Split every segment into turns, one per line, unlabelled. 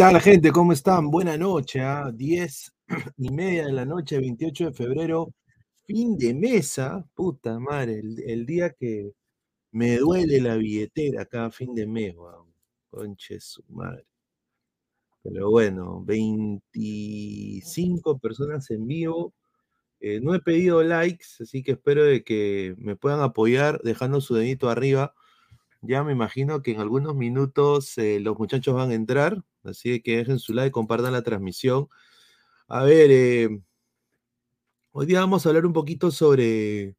tal, gente? ¿Cómo están? Buena noche, ¿ah? 10 y media de la noche, 28 de febrero, fin de mesa, puta madre, el, día que me duele la billetera cada fin de mes, weón. Conche su madre. Pero bueno, 25 personas en vivo. Eh, no he pedido likes, así que espero de que me puedan apoyar dejando su dedito arriba. Ya me imagino que en algunos minutos eh, los muchachos van a entrar. Así que dejen su like, compartan la transmisión. A ver, eh, hoy día vamos a hablar un poquito sobre.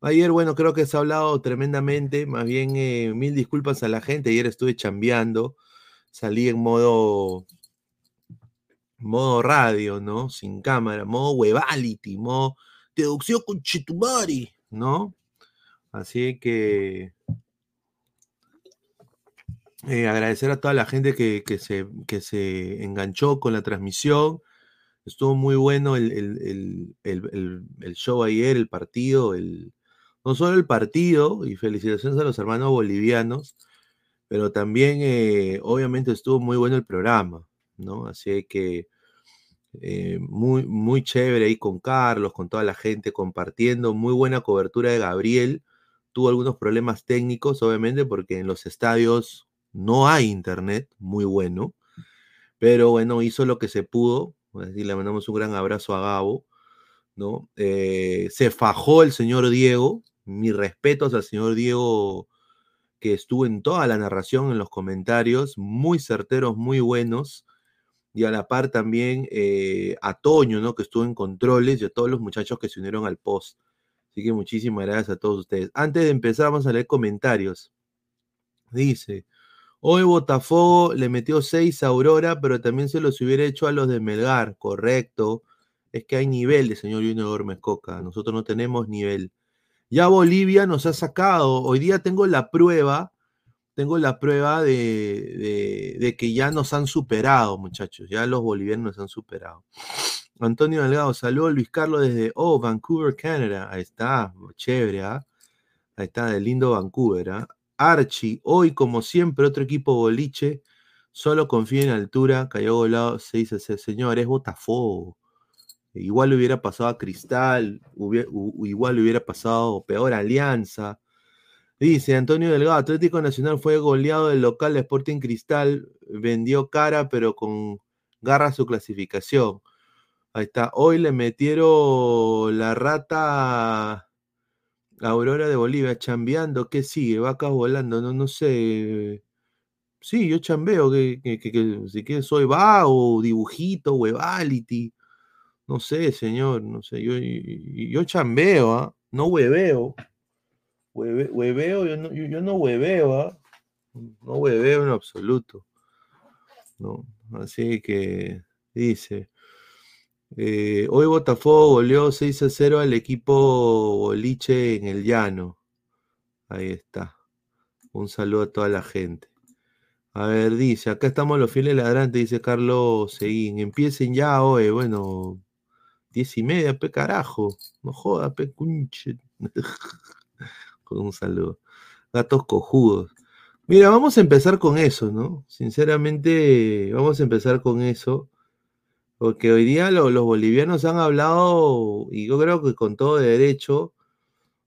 Ayer, bueno, creo que se ha hablado tremendamente. Más bien, eh, mil disculpas a la gente. Ayer estuve chambeando. Salí en modo. Modo radio, ¿no? Sin cámara, modo webality, modo deducción con Chitumari, ¿no? Así que eh, agradecer a toda la gente que, se, que se enganchó con la transmisión. Estuvo muy bueno el, show ayer, el partido, el, no solo el partido, y felicitaciones a los hermanos bolivianos, pero también eh, obviamente estuvo muy bueno el programa, ¿no? Así que eh, muy, muy chévere ahí con Carlos, con toda la gente compartiendo, muy buena cobertura de Gabriel. Tuvo algunos problemas técnicos, obviamente, porque en los estadios no hay internet muy bueno, pero bueno, hizo lo que se pudo. Y le mandamos un gran abrazo a Gabo, ¿no? Eh, se fajó el señor Diego. Mis respetos al señor Diego, que estuvo en toda la narración, en los comentarios, muy certeros, muy buenos. Y a la par también eh, a Toño, ¿no? Que estuvo en controles y a todos los muchachos que se unieron al post. Así que muchísimas gracias a todos ustedes. Antes de empezar, vamos a leer comentarios. Dice, Hoy Botafogo le metió 6 a Aurora, pero también se los hubiera hecho a los de Melgar, correcto. Es que hay nivel de señor Junior Gómez Coca. Nosotros no tenemos nivel. Ya Bolivia nos ha sacado. Hoy día tengo la prueba, tengo la prueba de, que ya nos han superado, muchachos. Ya los bolivianos nos han superado. Antonio Delgado, saludos Luis Carlos desde oh, Vancouver, Canadá. Ahí está, chévere, ¿ah? Ahí está, de lindo Vancouver, ¿ah? Archie, hoy como siempre otro equipo boliche, solo confía en altura, cayó volado, se dice, señor, es Botafogo. Igual le hubiera pasado a Cristal, igual le hubiera pasado peor Alianza. Dice Antonio Delgado, Atlético Nacional fue goleado del local Sporting Cristal, vendió cara, pero con garra su clasificación. Ahí está. Hoy le metieron la rata Aurora de Bolivia, chambeando, ¿qué sigue? Vacas volando, no, no sé. Sí, yo chambeo, que, que, si que soy vago, dibujito, webality. No sé, señor, no sé, yo, yo chambeo, ¿ah? No hueveo. hueveo, yo no, yo, no hueveo, ¿ah? No hueveo en absoluto. ¿no? Así que dice, eh, hoy Botafogo goleó 6 a 0 al equipo Boliche en el Llano. Ahí está. Un saludo a toda la gente. A ver, dice, acá estamos los fieles ladrantes, dice Carlos Seguín. Empiecen ya hoy, bueno, diez y media, pe carajo. No joda, pe cunche. Con un saludo. Gatos cojudos. Mira, vamos a empezar con eso, ¿no? Sinceramente, vamos a empezar con eso. Porque hoy día los bolivianos han hablado, y yo creo que con todo derecho,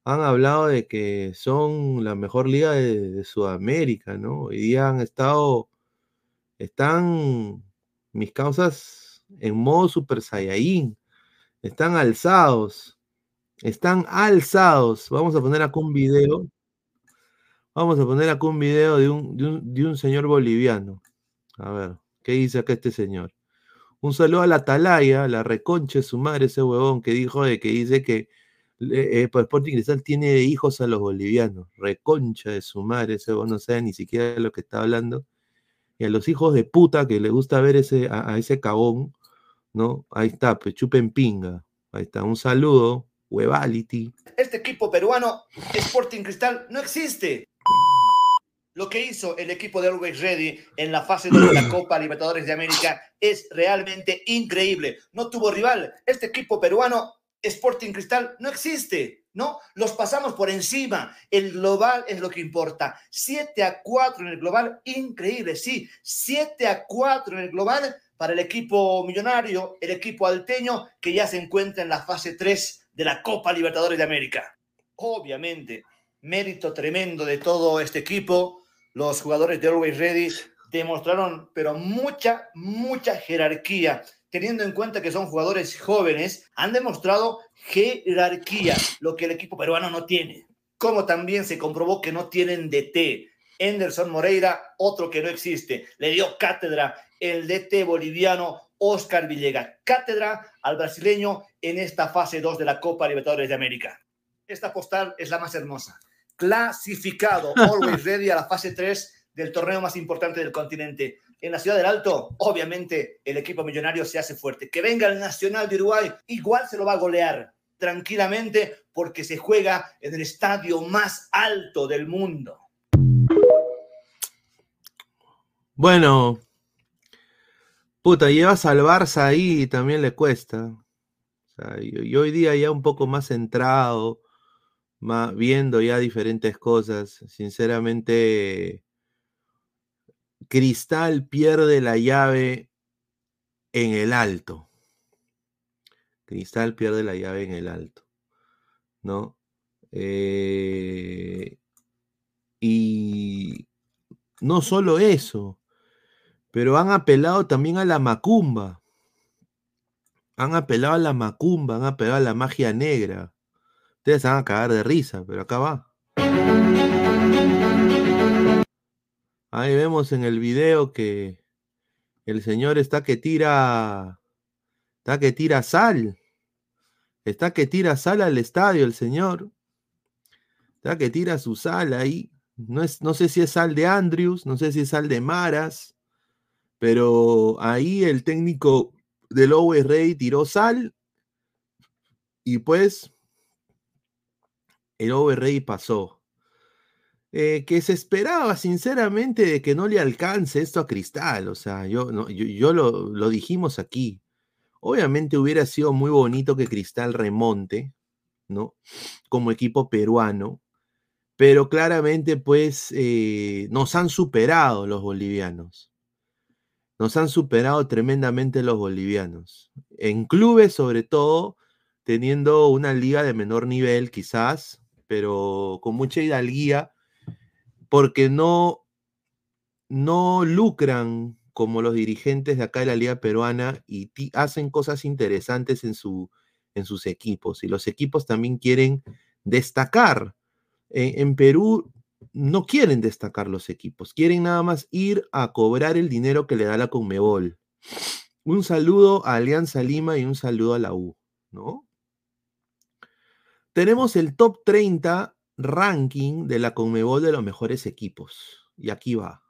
han hablado de que son la mejor liga de, Sudamérica, ¿no? Hoy día han estado, están mis causas en modo super saiyajin, están alzados, están alzados. Vamos a poner acá un video. Vamos a poner acá un video de un, de un, de un señor boliviano. A ver, ¿qué dice acá este señor? Un saludo a la Atalaya, la reconche su madre, ese huevón que dijo de que dice que eh, pues Sporting Cristal tiene hijos a los bolivianos. Reconcha de su madre, ese huevón no sabe ni siquiera de lo que está hablando. Y a los hijos de puta que le gusta ver ese, a, ese cabón, ¿no? Ahí está, pues chupen pinga. Ahí está, un saludo, huevality.
Este equipo peruano, Sporting Cristal, no existe. Lo que hizo el equipo de Always Ready en la fase de la Copa Libertadores de América es realmente increíble. No tuvo rival. Este equipo peruano, Sporting Cristal, no existe. ¿no? Los pasamos por encima. El global es lo que importa. 7 a 4 en el global, increíble, sí. 7 a 4 en el global para el equipo millonario, el equipo alteño, que ya se encuentra en la fase 3 de la Copa Libertadores de América. Obviamente, mérito tremendo de todo este equipo. Los jugadores de Always Ready demostraron, pero mucha, mucha jerarquía teniendo en cuenta que son jugadores jóvenes, han demostrado jerarquía, lo que el equipo peruano no tiene. Como también se comprobó que no tienen DT. Anderson Moreira, otro que no existe, le dio cátedra el DT boliviano Oscar Villegas. Cátedra al brasileño en esta fase 2 de la Copa Libertadores de América. Esta postal es la más hermosa. Clasificado, always ready a la fase 3 del torneo más importante del continente en la ciudad del Alto, obviamente el equipo millonario se hace fuerte. Que venga el Nacional de Uruguay, igual se lo va a golear tranquilamente porque se juega en el estadio más alto del mundo.
Bueno, puta, llevas al Barça ahí y también le cuesta. y, hoy día ya un poco más centrado, viendo ya diferentes cosas, sinceramente Cristal pierde la llave en el alto. Cristal pierde la llave en el alto. ¿No? Eh, y no solo eso, pero han apelado también a la macumba. Han apelado a la macumba, han apelado a la magia negra. Ustedes van a cagar de risa, pero acá va. Ahí vemos en el video que el señor está que tira, está que tira sal. Está que tira sal al estadio el señor. Está que tira su sal ahí. No, es, no sé si es sal de Andrews, no sé si es sal de Maras, pero ahí el técnico del Owe Rey tiró sal y pues el Rey pasó. Eh, que se esperaba sinceramente de que no le alcance esto a Cristal. O sea, yo, no, yo, lo, lo, dijimos aquí. Obviamente hubiera sido muy bonito que Cristal remonte, ¿no? Como equipo peruano. Pero claramente, pues, eh, nos han superado los bolivianos. Nos han superado tremendamente los bolivianos. En clubes, sobre todo, teniendo una liga de menor nivel, quizás, pero con mucha hidalguía porque no, no lucran como los dirigentes de acá de la Liga Peruana y hacen cosas interesantes en, su, en sus equipos. Y los equipos también quieren destacar. E, en Perú no quieren destacar los equipos, quieren nada más ir a cobrar el dinero que le da la Conmebol. Un saludo a Alianza Lima y un saludo a la U, ¿no? Tenemos el top 30 ranking de la Conmebol de los mejores equipos. Y aquí va.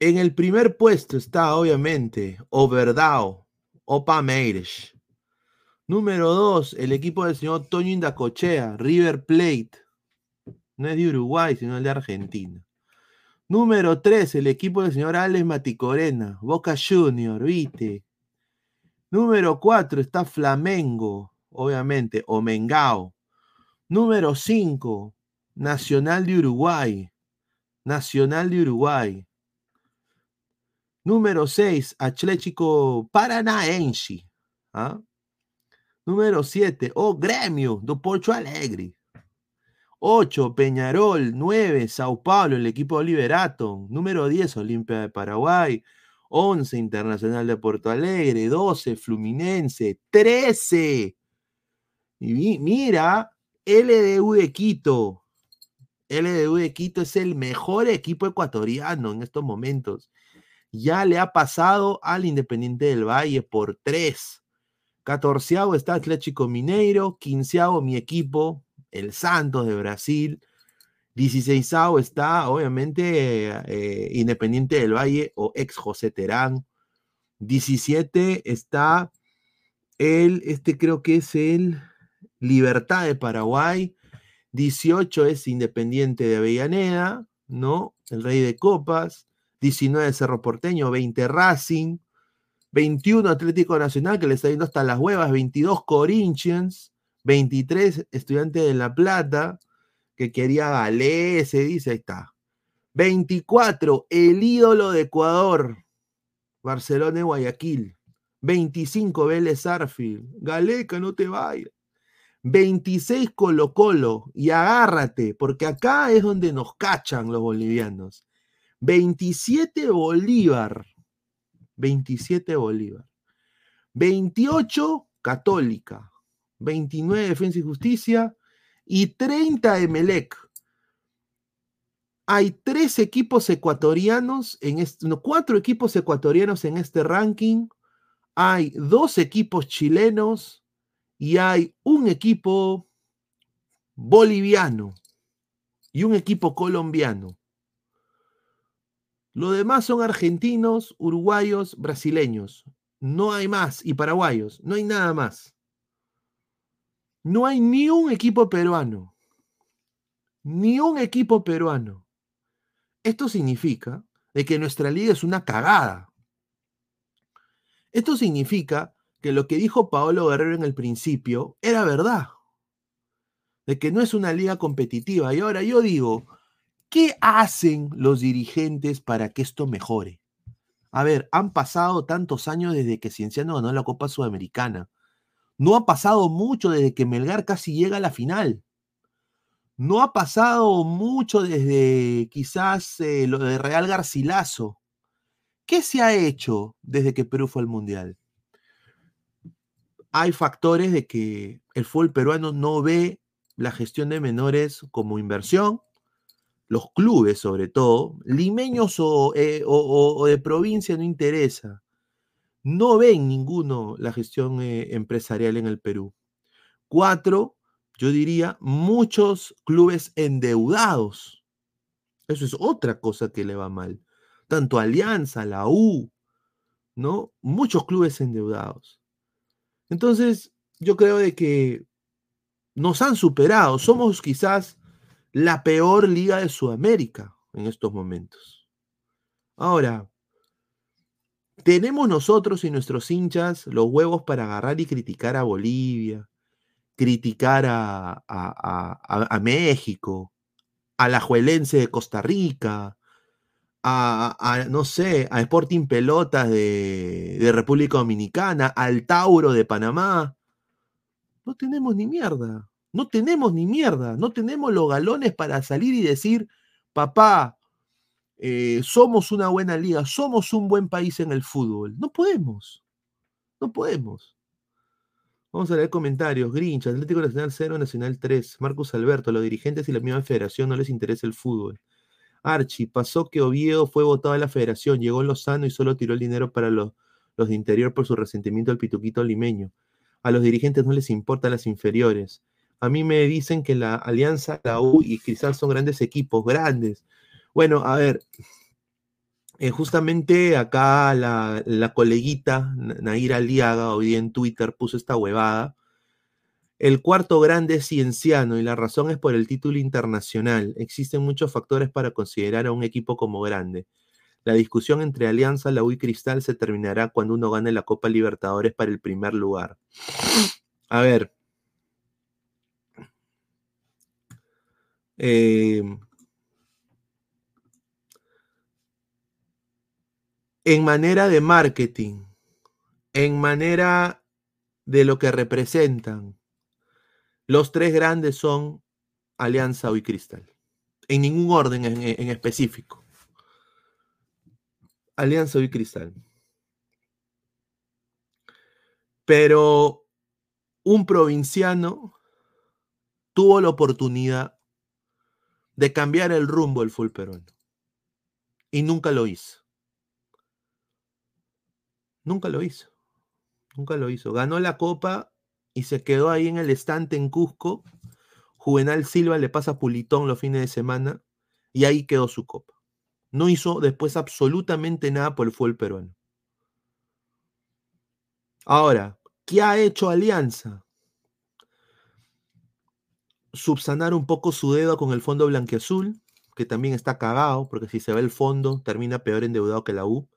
En el primer puesto está, obviamente, Overdao, Opa Meires. Número dos, el equipo del señor Toño Indacochea, River Plate. No es de Uruguay, sino de Argentina. Número tres, el equipo del señor Alex Maticorena, Boca Junior, viste. Número cuatro está Flamengo, obviamente, o Mengao. Número 5, Nacional de Uruguay. Nacional de Uruguay. Número 6, Atlético Paranaense. ¿ah? Número 7, O Grêmio do Porto Alegre. 8, Peñarol. 9, Sao Paulo, el equipo Liberato. Número 10, Olimpia de Paraguay. 11, Internacional de Porto Alegre. 12, Fluminense. 13. Y mira, LDU de Quito. LDU de Quito es el mejor equipo ecuatoriano en estos momentos. Ya le ha pasado al Independiente del Valle por tres. Catorceavo está Atlético Mineiro. Quinceavo mi equipo, el Santos de Brasil. Dieciséisavo está, obviamente, eh, Independiente del Valle o ex José Terán. Diecisiete está el, este creo que es el Libertad de Paraguay, 18 es Independiente de Avellaneda, ¿no? El Rey de Copas, 19 Cerro Porteño, 20 Racing, 21 Atlético Nacional, que le está yendo hasta las huevas, 22 Corinthians, 23 estudiantes de La Plata, que quería Galé, se dice, ahí está. 24, el ídolo de Ecuador, Barcelona y Guayaquil. 25, Vélez Arfield. Galeca, no te vayas. 26 Colo Colo y agárrate, porque acá es donde nos cachan los bolivianos. 27 Bolívar. 27 Bolívar. 28 Católica. 29 Defensa y Justicia y 30 Emelec. Hay tres equipos ecuatorianos en este, no, cuatro equipos ecuatorianos en este ranking. Hay dos equipos chilenos y hay un equipo boliviano y un equipo colombiano. Lo demás son argentinos, uruguayos, brasileños. No hay más. Y paraguayos. No hay nada más. No hay ni un equipo peruano. Ni un equipo peruano. Esto significa de que nuestra liga es una cagada. Esto significa que lo que dijo Paolo Guerrero en el principio era verdad. De que no es una liga competitiva. Y ahora yo digo, ¿qué hacen los dirigentes para que esto mejore? A ver, han pasado tantos años desde que Cienciano ganó la Copa Sudamericana. No ha pasado mucho desde que Melgar casi llega a la final. No ha pasado mucho desde quizás eh, lo de Real Garcilaso. ¿Qué se ha hecho desde que Perú fue al Mundial? Hay factores de que el fútbol peruano no ve la gestión de menores como inversión, los clubes sobre todo, limeños o, eh, de provincia no interesa no ven ninguno la gestión eh, empresarial en el Perú. Cuatro, yo diría, muchos clubes endeudados. Eso es otra cosa que le va mal. Tanto Alianza, la U, ¿no? Muchos clubes endeudados. Entonces, yo creo de que nos han superado. Somos quizás la peor liga de Sudamérica en estos momentos. Ahora, tenemos nosotros y nuestros hinchas los huevos para agarrar y criticar a Bolivia, criticar a, a, México, a la Juelense de Costa Rica, a, no sé, a Sporting Pelotas de, República Dominicana, al Tauro de Panamá. No tenemos ni mierda, no tenemos ni mierda, no tenemos los galones para salir y decir, papá, eh, somos una buena liga, somos un buen país en el fútbol. No podemos, no podemos. Vamos a leer comentarios. Grinch, Atlético Nacional 0, Nacional 3. Marcos Alberto, los dirigentes y la misma federación no les interesa el fútbol. Archie, pasó que Oviedo fue votado a la federación, llegó Lozano y solo tiró el dinero para los, los de interior por su resentimiento al pituquito limeño. A los dirigentes no les importan las inferiores. A mí me dicen que la Alianza, la U y Cristal son grandes equipos, grandes. Bueno, a ver, eh, justamente acá la, la, coleguita Naira Aliaga hoy día en Twitter puso esta huevada. El cuarto grande es cienciano y la razón es por el título internacional. Existen muchos factores para considerar a un equipo como grande. La discusión entre Alianza, la U y Cristal se terminará cuando uno gane la Copa Libertadores para el primer lugar. A ver. Eh, en manera de marketing, en manera de lo que representan, los tres grandes son Alianza y Cristal. En ningún orden en, específico. Alianza y Cristal. Pero un provinciano tuvo la oportunidad de cambiar el rumbo del full peruano. Y nunca lo hizo. Nunca lo hizo. Nunca lo hizo. Ganó la copa y se quedó ahí en el estante en Cusco. Juvenal Silva le pasa Pulitón los fines de semana y ahí quedó su copa. No hizo después absolutamente nada por el fútbol peruano. Ahora, ¿qué ha hecho Alianza? Subsanar un poco su dedo con el fondo blanqueazul, que también está cagado, porque si se ve el fondo, termina peor endeudado que la U.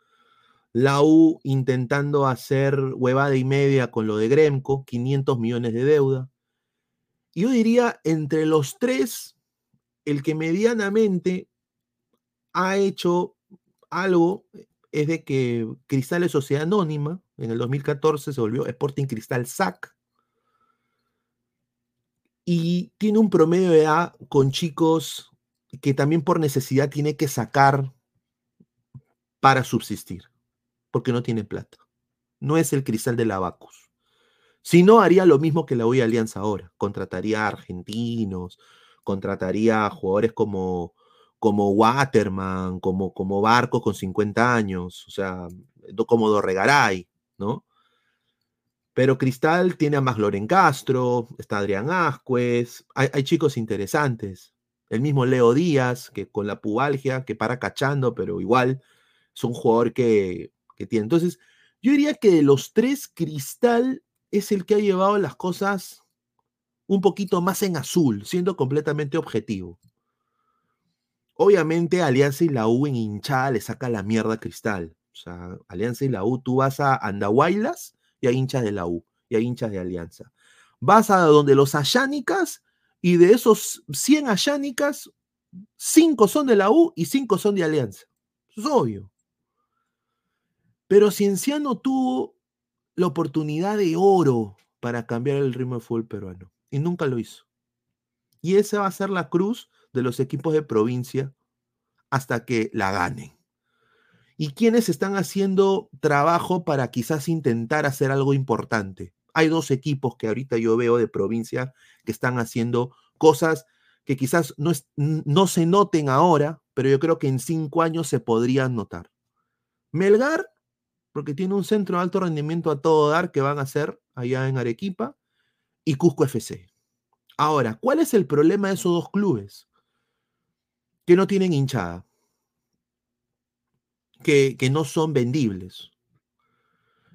La U intentando hacer huevada y media con lo de Gremco, 500 millones de deuda. yo diría, entre los tres, el que medianamente ha hecho algo es de que Cristal es Sociedad Anónima, en el 2014 se volvió Sporting Cristal SAC, y tiene un promedio de edad con chicos que también por necesidad tiene que sacar para subsistir, porque no tiene plata. No es el cristal de la Si no, haría lo mismo que la hoy Alianza ahora. Contrataría a argentinos, contrataría a jugadores como, como Waterman, como, como Barcos con 50 años, o sea, como Dorregaray, ¿no? Pero Cristal tiene a más Loren Castro, está Adrián Ascuez, hay, chicos interesantes. El mismo Leo Díaz, que con la pubalgia, que para cachando, pero igual es un jugador que, que tiene. Entonces, yo diría que de los tres, Cristal es el que ha llevado las cosas un poquito más en azul, siendo completamente objetivo. Obviamente, Alianza y la U en hinchada le saca la mierda a Cristal. O sea, Alianza y la U, tú vas a Andahuaylas y hay hinchas de la U, y hay hinchas de Alianza. Vas a donde los ayánicas, y de esos 100 ayánicas, 5 son de la U y 5 son de Alianza. Eso es obvio. Pero Cienciano tuvo la oportunidad de oro para cambiar el ritmo de fútbol peruano, y nunca lo hizo. Y esa va a ser la cruz de los equipos de provincia hasta que la ganen y quienes están haciendo trabajo para quizás intentar hacer algo importante. Hay dos equipos que ahorita yo veo de provincia que están haciendo cosas que quizás no, no se noten ahora, pero yo creo que en cinco años se podrían notar. Melgar, porque tiene un centro de alto rendimiento a todo dar que van a hacer allá en Arequipa, y Cusco FC. Ahora, ¿cuál es el problema de esos dos clubes? Que no tienen hinchada que, no son vendibles.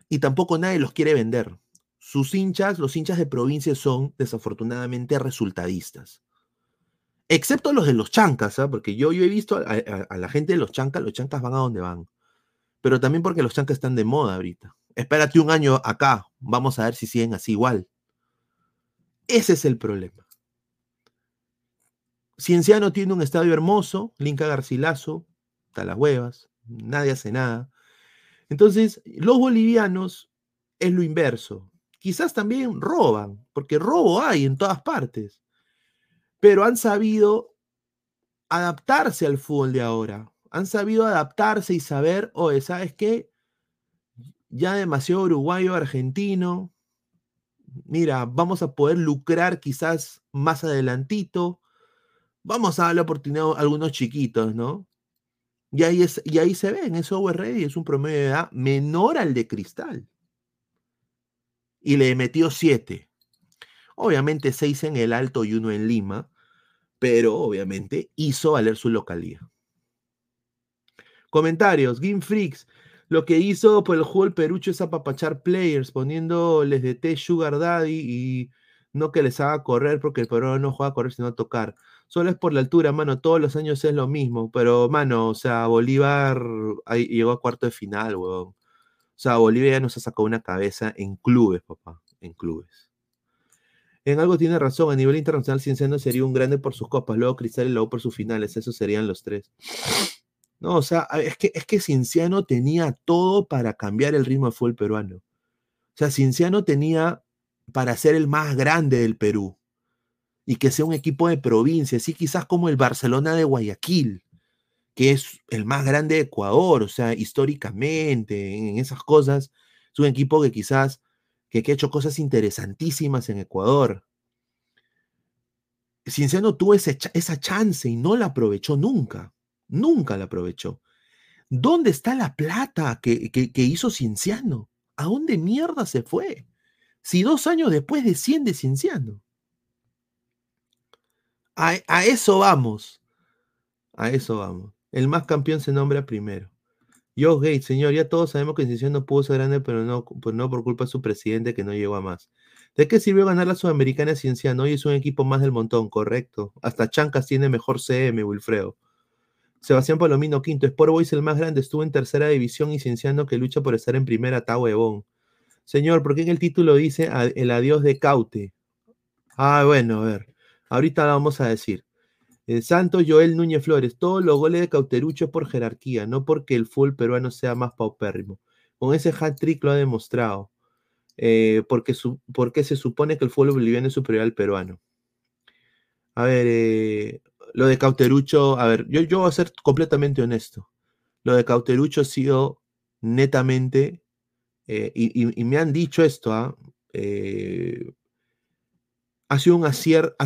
Y tampoco nadie los quiere vender. Sus hinchas, los hinchas de provincia son desafortunadamente resultadistas. Excepto los de los chancas, ¿ah? porque yo, yo he visto a, la gente de los chancas, los chancas van a donde van. Pero también porque los chancas están de moda ahorita. Espérate un año acá, vamos a ver si siguen así igual. Ese es el problema. Cienciano tiene un estadio hermoso, Linca Garcilaso, está las huevas nadie hace nada. Entonces, los bolivianos es lo inverso. Quizás también roban, porque robo hay en todas partes, pero han sabido adaptarse al fútbol de ahora. Han sabido adaptarse y saber, oye, ¿sabes qué? Ya demasiado uruguayo, argentino. Mira, vamos a poder lucrar quizás más adelantito. Vamos a dar la oportunidad a algunos chiquitos, ¿no? Y ahí, es, y ahí se ve, en ese Ready es un promedio de edad menor al de Cristal. Y le metió siete. Obviamente seis en el Alto y uno en Lima, pero obviamente hizo valer su localidad. Comentarios, Game Freaks. Lo que hizo por el juego el Perucho es apapachar players, poniéndoles de T Sugar Daddy y no que les haga correr porque el peruano no juega a correr sino a tocar solo es por la altura, mano, todos los años es lo mismo, pero, mano, o sea, Bolívar llegó a cuarto de final, weón. O sea, Bolivia ya nos ha sacado una cabeza en clubes, papá, en clubes. En algo tiene razón, a nivel internacional Cienciano sería un grande por sus copas, luego Cristal y luego por sus finales, esos serían los tres. No, o sea, es que, es que Cienciano tenía todo para cambiar el ritmo de fútbol peruano. O sea, Cienciano tenía para ser el más grande del Perú y que sea un equipo de provincia, así quizás como el Barcelona de Guayaquil, que es el más grande de Ecuador, o sea, históricamente, en esas cosas, es un equipo que quizás que, ha hecho cosas interesantísimas en Ecuador. Cienciano tuvo esa chance y no la aprovechó nunca, nunca la aprovechó. ¿Dónde está la plata que, que hizo Cienciano? ¿A dónde mierda se fue? Si dos años después desciende Cienciano. A, eso vamos. A eso vamos. El más campeón se nombra primero. Yo Gates, señor, ya todos sabemos que Cienciano no pudo ser grande, pero no, pues no por culpa de su presidente que no llegó a más. ¿De qué sirvió ganar la Sudamericana Cienciano? Hoy es un equipo más del montón, correcto. Hasta Chancas tiene mejor CM, Wilfredo. Sebastián Palomino Quinto, Sport Boys el más grande, estuvo en tercera división y Cienciano que lucha por estar en primera, está huevón. Señor, ¿por qué en el título dice el adiós de Caute? Ah, bueno, a ver. Ahorita vamos a decir. Eh, Santos Joel Núñez Flores, todos los goles de Cauterucho por jerarquía, no porque el full peruano sea más paupérrimo. Con ese hat trick lo ha demostrado. Eh, porque, porque se supone que el fútbol boliviano es superior al peruano. A ver, eh, lo de Cauterucho, a ver, yo, yo voy a ser completamente honesto. Lo de Cauterucho ha sido netamente, y, me han dicho esto, ¿ah? ha sido un acierto,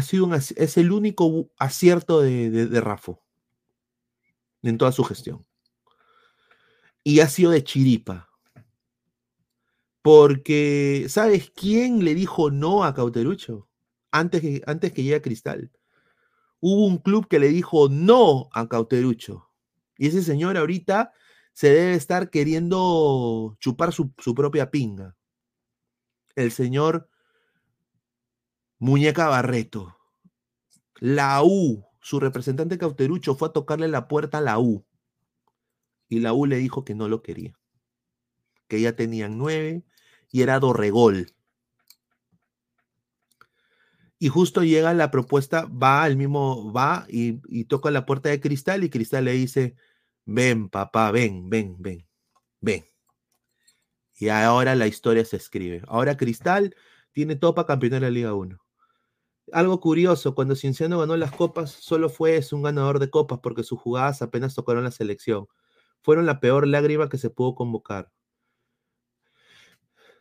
es el único acierto de, de, en toda su gestión. Y ha sido de chiripa. Porque, ¿sabes quién le dijo no a Cauterucho? Antes que, antes que llegue a Cristal. Hubo un club que le dijo no a Cauterucho. Y ese señor ahorita se debe estar queriendo chupar su, su propia pinga. El señor Muñeca Barreto. La U, su representante Cauterucho fue a tocarle la puerta a la U. Y la U le dijo que no lo quería. Que ya tenían nueve y era Dorregol. Y justo llega la propuesta, va al mismo, va y, toca la puerta de Cristal y Cristal le dice, ven papá, ven, ven, ven, ven. Y ahora la historia se escribe. Ahora Cristal tiene todo para campeonar la Liga 1 algo curioso, cuando Cienciano ganó las copas, solo fue un ganador de copas porque sus jugadas apenas tocaron la selección. Fueron la peor lágrima que se pudo convocar.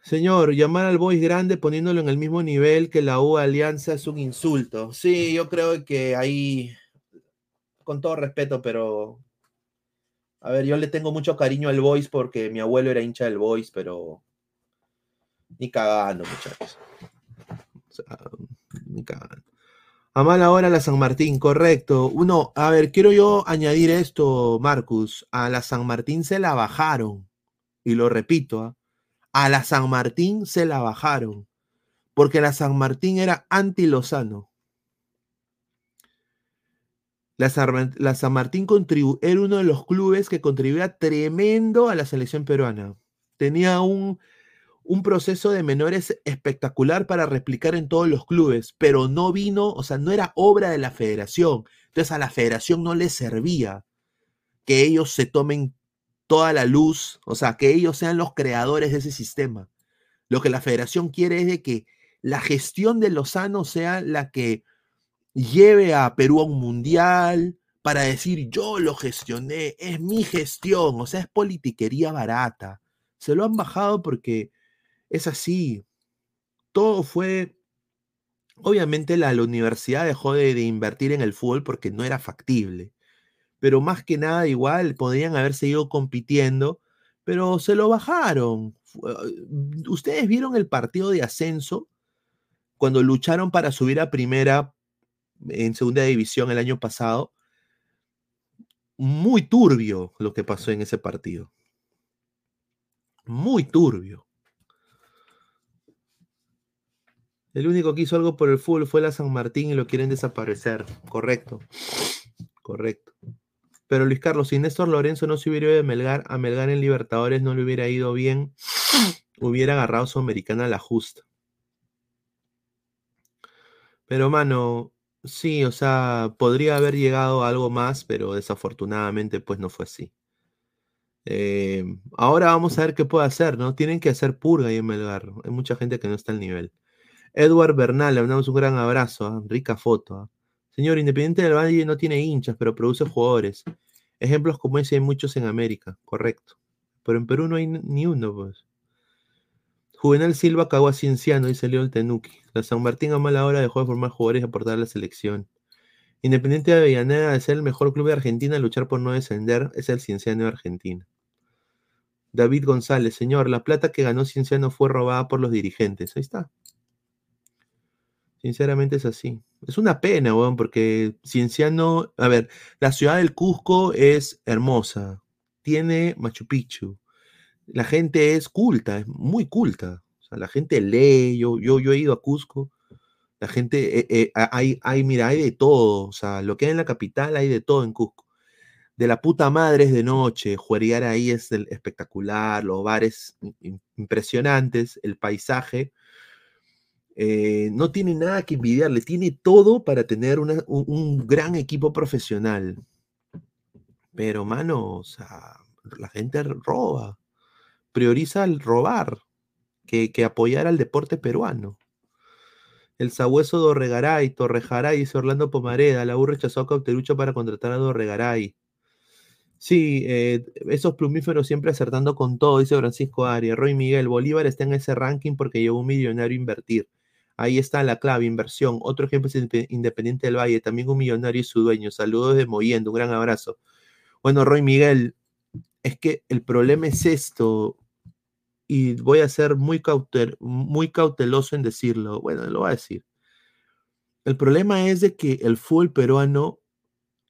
Señor, llamar al Boys grande poniéndolo en el mismo nivel que la U Alianza es un insulto. Sí, yo creo que ahí, con todo respeto, pero a ver, yo le tengo mucho cariño al Boys porque mi abuelo era hincha del Boys, pero ni cagando, muchachos. O sea, a mala hora la San Martín, correcto. Uno, a ver, quiero yo añadir esto, Marcus. A la San Martín se la bajaron. Y lo repito, ¿ah? A la San Martín se la bajaron. Porque la San Martín era anti-Lozano. La San, la San Martín era uno de los clubes que contribuía tremendo a la selección peruana. Tenía un un proceso de menores espectacular para replicar en todos los clubes, pero no vino, o sea, no era obra de la federación. Entonces a la federación no le servía que ellos se tomen toda la luz, o sea, que ellos sean los creadores de ese sistema. Lo que la federación quiere es de que la gestión de Lozano sea la que lleve a Perú a un mundial para decir yo lo gestioné, es mi gestión, o sea, es politiquería barata. Se lo han bajado porque es así. Todo fue... Obviamente la, universidad dejó de, invertir en el fútbol porque no era factible. Pero más que nada igual podrían haber seguido compitiendo, pero se lo bajaron. Ustedes vieron el partido de ascenso cuando lucharon para subir a primera en segunda división el año pasado. Muy turbio lo que pasó en ese partido. Muy turbio. El único que hizo algo por el fútbol fue la San Martín y lo quieren desaparecer. Correcto. Correcto. Pero Luis Carlos, si Néstor Lorenzo no se hubiera ido de Melgar a Melgar en Libertadores, no le hubiera ido bien, hubiera agarrado su americana la justa. Pero, mano, sí, o sea, podría haber llegado a algo más, pero desafortunadamente, pues no fue así. Eh, ahora vamos a ver qué puede hacer, ¿no? Tienen que hacer purga ahí en Melgar. Hay mucha gente que no está al nivel. Edward Bernal, le mandamos un gran abrazo, ¿ah? rica foto. ¿ah? Señor, Independiente del Valle no tiene hinchas, pero produce jugadores. Ejemplos como ese hay muchos en América, correcto. Pero en Perú no hay ni uno, pues. Juvenal Silva cagó a Cienciano, dice León Tenuki. La San Martín a mala hora dejó de formar jugadores y aportar a la selección. Independiente de Avellaneda de ser el mejor club de Argentina, luchar por no descender, es el Cienciano de Argentina. David González, señor, la plata que ganó Cienciano fue robada por los dirigentes. Ahí está. Sinceramente es así. Es una pena, weón, porque Cienciano, a ver, la ciudad del Cusco es hermosa, tiene Machu Picchu, la gente es culta, es muy culta, o sea, la gente lee, yo, yo, yo he ido a Cusco, la gente, eh, eh, hay, hay, mira, hay de todo, o sea, lo que hay en la capital hay de todo en Cusco. De la puta madre es de noche, jueguear ahí es espectacular, los bares impresionantes, el paisaje, eh, no tiene nada que envidiarle, tiene todo para tener un, gran equipo profesional. Pero, mano, o sea, la gente roba, prioriza el robar que, que apoyar al deporte peruano. El sabueso Dorregaray, Torrejaray, dice Orlando Pomareda. La U rechazó a Cauterucho para contratar a Dorregaray. Sí, eh, esos plumíferos siempre acertando con todo, dice Francisco Arias. Roy Miguel, Bolívar está en ese ranking porque llegó un millonario a invertir. Ahí está la clave, inversión. Otro ejemplo es Independiente del Valle, también un millonario y su dueño. Saludos de Moyendo, un gran abrazo. Bueno, Roy Miguel, es que el problema es esto, y voy a ser muy, muy cauteloso en decirlo. Bueno, lo voy a decir. El problema es de que el fútbol peruano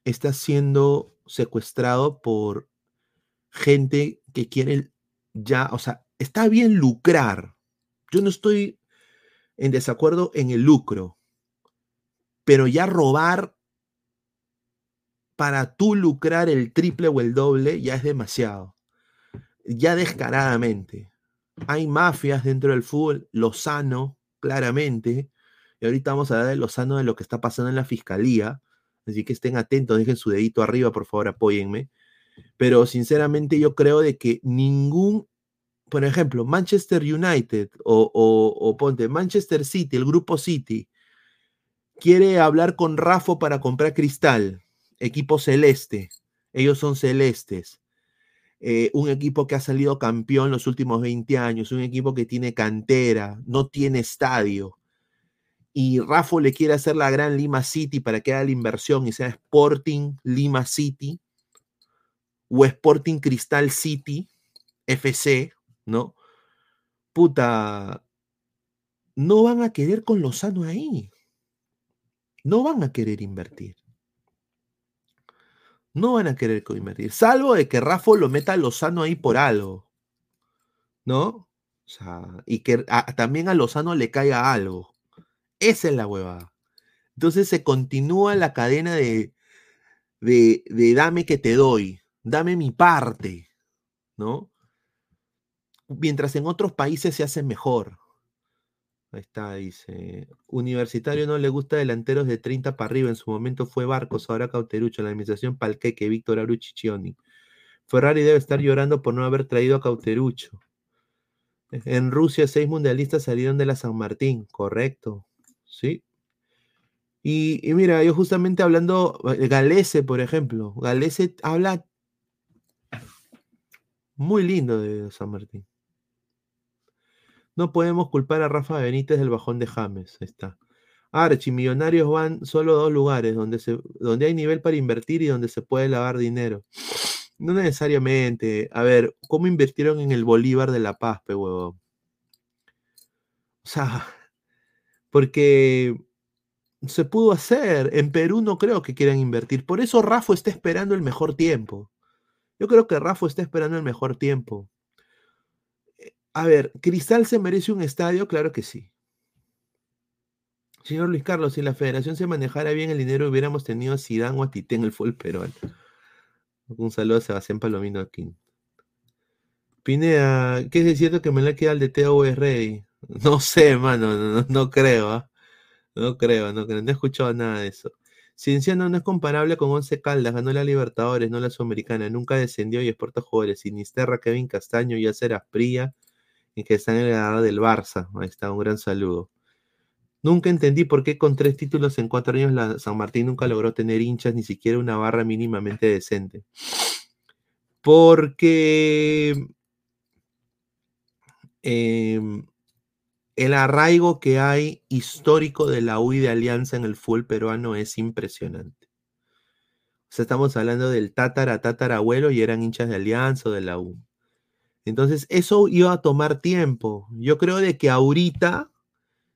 está siendo secuestrado por gente que quiere ya, o sea, está bien lucrar. Yo no estoy en desacuerdo en el lucro, pero ya robar para tú lucrar el triple o el doble ya es demasiado. Ya descaradamente. Hay mafias dentro del fútbol, Lozano, claramente. Y ahorita vamos a hablar de Lozano de lo que está pasando en la fiscalía. Así que estén atentos, dejen su dedito arriba, por favor, apóyenme. Pero sinceramente yo creo de que ningún, por ejemplo, Manchester United o, ponte Manchester City, el grupo City, quiere hablar con Rafa para comprar cristal, equipo celeste. Ellos son celestes. Eh, un equipo que ha salido campeón los últimos 20 años, un equipo que tiene cantera, no tiene estadio. Y Rafa le quiere hacer la gran Lima City para que haga la inversión y sea Sporting Lima City o Sporting Cristal City FC, ¿no? Puta, no van a querer con Lozano ahí. No van a querer invertir no van a querer invertir, salvo de que Rafa lo meta a Lozano ahí por algo, ¿no? O sea, y que también a Lozano le caiga algo. Esa es la huevada. Entonces se continúa la cadena de, de, de dame que te doy, dame mi parte, ¿no? Mientras en otros países se hace mejor. Ahí está, dice. Universitario no le gusta delanteros de 30 para arriba. En su momento fue Barcos, ahora Cauterucho. La administración Palqueque, Víctor Arucci Ferrari debe estar llorando por no haber traído a Cauterucho. En Rusia, seis mundialistas salieron de la San Martín. Correcto. Sí. Y, y mira, yo justamente hablando, eh, Galese, por ejemplo. Galese habla muy lindo de San Martín. No podemos culpar a Rafa Benítez del bajón de James. Ahí está. Archie, millonarios van solo a dos lugares, donde, se, donde hay nivel para invertir y donde se puede lavar dinero. No necesariamente. A ver, ¿cómo invirtieron en el Bolívar de La Paz, pe? O sea, porque se pudo hacer. En Perú no creo que quieran invertir. Por eso Rafa está esperando el mejor tiempo. Yo creo que Rafa está esperando el mejor tiempo. A ver, ¿Cristal se merece un estadio? Claro que sí. Señor Luis Carlos, si la federación se manejara bien el dinero, hubiéramos tenido a Zidane o a Tite en el fútbol peruano. Un saludo a Sebastián Palomino aquí. Pinea, ¿qué es cierto que me la queda el de Teo Rey? No sé, mano, no, creo, ¿ah? No creo, no creo, no he escuchado nada de eso. Cienciano no es comparable con Once Caldas, ganó la Libertadores, no la Sudamericana, nunca descendió y exporta jugadores. Sinisterra, Kevin Castaño, Yacer Asprilla, y que está en ganador del Barça. Ahí está, un gran saludo. Nunca entendí por qué con tres títulos en cuatro años la San Martín nunca logró tener hinchas, ni siquiera una barra mínimamente decente. Porque em, el arraigo que hay histórico de la U y de Alianza en el fútbol peruano es impresionante. O sea, estamos hablando del tatara, tatarabuelo y eran hinchas de Alianza o de la U. Entonces, eso iba a tomar tiempo. Yo creo de que ahorita,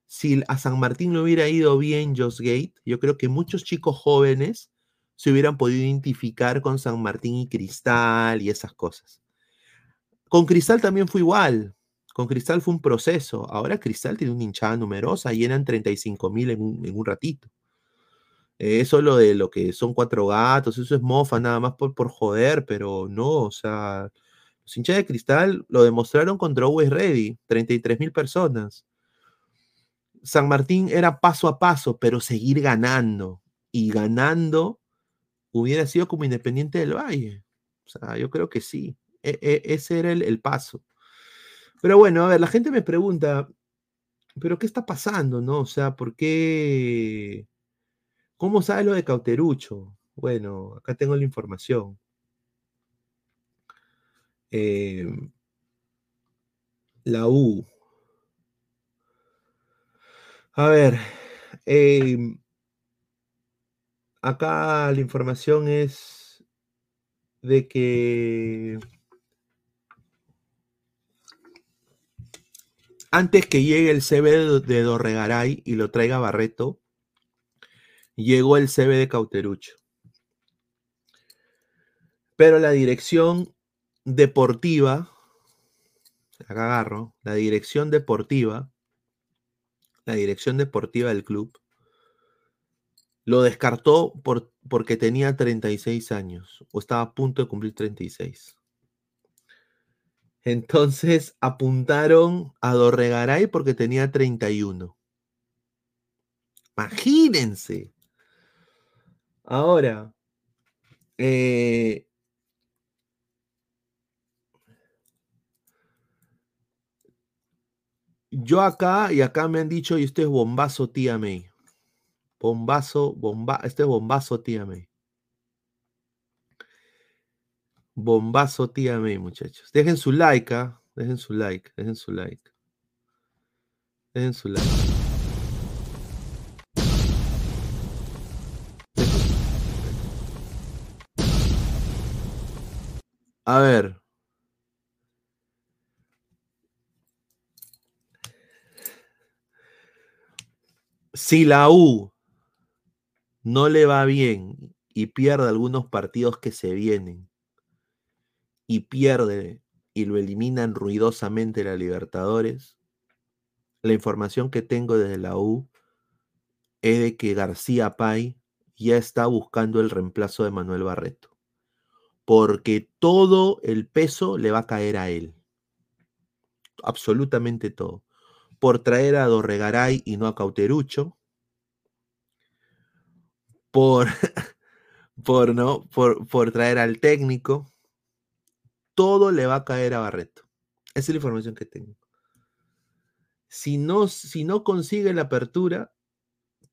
si a San Martín le hubiera ido bien Joss Gate, yo creo que muchos chicos jóvenes se hubieran podido identificar con San Martín y Cristal y esas cosas. Con Cristal también fue igual. Con Cristal fue un proceso. Ahora Cristal tiene una hinchada numerosa y eran 35 mil en, un, ratito. eso lo de lo que son cuatro gatos, eso es mofa nada más por, por joder, pero no, o sea, los de cristal lo demostraron contra Always Ready, 33 mil personas. San Martín era paso a paso, pero seguir ganando y ganando hubiera sido como Independiente del Valle. O sea, yo creo que sí. E, e, ese era el, paso. Pero bueno, a ver, la gente me pregunta, ¿pero qué está pasando, no? O sea, ¿por qué? ¿Cómo sabe lo de Cauterucho? Bueno, acá tengo la información. Em, la U. A ver, em, acá la información es de que antes que llegue el CB de Dorregaray y lo traiga Barreto, llegó el CB de Cauterucho. Pero la dirección deportiva, acá agarro, la dirección deportiva, la dirección deportiva del club, lo descartó por, porque tenía 36 años o estaba a punto de cumplir 36. Entonces apuntaron a Dorregaray porque tenía 31. Imagínense. Ahora, eh, yo acá y acá me han dicho, y esto es bombazo tía May. Bombazo, bomba, este es bombazo tía May. Bombazo tía May, muchachos. Dejen su like, ¿ah? Dejen su like, dejen su like. Dejen su like. A ver. Si la U no le va bien y pierde algunos partidos que se vienen y pierde y lo eliminan ruidosamente la Libertadores, la información que tengo desde la U es de que García Pay ya está buscando el reemplazo de Manuel Barreto, porque todo el peso le va a caer a él, absolutamente todo, por traer a Dorregaray y no a Cauterucho, por, por, ¿no? por, por traer al técnico, todo le va a caer a Barreto. Esa es la información que tengo. Si no, si no consigue la apertura,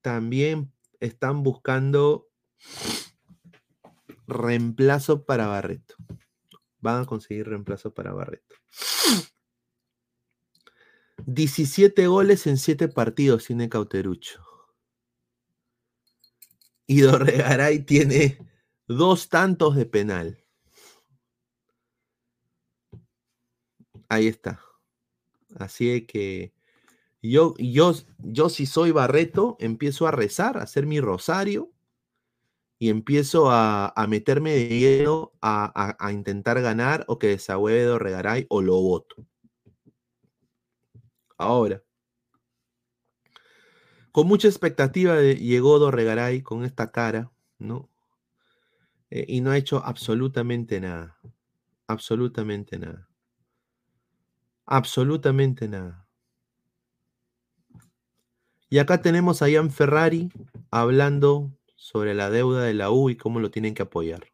también están buscando reemplazo para Barreto. Van a conseguir reemplazo para Barreto. 17 goles en 7 partidos tiene Cauterucho. Y Dorregaray tiene dos tantos de penal. Ahí está. Así que yo, yo, yo si soy Barreto, empiezo a rezar, a hacer mi rosario y empiezo a, meterme de hielo a, intentar ganar o que desahueve Regaray o lo voto. Ahora, con mucha expectativa llegó Dorregaray con esta cara, ¿no? Eh, y no ha hecho absolutamente nada. Absolutamente nada. Absolutamente nada. Y acá tenemos a Ian Ferrari hablando sobre la deuda de la U y cómo lo tienen que apoyar.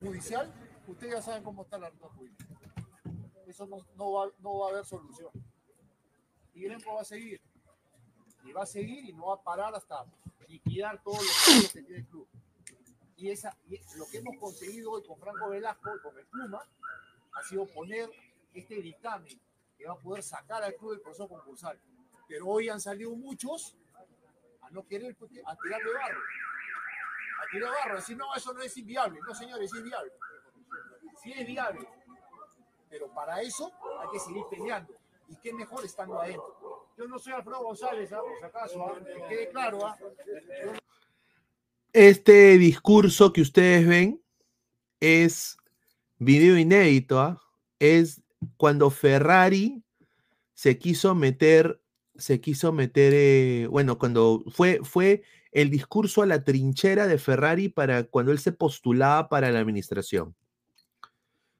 Judicial, ustedes ya saben cómo está la judicial. Eso no, va, a haber solución. Y Grempo va a seguir. Y va a seguir y no va a parar hasta liquidar todos los que tiene el club. Y, esa, y lo que hemos conseguido hoy con Franco Velasco y con el Pluma ha sido poner este dictamen que va a poder sacar al club del proceso concursal. Pero hoy han salido muchos a no querer a tirarle barro. A tirar barro, a decir, no, eso no es inviable. No, señores, es viable. Sí es viable. Pero para eso hay que seguir peleando. Y qué mejor estando adentro. Yo no soy Alfredo González, ¿ah? acaso, ¿ah? que quede claro. ¿ah?
Este discurso que ustedes ven es video inédito, es cuando Ferrari se quiso meter, se quiso meter, eh, bueno, cuando fue, fue el discurso a la trinchera de Ferrari para cuando él se postulaba para la administración.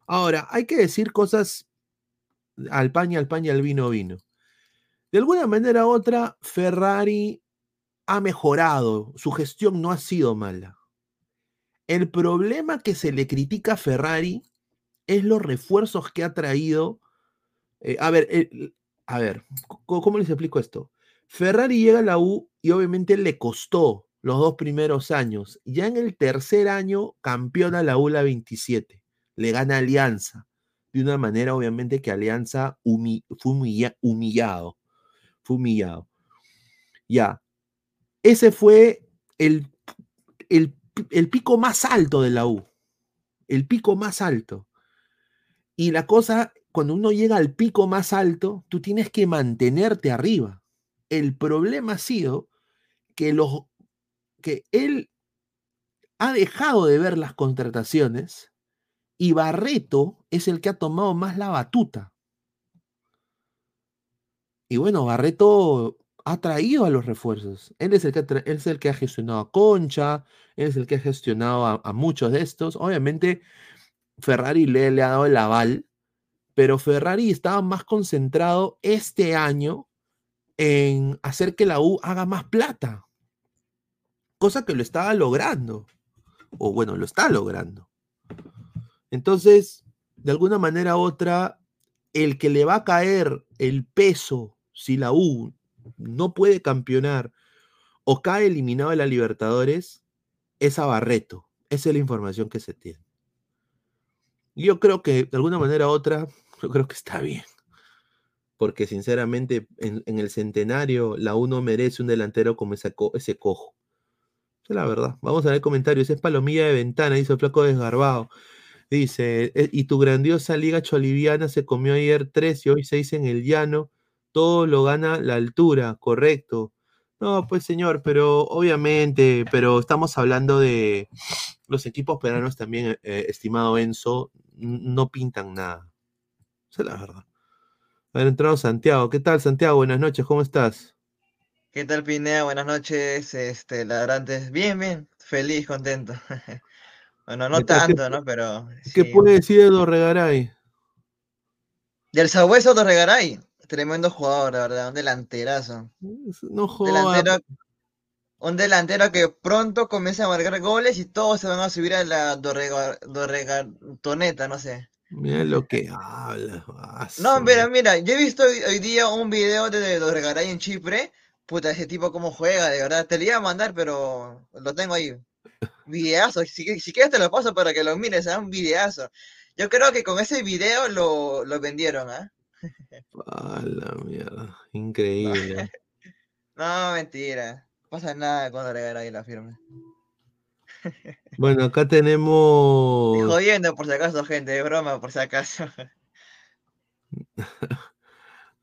Ahora, hay que decir cosas al pan al pan al vino vino. De alguna manera u otra, Ferrari ha mejorado, su gestión no ha sido mala. El problema que se le critica a Ferrari es los refuerzos que ha traído. Eh, a ver, a ver, ¿cómo les explico esto? Ferrari llega a la U y obviamente le costó los dos primeros años. Ya en el tercer año campeona la U la 27. Le gana Alianza. De una manera, obviamente, que Alianza fue humillado. Fue humillado. Ya. Ese fue el, el, el pico más alto de la U. El pico más alto. Y la cosa, cuando uno llega al pico más alto, tú tienes que mantenerte arriba. El problema ha sido que, los, que él ha dejado de ver las contrataciones y Barreto es el que ha tomado más la batuta. Y bueno, Barreto ha traído a los refuerzos. Él es el que, ha, es el que ha gestionado a Concha, él es el que ha gestionado a, muchos de estos. Obviamente, Ferrari le, le, ha dado el aval, pero Ferrari estaba más concentrado este año en hacer que la U haga más plata. Cosa que lo estaba logrando. O bueno, lo está logrando. Entonces, de alguna manera u otra, el que le va a caer el peso si la U no puede campeonar o cae eliminado de la Libertadores es a Barreto. Esa es la información que se tiene. Yo creo que de alguna manera u otra, yo creo que está bien porque sinceramente en, el centenario la uno merece un delantero como ese, ese cojo. es la verdad. Vamos a ver comentarios. Es palomilla de ventana, dice el flaco desgarbado. Dice, eh, y tu grandiosa liga choliviana se comió ayer tres y hoy seis en el llano. Todo lo gana la altura, correcto. No, pues señor, pero obviamente, pero estamos hablando de los equipos peruanos también, eh, estimado Enzo, no pintan nada. Esa es la verdad. Haber entrado Santiago. ¿Qué tal, Santiago? Buenas noches, ¿cómo estás?
¿Qué tal, Pinea? Buenas noches, este, ladrantes. Bien, bien, feliz, contento. bueno, no tanto, ¿no? Pero.
¿Qué puede decir de Dorregaray?
Del Sabueso Dorregaray. Tremendo jugador, la verdad, un delanterazo.
No joda.
un delantero que pronto comienza a marcar goles y todos se van a subir a la Dorregatoneta, no sé.
Mira lo que habla.
no, mira, mira, yo he visto hoy, día un video de Dorgaray en Chipre. Puta, ese tipo cómo juega, de verdad. Te lo iba a mandar, pero lo tengo ahí. Videazo. Si, si quieres te lo paso para que lo mires, es ¿ah? un videazo. Yo creo que con ese video lo, lo vendieron, ¿ah?
A la mierda. Increíble.
no, mentira. No pasa nada con Dorgaray la firme.
Bueno, acá tenemos.
jodiendo por si acaso, gente, de broma, por si acaso.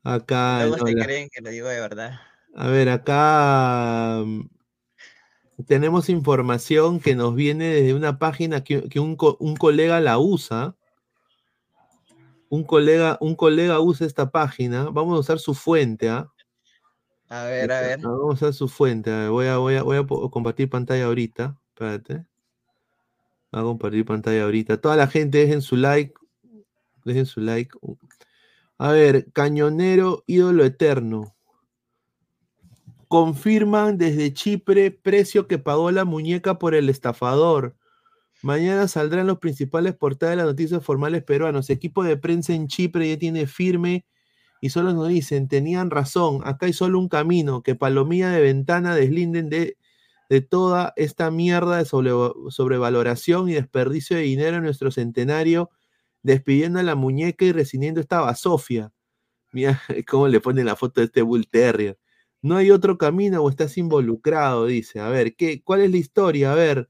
acá.
No se creen que lo digo de verdad.
A ver, acá tenemos información que nos viene desde una página que, un, colega la usa. Un colega, un colega usa esta página. Vamos a usar su fuente, ¿ah?
A ver, a ver.
Vamos a usar su fuente. Voy a, voy a, voy a compartir pantalla ahorita. Espérate. Voy a compartir pantalla ahorita. Toda la gente dejen su like. Dejen su like. A ver, Cañonero, ídolo eterno. Confirman desde Chipre precio que pagó la muñeca por el estafador. Mañana saldrán los principales portadas de las noticias formales peruanos. Equipo de prensa en Chipre ya tiene firme y solo nos dicen, tenían razón, acá hay solo un camino, que palomía de ventana deslinden de de toda esta mierda de sobrevaloración y desperdicio de dinero en nuestro centenario, despidiendo a la muñeca y rescindiendo esta basofia. Mira cómo le pone la foto de este Bull Terrier. No hay otro camino o estás involucrado, dice. A ver, ¿qué, ¿cuál es la historia? A ver,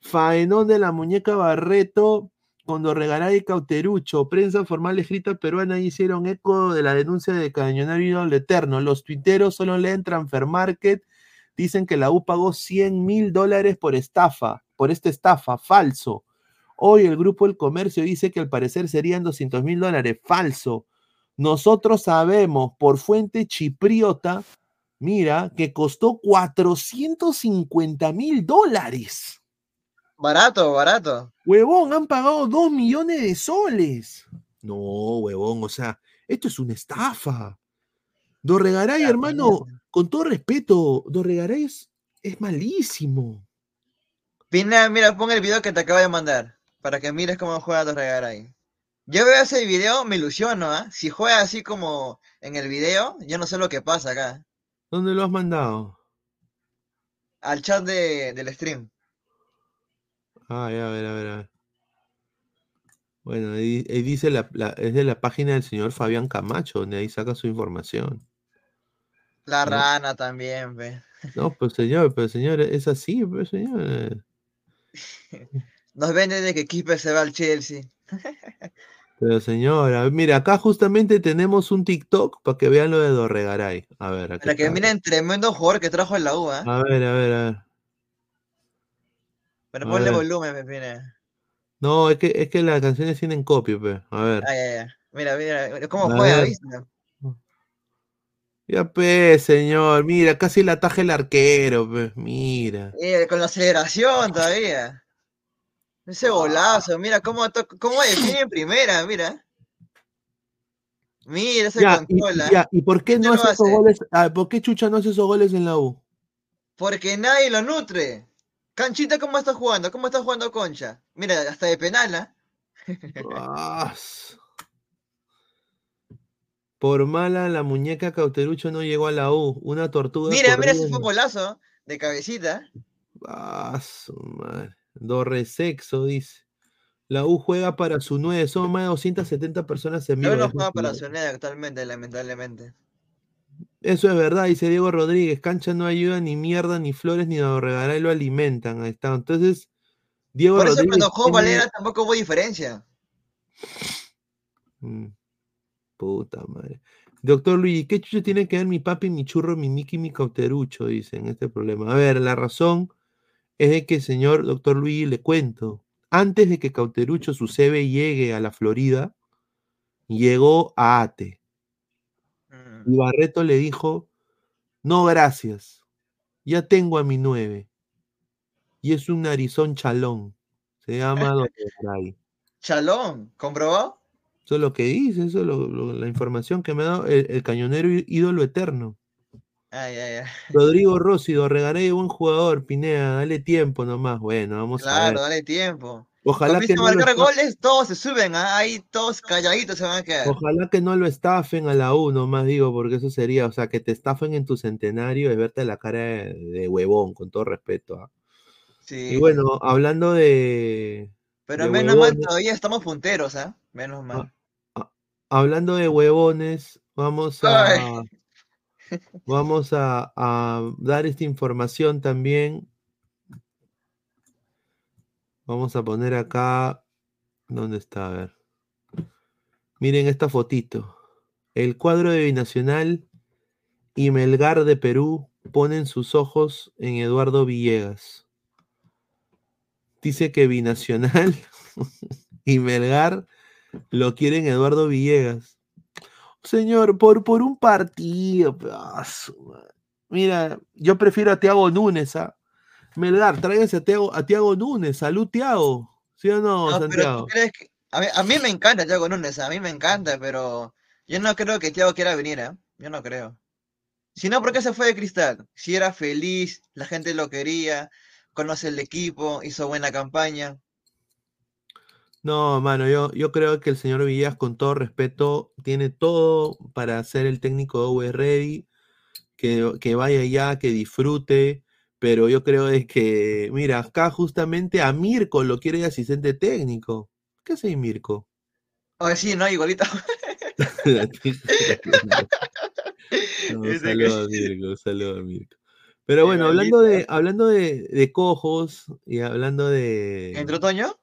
faenón de la muñeca Barreto, cuando regalará y Cauterucho, prensa formal escrita peruana hicieron eco de la denuncia de Cañonario Eterno. Los tuiteros solo leen Transfer Market Dicen que la U pagó 100 mil dólares por estafa, por esta estafa, falso. Hoy el Grupo El Comercio dice que al parecer serían 200 mil dólares, falso. Nosotros sabemos por fuente chipriota, mira, que costó 450 mil dólares.
Barato, barato.
Huevón, han pagado 2 millones de soles. No, huevón, o sea, esto es una estafa. Dorregaray,
Ya,
hermano, con todo respeto, Dorregaray es, es malísimo.
Pina, mira, pon el video que te acabo de mandar. Para que mires cómo juega Dorregaray. Yo veo ese video, me ilusiono, ¿ah? Si juega así como en el video, yo no sé lo que pasa acá.
¿Dónde lo has mandado?
Al chat de, del stream.
Ah, ya, a ver, a ver, a ver. Bueno, ahí, ahí dice la, la- es de la página del señor Fabián Camacho, donde ahí saca su información.
La
No.
rana también, ve.
No, pues señor, pero señor, es así, pues señor.
Nos venden de que Kipe se va al Chelsea.
Pero señora, mira, acá justamente tenemos un TikTok para que vean lo de Dorregaray. A ver, aquí
Para que miren tremendo jugador que trajo en la U, ¿ah?
A ver, a ver, a ver.
Pero
a
ponle
ver.
volumen, me Pina.
No, es que, es que las canciones tienen copia, pe. A ver.
Ay, ay, ay. Mira, mira, cómo
A
juega. ¿viste?
Ya, pe, señor, mira, casi la ataja el arquero, pe. Mira.
Eh, con la aceleración todavía. Ese golazo, mira cómo, cómo define en primera, mira. Mira ese
Ya, y,
control, ¿ah?
ya, ¿y por qué
¿Qué
no
lo
hace esos goles? Ah, ¿por qué Chucha no hace esos goles en la U?
Porque nadie lo nutre. Canchita, ¿cómo está jugando? ¿Cómo está jugando Concha? Mira, hasta de penal,
s- Por mala, la muñeca Cauterucho no llegó a la U. Una tortuga.
Mira, mira ese fue un golazo de cabecita.
Ah, su madre. Dorre sexo, dice. La U juega para su 9. Son más de 270 personas en vivo.
No juega
su
para su nada actualmente, lamentablemente.
Eso es verdad, dice Diego Rodríguez. Cancha no ayuda ni mierda, ni flores, ni Dorregaray lo alimentan. Ahí está. Entonces, Diego
Por eso
Rodríguez.
cuando juego
tiene-
Valera tampoco hubo diferencia.
Mm, Puta madre. Doctor Luigi, ¿qué chucho tiene que ver mi papi, mi churro, mi Miki, mi cauterucho? Dicen este problema. A ver, la razón es de que, señor doctor Luigi, le cuento. Antes de que Cauterucho, su CB, llegue a la Florida, llegó a Ate.
Mm.
Y Barreto le dijo: No, gracias. Ya tengo a mi 9. Y es un narizón chalón. Se llama Dorregaray.
Chalón, ¿comprobó?
Eso es lo que dice, eso es lo- lo- la información que me ha dado el, el cañonero ídolo eterno.
Ay, ay, ay.
Rodrigo Rossi, Dorregaray, buen jugador, Pineda, dale tiempo nomás. Bueno, vamos a
Claro,
ver.
dale tiempo.
Ojalá que, no lo
marcar
esta-
goles, todos se suben, ¿ah? ahí todos calladitos se van a quedar.
ojalá que no lo estafen a la U, nomás digo, porque eso sería, o sea, que te estafen en tu centenario es verte la cara de, de huevón, con todo respeto. ¿ah?
Sí.
Y bueno, hablando de.
Pero
de
menos mal todavía estamos punteros, ¿ah? Menos mal.
hablando de huevones, vamos a.
Ay.
Vamos a, dar esta información también. Vamos a poner acá. ¿Dónde está? A ver. Miren esta fotito. El cuadro de Binacional y Melgar de Perú ponen sus ojos en Eduardo Villegas. Dice que Binacional y Melgar lo quieren Eduardo Villegas. Señor, por, por un partido. Mira, yo prefiero a Tiago Núñez. ¿ah? Melgar, tráiganse a Tiago, a Tiago Núñez. Salud, Tiago. ¿Sí o no,
No,
Santiago?
que. A mí, a mí me encanta Thiago Núñez, a mí me encanta, pero yo no creo que Thiago quiera venir, ¿eh? Yo no creo. Si no, ¿por qué se fue de cristal? Si era feliz, la gente lo quería, conoce el equipo, hizo buena campaña.
No, mano, yo, yo creo que el señor Villegas, con todo respeto, tiene todo para ser el técnico de Ready, que, que vaya allá, que disfrute, pero yo creo es que, mira, acá justamente a Mirko lo quiere de asistente técnico. ¿Qué hace Mirko?
Oye, sí, no, igualito.
No,
Ese
saludo a
que-
Mirko, saludo a Mirko. Pero bueno, hablando de, hablando de, de cojos y hablando de.
¿Entró Toño?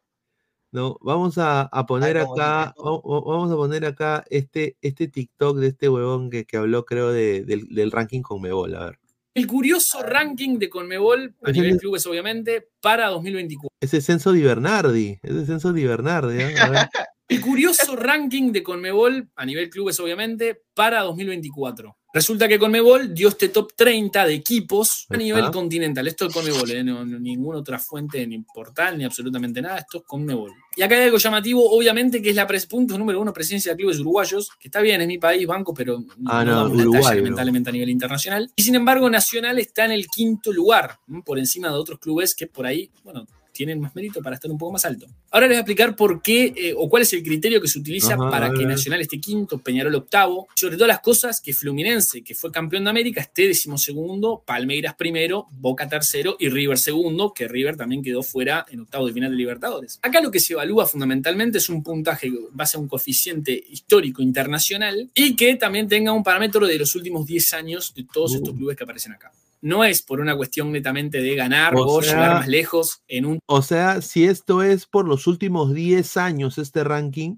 No, vamos a, a poner acá, vamos a poner acá este, este TikTok de este huevón que, que habló, creo, de- del, del ranking con Mebol. A ver.
El curioso ranking de Conmebol a nivel
es-
clubes, obviamente, para 2024.
Ese censo di Bernardi, ese censo di Bernardi. ¿eh? A ver.
El curioso ranking de Conmebol a nivel clubes, obviamente, para 2024. Resulta que Conmebol dio este top 30 de equipos a nivel continental. Esto es Conmebol, ¿eh? no, no- ninguna otra fuente, ni portal, ni absolutamente nada. Esto es Conmebol. Y acá hay algo llamativo, obviamente, que es la punto número uno, presencia de clubes uruguayos, que está bien, es mi país, banco, pero no,
Ah,
no la
Uruguay,
talla, lamentablemente, a nivel internacional. Y sin embargo, Nacional está en el quinto lugar, por encima de otros clubes que por ahí, bueno, tienen más mérito para estar un poco más alto. Ahora les voy a explicar por qué eh, o cuál es el criterio que se utiliza
Ajá,
para que. Nacional esté quinto, Peñarol octavo, sobre todas las cosas que Fluminense, que fue campeón de América, esté decimosegundo, Palmeiras primero, Boca tercero y River segundo, que River también quedó fuera en octavo de final de Libertadores. Acá lo que se evalúa fundamentalmente es un puntaje base a un coeficiente histórico internacional y que también tenga un parámetro de los últimos 10 años de todos
Uh.
estos clubes que aparecen acá. No es por una cuestión netamente de ganar
O
o,
sea-
llegar más lejos en un
O sea, si esto es por los últimos 10 años, este ranking,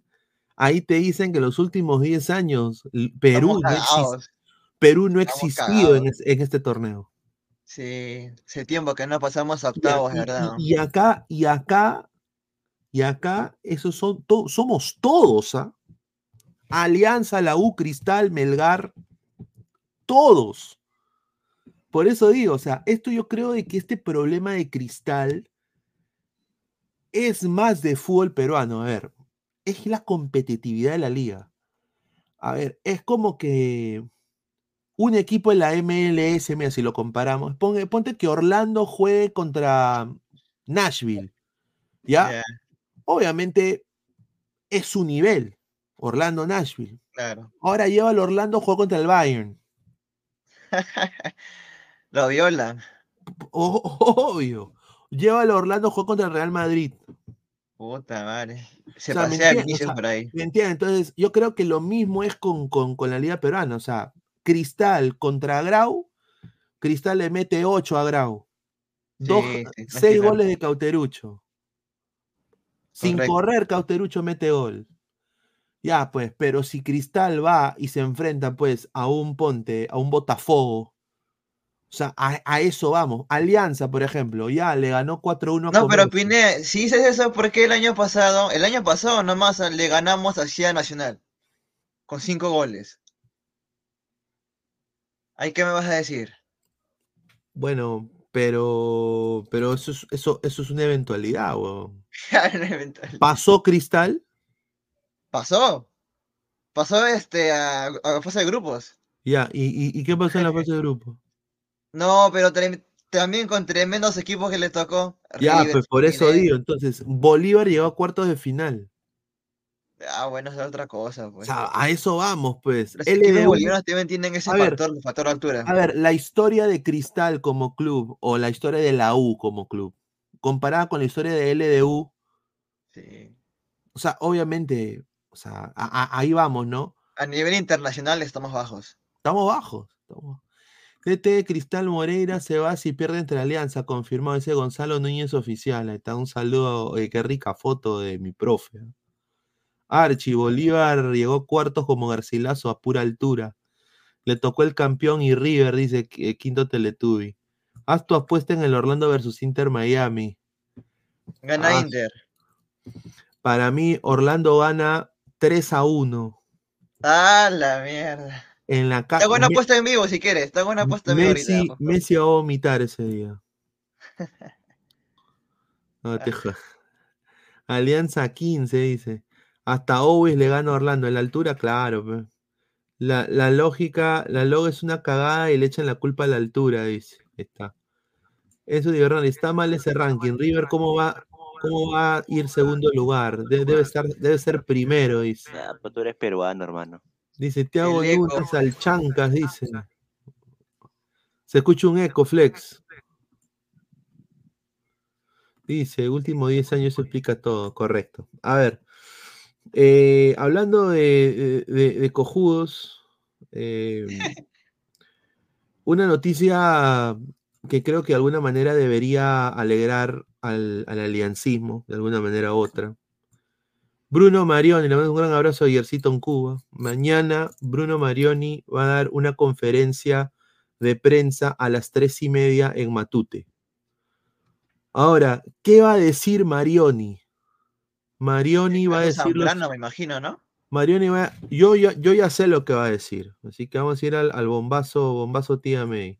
ahí te dicen que los últimos 10 años Perú no, exis-
cagados.
Perú no ha existido en,
cagados.
es- en este torneo.
Sí, hace tiempo que no pasamos a octavos,
y-
verdad.
y- y acá, y acá, y acá, esos son to- somos todos, ¿ah? Alianza, la U, Cristal, Melgar, todos. Por eso digo, o sea, esto yo creo de que este problema de Cristal es más de fútbol peruano. A ver, es la competitividad de la liga. A ver, es como que un equipo en la MLS, mira, si lo comparamos, ponte, ponte que Orlando juegue contra Nashville, ¿ya? Obviamente es su nivel, Orlando-Nashville.
claro.
Ahora lleva al Orlando a jugar contra el Bayern.
Lo violan.
Obvio. Lleva al Orlando a jugar contra el Real Madrid.
Puta madre. Se
O sea, ¿me
pasea
entiendes? O sea,
por ahí.
¿Me entiendes? Entonces, yo creo que lo mismo es con, con, con la Liga Peruana. O sea, Cristal contra Grau, Cristal le mete 8 a Grau. Dos,
Sí, sí, no es
6
final.
goles de Cauterucho. Sin
Correcto.
correr, Cauterucho mete gol. Ya, pues, pero si Cristal va y se enfrenta, pues, a un Ponte, a un Botafogo. O sea, a, a eso vamos. Alianza, por ejemplo, ya le ganó 4-1 a
No, pero. Piné, si dices eso, ¿por qué el año pasado, el año pasado nomás le ganamos a Ciudad Nacional? Con cinco goles. ¿Ahí qué me vas a decir?
Bueno, pero, pero eso es, eso, eso es una eventualidad, weón.
Eventual.
¿Pasó Cristal?
Pasó. Pasó este a, a fase de grupos.
Ya, ¿y, y, y qué pasó en la fase de grupo?
No, pero también con tremendos equipos que le tocó.
Ya,
River,
pues por eso digo, entonces, Bolívar llegó a cuartos de final.
Ah, bueno, es otra cosa,
O
pues.
sea, a eso vamos, pues.
Los
LDU
bolivianos también tienen ese
ver,
factor, el factor altura.
A ver, la historia de Cristal como club o la historia de la U como club, comparada con la historia de LDU,
Sí.
o sea, obviamente, o sea, a- a- ahí vamos, ¿no?
A nivel internacional estamos bajos.
Estamos bajos. Estamos... TT Cristal Moreira se va si pierde entre Alianza, confirmado ese Gonzalo Núñez oficial. Ahí está un saludo, eh, qué rica foto de mi profe. Archie Bolívar llegó cuartos como Garcilaso a pura altura. Le tocó el campeón y River, dice eh, Quinto Teletubi. Haz tu apuesta en el Orlando versus Inter Miami.
Gana
Ah,
Inter.
Para mí, Orlando gana 3 a 1
Ah, la mierda.
En la casa.
hago una apuesta en vivo si quieres. Hago una apuesta en vivo ahorita.
Messi. Messi va a vomitar ese día. No te jodas. Alianza 15, dice. Hasta Owis le gana a Orlando. En la altura, claro. pe. La, la lógica, la logo es una cagada y le echan la culpa a la altura, dice. Está. Eso digo, Ronald, está mal ese ranking. River, ¿cómo va, cómo va a ir segundo lugar? De- debe, estar, debe ser primero, dice.
Ah, pues tú eres peruano, hermano.
Dice Tiago. Nunes al Chancas, dice. Se escucha un eco, Flex. Dice, último 10 años se explica todo, correcto. A ver, eh, hablando de, de- de- de cojudos, eh, una noticia que creo que de alguna manera debería alegrar al, al aliancismo, de alguna manera u otra. Bruno Marioni, le mando un gran abrazo a Guillercito en Cuba. Mañana Bruno Marioni va a dar una conferencia de prensa a las tres y media en Matute. Ahora, ¿qué va a decir Marioni? Marioni va a decir los-
me imagino, ¿no?
Marioni va, yo, ya- yo ya sé lo que va a decir, así que vamos a ir al, al bombazo, bombazo tía May.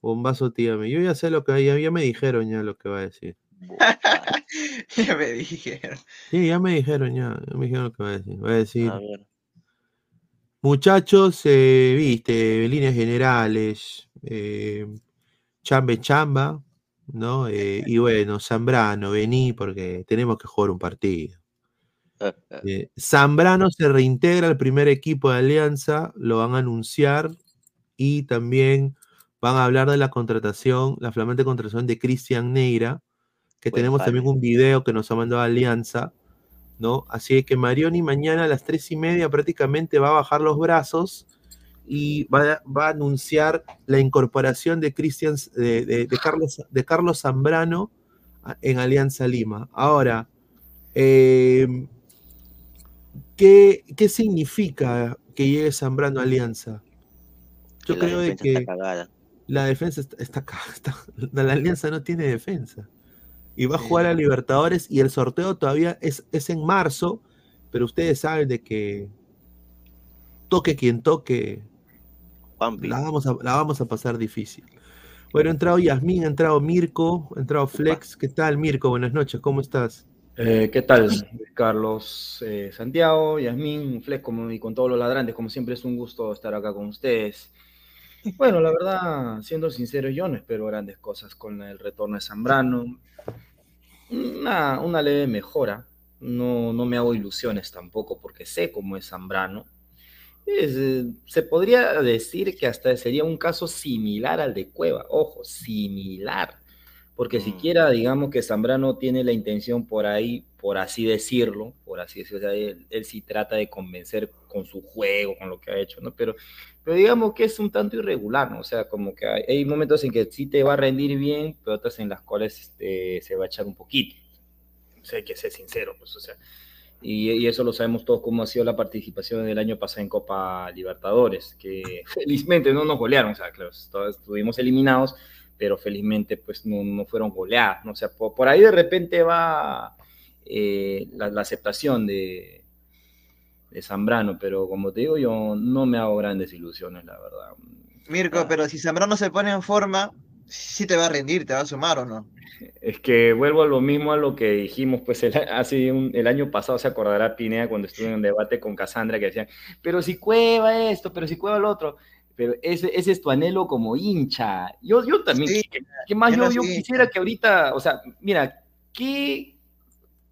Bombazo tía May. Yo ya sé lo que va ya, ya me dijeron ya lo que va a decir.
Ya me dijeron.
Sí, ya me dijeron ya, ya me dijeron lo que va a decir. Va a decir,
A ver.
muchachos, eh, viste, líneas generales, eh, chambe chamba, ¿no? Eh, y bueno, Zambrano, vení porque tenemos que jugar un partido. Eh, Zambrano se reintegra al primer equipo de Alianza, lo van a anunciar y también van a hablar de la contratación, la flamante contratación de Cristian Neira, que tenemos también un video que nos ha mandado Alianza, ¿no? Así que Marioni mañana a las tres y media prácticamente va a bajar los brazos y va, a- va a anunciar la incorporación de Cristian, de, de- de Carlos, de Carlos Zambrano en Alianza Lima. Ahora, eh, ¿qué, qué significa que llegue Zambrano a Alianza? Yo
Que
creo de que la defensa está, está- la Alianza no tiene defensa. Y va a jugar a Libertadores y el sorteo todavía es, es en marzo, pero ustedes saben de que toque quien toque, la vamos a, la vamos a pasar difícil. Bueno, ha entrado Yasmín, ha entrado Mirko, ha entrado Flex. ¿Qué tal, Mirko? Buenas noches, ¿cómo estás?
Eh, ¿Qué tal, Carlos? Eh, Santiago, Yasmín, Flex, como, y con todos los ladrantes, como siempre es un gusto estar acá con ustedes. Bueno, la verdad, siendo sincero, yo no espero grandes cosas con el retorno de Zambrano. Una, una leve mejora. No, no me hago ilusiones tampoco porque sé cómo es Zambrano. Es, eh, se podría decir que hasta sería un caso similar al de Cueva. Ojo, similar. Porque
Mm.
siquiera digamos que Zambrano tiene la intención por ahí, por así decirlo, por así decirlo, o sea, él, él sí trata de convencer con su juego, con lo que ha hecho, ¿no? Pero, pero digamos que es un tanto irregular, ¿no? O sea, como que hay, hay momentos en que sí te va a rendir bien, pero otras en las cuales este, se va a echar un poquito. O sea, hay que ser sincero, pues, o sea. Y, y eso lo sabemos todos cómo ha sido la participación del año pasado en Copa Libertadores, que felizmente no nos golearon, o sea, claro, todos estuvimos eliminados, pero felizmente pues no, no fueron goleadas, ¿no? O sea, por, por ahí de repente va eh, la, la aceptación de, de Zambrano, pero como te digo, yo no me hago grandes ilusiones, la verdad.
Mirko,
Ah.
pero si Zambrano se pone en forma, sí te va a rendir, te va a sumar o no.
Es que vuelvo a lo mismo a lo que dijimos pues el, hace un- el año pasado, se acordará Pineda cuando estuve en un debate con Cassandra que decían, pero si cueva esto, pero si cueva lo otro, pero ese, ese es tu anhelo como hincha. Yo, yo también,
Sí,
¿qué, qué más
yo
yo, quisiera que ahorita, o sea, mira, ¿qué,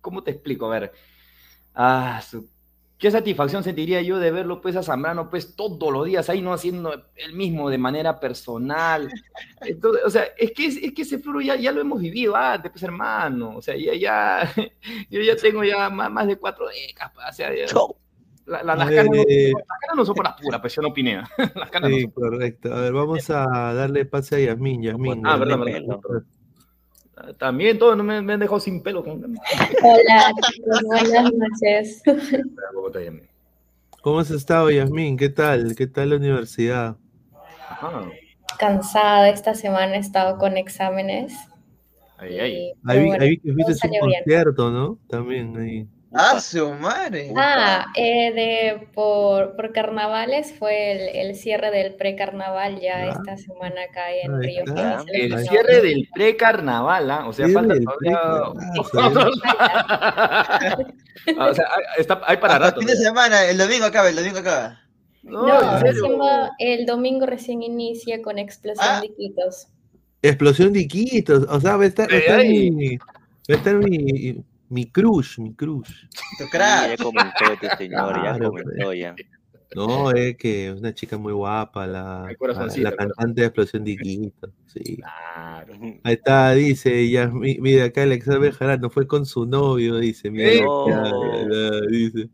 cómo te explico? A ver, ah, su- qué satisfacción sentiría yo de verlo pues a Zambrano pues todos los días ahí, no haciendo el mismo de manera personal. Entonces, o sea, es que, es que ese floro ya, ya lo hemos vivido antes, pues hermano. O sea, ya, ya, yo ya tengo ya más, más de cuatro décadas. pa, O sea, ya-
Chau.
la- la- las, canas no,
Eh,
las canas no son por las puras, pues yo no opiné. Las canas no
Sí,
son
correcto. A ver, vamos a darle pase a Yasmín. Yasmín.
Ah,
Yasmín.
verdad. También todos no me, me han dejado sin pelo. Con...
Hola, buenas noches.
¿Cómo has estado, Yasmín? ¿Qué tal? ¿Qué tal la universidad?
Ajá.
Cansada esta semana, he estado con exámenes.
Ay, ay.
y-
Ahí
pero
vi,
bueno,
ahí vi que
todo
fuiste a un concierto, ¿no? También ahí.
¡Ah, su madre!
Ah, eh, de, por, por carnavales fue el, el cierre del precarnaval ya
Ah.
esta semana acá en
Ahí
Río.
está.
El cierre del precarnaval, ¿ah? o sea, falta todavía. Ah, o sea, hay, está, hay para
Hasta
rato.
fin de semana, el domingo acaba, el domingo acaba.
No,
No,
en serio.
recién va- el domingo recién inicia con Explosión
Ah.
de Iquitos.
Explosión de Iquitos. O sea, va a estar, va a estar
Ay.
mi, va a estar mi, mi crush, mi crush.
Tu
Ya comentó este señor, ya comentó ya.
No, es que es una chica muy guapa, la, la cantante de Explosión de Iquitos. Sí.
Claro.
Ahí está, dice, Yasmín, mira acá Alexander Bejarano fue con su novio, dice, mira, lo que
no.
habla, dice.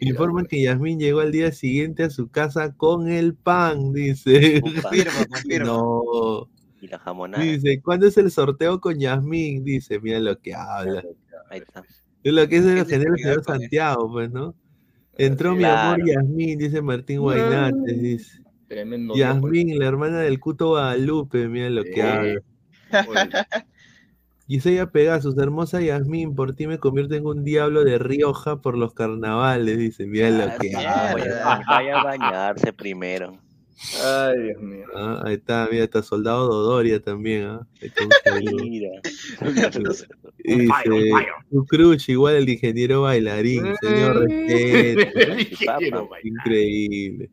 Informan que Yasmín llegó al día siguiente a su casa con el pan, dice.
Confirmo, confirmo.
No,
Y la jamonada.
dice, ¿cuándo es el sorteo con Yasmín? Dice, mira lo que habla.
Ahí está.
Es lo que es el
Tiene
general
que ver
señor. Santiago, pues, ¿no? Entró mi amor. Yasmín, dice Martín Guainates, dice.
Tremendo.
Yasmín, la hermana del Cuto Guadalupe, mira lo que habla. Gisella Pegasus, hermosa Yasmín, por ti me convierto en un diablo de Rioja por los carnavales, dice. Mira lo que
vaya,
mierda.
vaya a bañarse primero.
Ay, Dios mío.
Ah, ahí está, mira, está Soldado Dodoria también, ¿ah? Ahí está un saludo.
Mira.
Un crush igual el ingeniero bailarín, señor respeto. Increíble.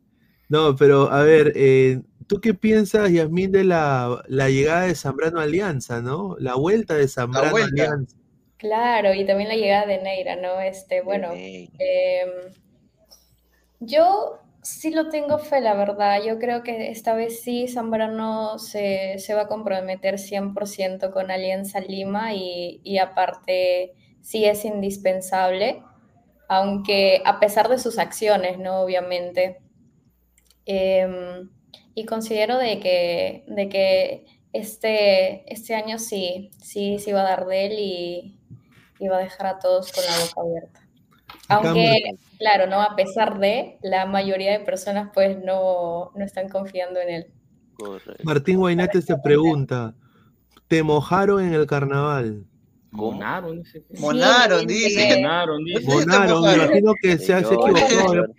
No, pero a ver, eh, ¿tú qué piensas, Yasmín, de la, la llegada de Zambrano Alianza, ¿no? La vuelta de Zambrano
vuelta.
Alianza.
Claro, y también la llegada de Neira, ¿no? Este, bueno, em, yo sí lo tengo fe, la verdad. Yo creo que esta vez sí Zambrano se, se va a comprometer 100% con Alianza Lima y, y aparte sí es indispensable, aunque a pesar de sus acciones, ¿no? Obviamente. Em, y considero de que, de que este, este año sí, sí, sí va a dar de él y, y va a dejar a todos con la boca abierta. Aunque, claro, ¿no? A pesar de, la mayoría de personas pues no, no están confiando en él.
correcto.
Martín Guainate se pregunta, ¿te mojaron en el carnaval?
Monaron, dice.
Monaron,
Sí,
dice.
Monaron, dice.
Monaron, me imagino que se ha se ha
Señor,
equivocado.
señor.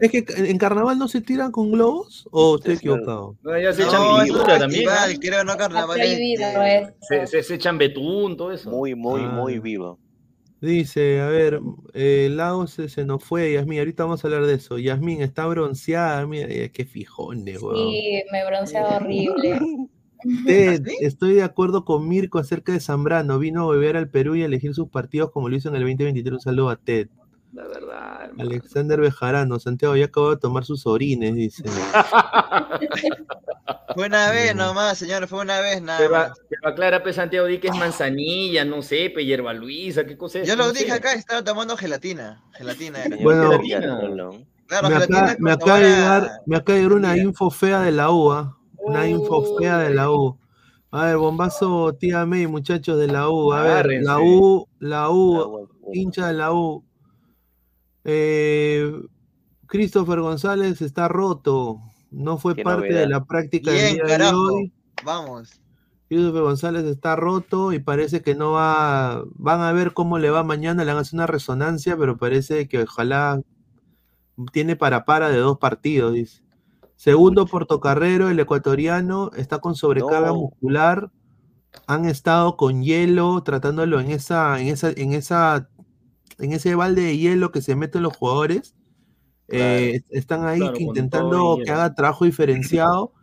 Es que en carnaval no se tiran con globos o estoy equivocado.
No, ya se echan
No,
pintura también. ¿no?
festival, carnaval.
eso.
Se, se, se echan betún, todo eso.
Muy, muy,
Ah.
muy vivo.
Dice, a ver, eh, se, se nos fue, Yasmín, ahorita vamos a hablar de eso. Yasmín está bronceada, mira, eh, qué fijones, weón.
Sí, me bronceaba horrible.
Ted, estoy de acuerdo con Mirko acerca de Zambrano. Vino a beber al Perú y a elegir sus partidos como lo hizo en el 2023. Un saludo a Ted.
La verdad, hermano.
Alexander Bejarano, Santiago ya acabó de tomar sus orines, dice.
Fue una vez nomás, señor, fue una vez nada
Pero,
más.
pero aclara, pues, Santiago, di que es manzanilla, no sé, pe, hierba Luisa, qué cosa es.
Yo lo
no
dije
sé.
acá, estaba tomando gelatina. Gelatina. era.
Bueno.
Gelatina.
Claro,
Me
gelatina
acaba,
con
me acaba de llegar, me acaba de llegar una
Mira.
info fea de la U, ¿ah? Una info fea de la U. A ver, bombazo tía May, muchachos de la U. A ver, la. U, la U, hincha de la U. Eh, Christopher González está roto. No fue
Qué
parte de la práctica del día de hoy.
Vamos.
Christopher González está roto y parece que no va. Van a ver cómo le va mañana. Le van a hacer una resonancia, pero parece que ojalá tiene para para de dos partidos, dice. Segundo portocarrero, el ecuatoriano, está con sobrecarga
No.
muscular. Han estado con hielo, tratándolo en esa, en esa, en esa, en ese balde de hielo que se meten los jugadores. Eh, están ahí
Claro,
que
con
intentando que haga trabajo diferenciado.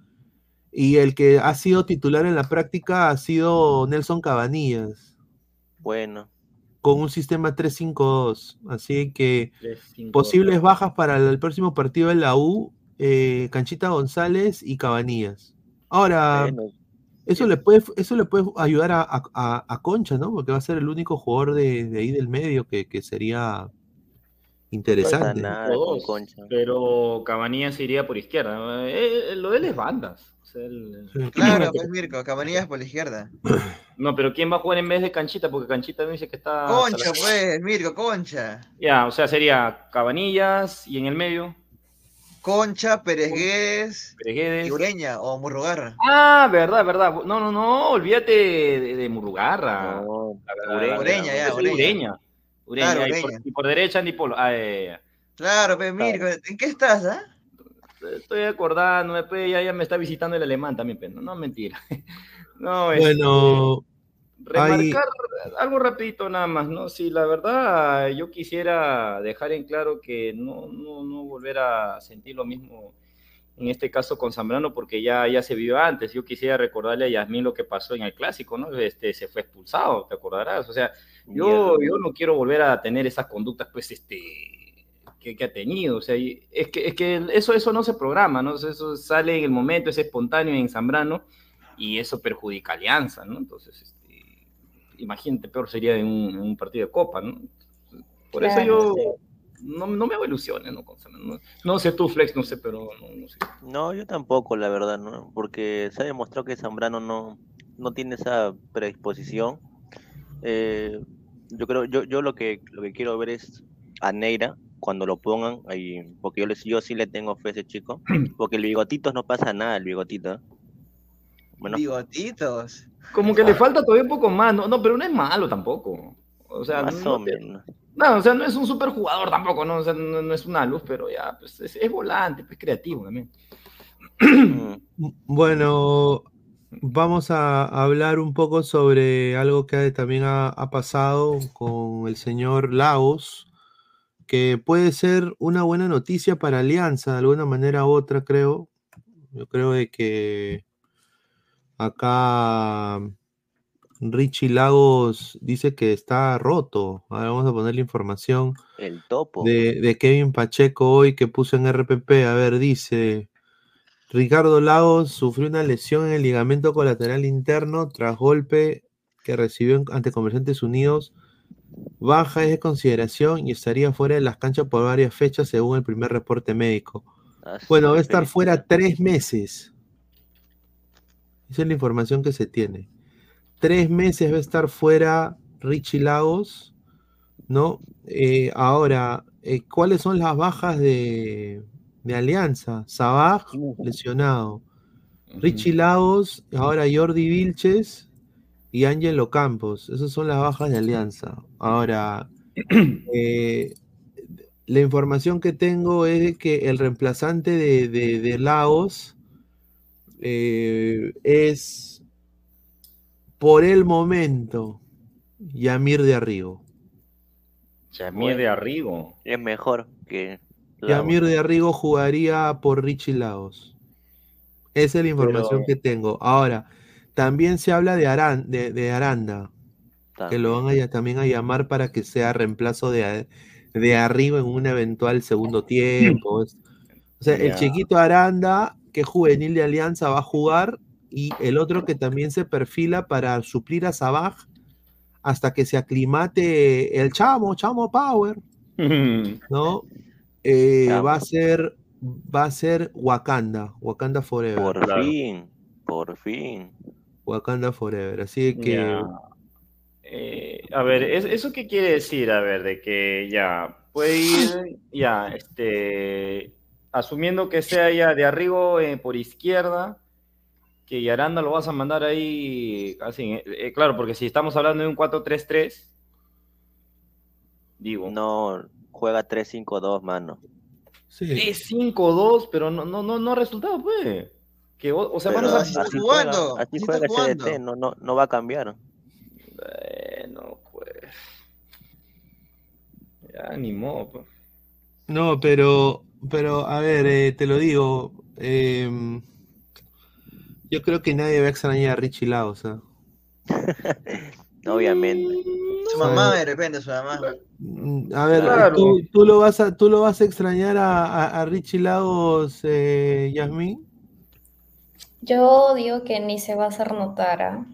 Y el que ha sido titular en la práctica ha sido Nelson Cabanillas,
Bueno,
con un sistema 3-5-2. Así que posibles bajas para el próximo partido de la U, eh, Canchita González y Cabanillas. Ahora,
bueno,
eso le puede, eso le puede ayudar a, a- Concha, ¿no? Porque va a ser el único jugador de, de ahí del medio que, que sería
no pasa
interesante.
nada
O
con Concha.
Pero Cabanillas se iría por izquierda. Eh, eh, lo de él es bandas. O sea, el-.
Claro, pues Mirko, Cabanillas por la izquierda.
No, pero ¿quién va a jugar en vez de Canchita? Porque Canchita me dice que está.
Concha, pues, Mirko, Concha.
Ya, o sea, sería Cabanillas y en el medio,
Concha, Pérez Guedes
Pereguedes.
y Ureña o Murrugarra.
Ah, verdad, verdad. No, no, no, olvídate de, de Murugarra.
No, Ureña,
Ureña, ya, Ureña.
Ureña. Ureña,
Claro,
y, por,
Ureña.
y por derecha Andy Polo. Ah, ya,
Claro, pues Mirko, ¿en qué estás, ah?
Estoy acordando, después ya, ya me está visitando el alemán también, pero no, no mentira. No, este, Remarcar algo rapidito nada más, ¿no? Sí, la verdad, yo quisiera dejar en claro que no, no, no volver a sentir lo mismo en este caso con Zambrano, porque ya, ya se vio antes. Yo quisiera recordarle a Yasmín lo que pasó en el clásico, ¿no? Este, se fue expulsado, te acordarás. O sea, yo, yo no quiero volver a tener esas conductas, pues, este, que, que ha tenido. O sea, es que, es que eso, eso no se programa, ¿no? Eso sale en el momento, es espontáneo en Zambrano, y eso perjudica a Alianza, ¿no? Entonces, este, imagínate, peor sería en un, en un partido de Copa, ¿no? Por
Claro,
eso yo
sí.
no, no me hago ilusiones, ¿no? No, no sé tú, Flex, no sé, pero no, no sé.
No, yo tampoco, la verdad, ¿no? Porque se ha demostrado que Zambrano no, no tiene esa predisposición. Eh, yo creo, yo, yo lo que lo que quiero ver es a Neira cuando lo pongan ahí, porque yo les, yo sí le tengo fe a ese chico, porque el bigotitos no pasa nada, el bigotito. Menos-
Bigotitos.
Como que le falta todavía un poco más. No, no, pero no es malo tampoco. O sea,
más
no,
o menos.
no, o sea, no es un super jugador tampoco, ¿no? O sea, no, no es una luz, pero ya, pues es, es volante, pues creativo también.
Mm,
Bueno, vamos a hablar un poco sobre algo que también ha, ha pasado con el señor Lagos, que puede ser una buena noticia para Alianza, de alguna manera u otra, creo. Yo creo de que acá Richie Lagos dice que está roto. Ahora vamos a poner la información
El topo.
de, de Kevin Pacheco hoy que puso en RPP. A ver, dice, Ricardo Lagos sufrió una lesión en el ligamento colateral interno tras golpe que recibió ante Comerciantes Unidos. Baja es de consideración y estaría fuera de las canchas por varias fechas según el primer reporte médico.
Ah,
Bueno, va a estar fuera tres meses. Esa es la información que se tiene. Tres meses va a estar fuera Richie Lagos, ¿no? Eh, ahora, eh, ¿cuáles son las bajas de, de Alianza? Sabaj, lesionado. Richie Lagos, ahora Jordi Vilches y Ángelo Campos. Esas son las bajas de Alianza. Ahora, eh, la información que tengo es que el reemplazante de, de- de Lagos eh, es por el momento Yamir de Arrigo.
Yamir de Arrigo.
Es mejor que.
Yamir de Arrigo jugaría por Richie Lagos. Esa es la información
Pero-
que tengo. Ahora, también se habla de, Aran- de, de Aranda, que lo van a, ya- también a llamar para que sea reemplazo de, de Arrigo en un eventual segundo tiempo. O sea, el chiquito Aranda, que es juvenil de Alianza, va a jugar, y el otro que también se perfila para suplir a Sabaj hasta que se aclimate el chamo, chamo Power. ¿no? Eh, va a ser va a ser Wakanda, Wakanda Forever,
Por
Claro.
fin. Por fin.
Wakanda Forever. Así que.
Eh, a ver, ¿es- ¿eso qué quiere decir? A ver, de que ya puede ir, ya, este, asumiendo que sea ya de Arrigo eh, por izquierda, que Yaranda lo vas a mandar ahí, así, eh, eh, claro, porque si estamos hablando de un 4-3-3, digo,
No, juega 3-5-2, mano.
sí.
es 5-2, pero no, no, no, no ha resultado, pues. Que, o, o sea,
Pero
van a
así está
así
jugando,
juega, así juega CDT,
jugando.
no, no, no va a cambiar.
Bueno, pues. Ya, ni modo, pues.
No, pero pero a ver, eh, te lo digo, em, yo creo que nadie va a extrañar a Richie Laos, ¿ah?
Obviamente.
Su mamá de repente, su mamá.
Mm, A ver,
Claro.
¿tú, tú lo vas a tú lo vas a extrañar a, a- a Richie Lagos, eh, Yasmín?
Yo digo que ni se va a hacer notar.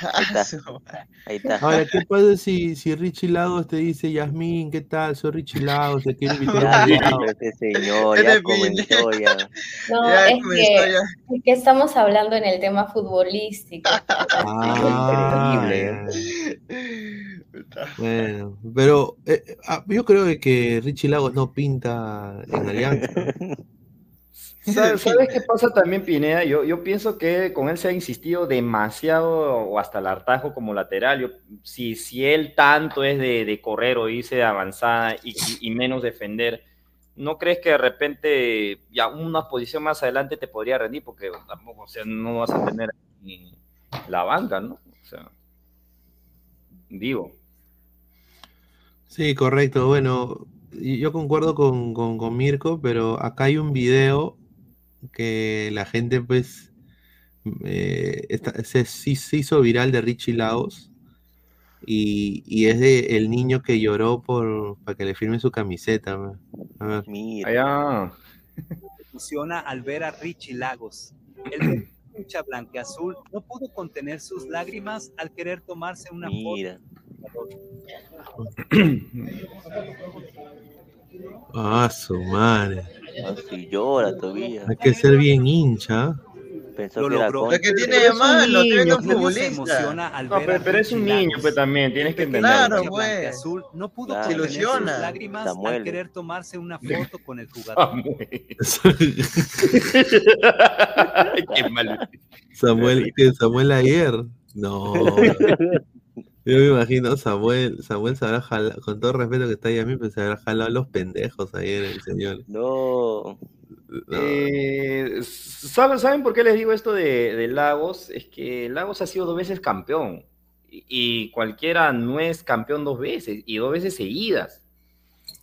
¿Ah?
está. Ahí está.
Ahora, ¿qué pasa si, si Richie Lagos te dice, Yasmín, ¿qué tal? Soy Richie Lagos, te quiero invitar a
Ya,
un helado"?
este señor, ya
pendejo.
comentó, ya.
No,
Ya
es
comenzó
que,
ya.
es que estamos hablando en el tema futbolístico.
Ah. Bueno, pero eh, ah, yo creo de que Richie Lagos no pinta en Alianza.
¿Sabes, sabes qué pasa también, Pineda? Yo, yo pienso que con él se ha insistido demasiado o hasta el hartazgo como lateral. Yo, si, si él tanto es de, de correr o irse de avanzada y, y- y menos defender, ¿no crees que de repente ya una posición más adelante te podría rendir? Porque tampoco, o sea, no vas a tener ni la banca, ¿no? O sea, digo.
Sí, correcto. Bueno, yo concuerdo con, con, con Mirko, pero acá hay un video que la gente, pues, eh, está- se, se hizo viral de Richie Laos y, y es de el niño que lloró por para que le firme su camiseta. man. A ver.
Mira,
Allá.
emociona al ver a Richie Lagos. El hincha blanqueazul no pudo contener sus lágrimas al querer tomarse una
mira.
Ah, su madre.
Así llora todavía.
Hay que ser bien hincha.
Pensó
Lo
que
logró.
Lo que tiene
Pero es
foto.
un
Se
futbolista.
emociona al
No,
ver
pero, pero es un niño, pues también, tienes que entenderlo.
Claro,
El
pues.
blanqueazul no pudo
Claro.
sus
ilusiona.
lágrimas
Samuel.
al querer tomarse una foto con el
Ah,
jugador.
malo.
Samuel, que Samuel ayer. No. Yo me imagino Samuel, Samuel se habrá jalado, con todo respeto que está ahí a mí, pero se habrá jalado los pendejos ayer el señor.
No.
No.
Eh, ¿saben, ¿Saben por qué les digo esto de, de Lagos? Es que Lagos ha sido dos veces campeón. Y, y cualquiera no es campeón dos veces, y dos veces seguidas.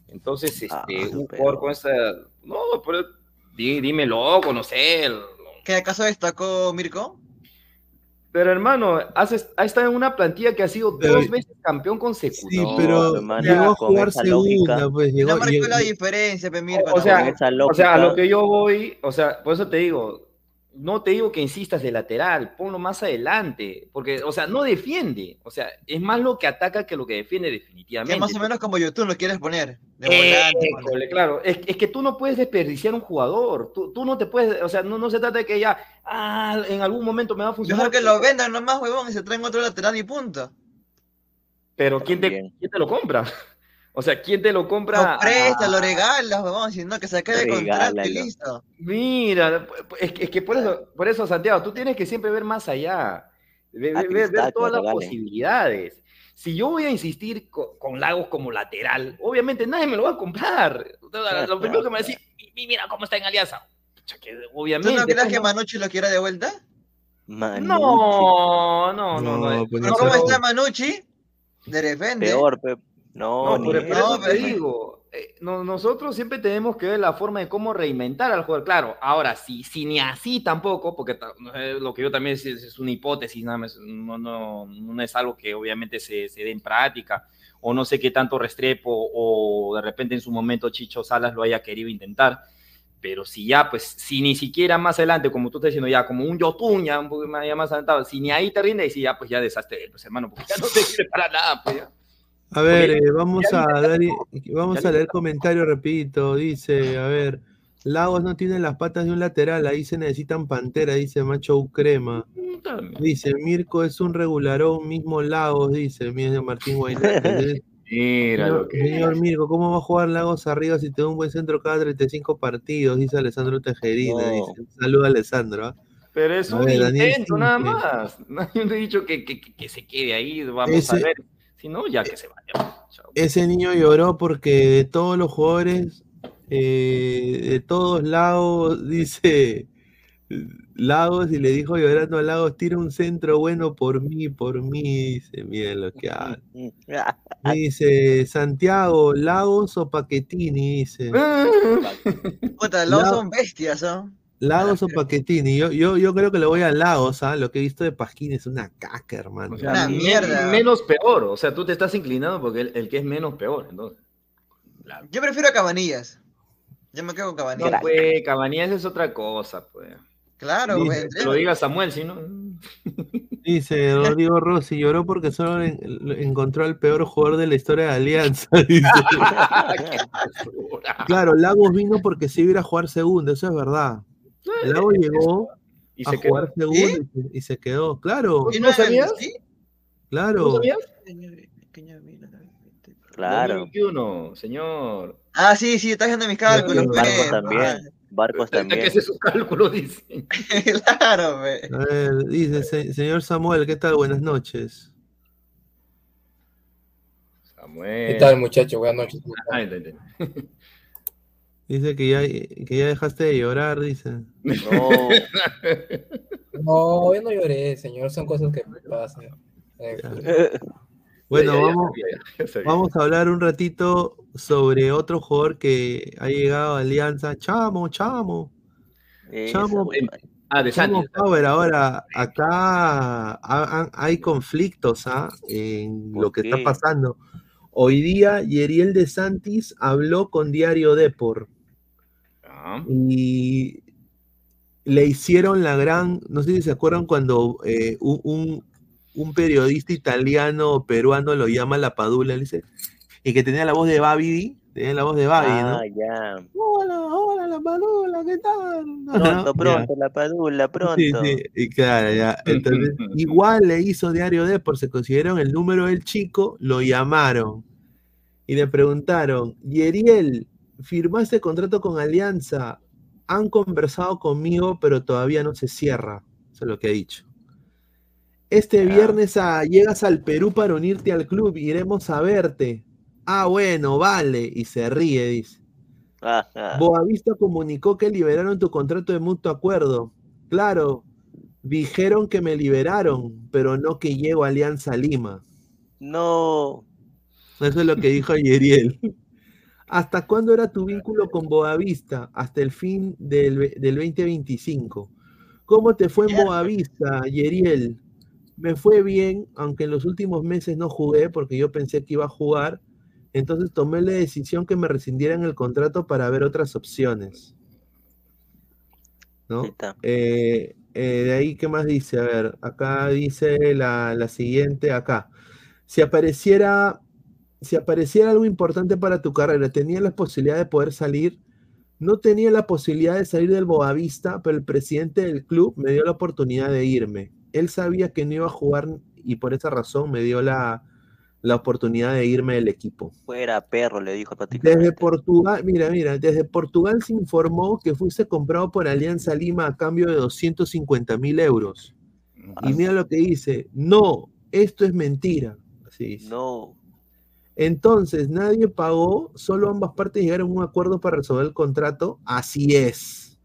Entonces, este,
Ah,
un
pero-
jugador con esa. No, pero di- dímelo, conocer.
¿Qué acaso destacó Mirko?
Pero hermano, has, ha estado en una plantilla que ha sido
Pero-
dos veces campeón consecutivo.
Sí,
No,
pero
hermano,
llegó a
con
jugar segunda,
lógica.
pues llegó,
No marcó la diferencia, pe Mirko.
O sea,
Con esa
O sea, a lo que yo voy, o sea, por eso te digo, no te digo que insistas de lateral, ponlo más adelante, porque, o sea, no defiende, o sea, es más lo que ataca que lo que defiende definitivamente.
que más o menos como YouTube lo quieres poner. De
Eh,
volante.
école, claro, es, es que tú no puedes desperdiciar un jugador, tú, tú no te puedes, o sea, no, no se trata de que ya, ah, en algún momento me va a funcionar.
Mejor que lo vendan nomás, huevón, y se traen otro lateral y punto.
Pero ¿quién te, quién te lo compra? O sea, ¿quién te lo compra?
Lo presta,
Ah,
lo regalas, huevón, si no, que se acabe el contrato y listo.
Mira, es que, es que por eso, por eso, Santiago, tú tienes que siempre ver más allá, ve-
A
ve- ver, todas las posibilidades. Si yo voy a insistir co- con, Lagos como lateral, obviamente nadie me lo va a comprar. Lo primero que me va a decir, "Y- y mira cómo está en Alianza. Pucha, que
¿Tú
obviamente.
no crees que. Manucci lo quiera de vuelta?
Manucci.
No, no, no, no.
No, pues
¿Pero
no
cómo está Manucci? De repente.
Peor, pe- No,
No, por
No,
te
pero-
digo, eh, no- nosotros siempre tenemos que ver la forma de cómo reinventar al jugador. Claro, ahora, si, si ni así tampoco, porque lo que yo también es, es una hipótesis, nada más, no, no, no es algo que obviamente se, se dé en práctica, o no sé qué tanto Restrepo o de repente en su momento Chicho Salas lo haya querido intentar. Pero si ya, pues, si ni siquiera más adelante, como tú estás diciendo, ya como un Yotun, ya un poco más, ya más adelantado, si ni ahí te rinde, y si ya, pues ya desastre, pues hermano, porque ya no te sirve para nada, pues ya.
A ver, eh, vamos a dar, vamos a
le-
leer comentario, repito, dice, a ver, Lagos no tiene las patas de un lateral, ahí se necesitan pantera, dice Macho Crema. Dice, Mirko es un regularón, mismo Lagos, dice, mira Martín Guaynate.
Mira
Señor,
lo que
señor Mirko, ¿cómo va a jugar Lagos arriba si te da un buen centro cada 35 partidos? Dice Alessandro Tejerina.
No.
Dice, saluda Alessandro. ¿ah?
Pero es
A
un
ver, Daniel
intento nada más. Nadie me ha dicho que, que- que- que se quede ahí. Vamos
Ese-
a ver. Si no, ya que se vaya. Chao.
Ese niño lloró porque de todos los jugadores, eh, de todos lados, dice Lagos, y le dijo llorando a Lagos, tira un centro bueno por mí, por mí, dice, miren lo que habla. Dice Santiago, Lagos o Paquetini, dice.
Puta, los
La-
son bestias, ¿no?
Lagos o Paquetini, yo, yo, yo creo que le voy a Lagos, ¿ah? Lo que he visto de Pasquín es una caca, hermano.
O sea,
Una mierda.
Menos peor. O sea, tú te estás inclinando porque el, el que es menos peor. Entonces.
Yo prefiero a Cabanillas. Yo me quedo con
No,
Cabanillas.
pues, Cabanías es otra cosa, pues.
Claro,
Dice,
güey.
Que lo diga Samuel, si no.
Dice Rodrigo Rossi, lloró porque solo en- encontró al peor jugador de la historia de Alianza. Dice. Claro, Lagos vino porque se iba a ir a jugar segundo, eso es verdad. Lagos llegó
Y
a
se quedó.
jugar segundo y se, y se quedó. Claro,
¿Y
¿No
no el-
sabías?
sí?
¿No
claro.
sabías?
Claro.
2021, señor.
Ah, sí, sí, está haciendo mis cálculos.
Barcos.
Barcos también. Barcos
Hasta que
también.
hace su cálculo, dice.
claro, güey.
A ver, dice, "Se- señor Samuel, ¿qué tal? Buenas noches.
Samuel.
¿Qué tal, muchachos? Buenas noches.
Ah.
Dice que ya, que ya dejaste de llorar, dice.
No,
No, yo no lloré, señor. Son cosas que pasan. Eh,
Bueno,
Ya, ya, ya
vamos,
ya
vamos a hablar un ratito sobre otro jugador que ha llegado a Alianza. Chamo, chamo.
esa,
Chamo,
güey.
Ah, de Santi.
Chamo Power, ahora acá ha- ha- hay conflictos ¿ah? en
¿Por
lo que está pasando. Hoy día Yeriel de Santis habló con Diario Depor Y le hicieron la gran, no sé si se acuerdan cuando eh, un, un- un periodista italiano o peruano lo llama la padula, le dice, y que tenía la voz de Babidi, tenía la voz de Babidi, ¿no?
Ah, ya.
Hola, hola, la padula, ¿qué tal?
Pronto, pronto, la padula, pronto.
Sí, sí, y claro, ya. Entonces, igual le hizo Diario Depor, se consiguieron el número del chico, lo llamaron y le preguntaron, Yeriel, ¿firmaste contrato con Alianza? Han conversado conmigo, pero todavía no se cierra. Eso es lo que ha dicho. Este viernes ah, llegas al Perú para unirte al club, iremos a verte. Ah, bueno, vale. Y se ríe, dice. Boavista comunicó que liberaron tu contrato de mutuo acuerdo. Claro, dijeron que me liberaron, pero no que llego a Alianza Lima.
No.
Eso es lo que dijo Yeriel. ¿Hasta cuándo era tu vínculo con Boavista? Hasta el fin del, del 2025. ¿Cómo te fue en Boavista, Yeriel? Me fue bien, aunque en los últimos meses no jugué porque yo pensé que iba a jugar. Entonces tomé la decisión que me rescindieran el contrato para ver otras opciones. ¿No? Eh, eh, de ahí, ¿qué más dice? A ver, acá dice la, la siguiente, acá. Si apareciera, si apareciera algo importante para tu carrera, ¿tenías la posibilidad de poder salir? No tenía la posibilidad de salir del Boavista, pero el presidente del club me dio la oportunidad de irme. Él sabía que no iba a jugar y por esa razón me dio la, la oportunidad de irme del equipo.
Fuera perro, le dijo prácticamente.
Desde Portugal, mira, mira, desde Portugal se informó que fuiste comprado por Alianza Lima a cambio de 250 mil euros. Y mira lo que dice, no, esto es mentira. Así dice.
No.
Entonces, nadie pagó, solo ambas partes llegaron a un acuerdo para resolver el contrato. Así es.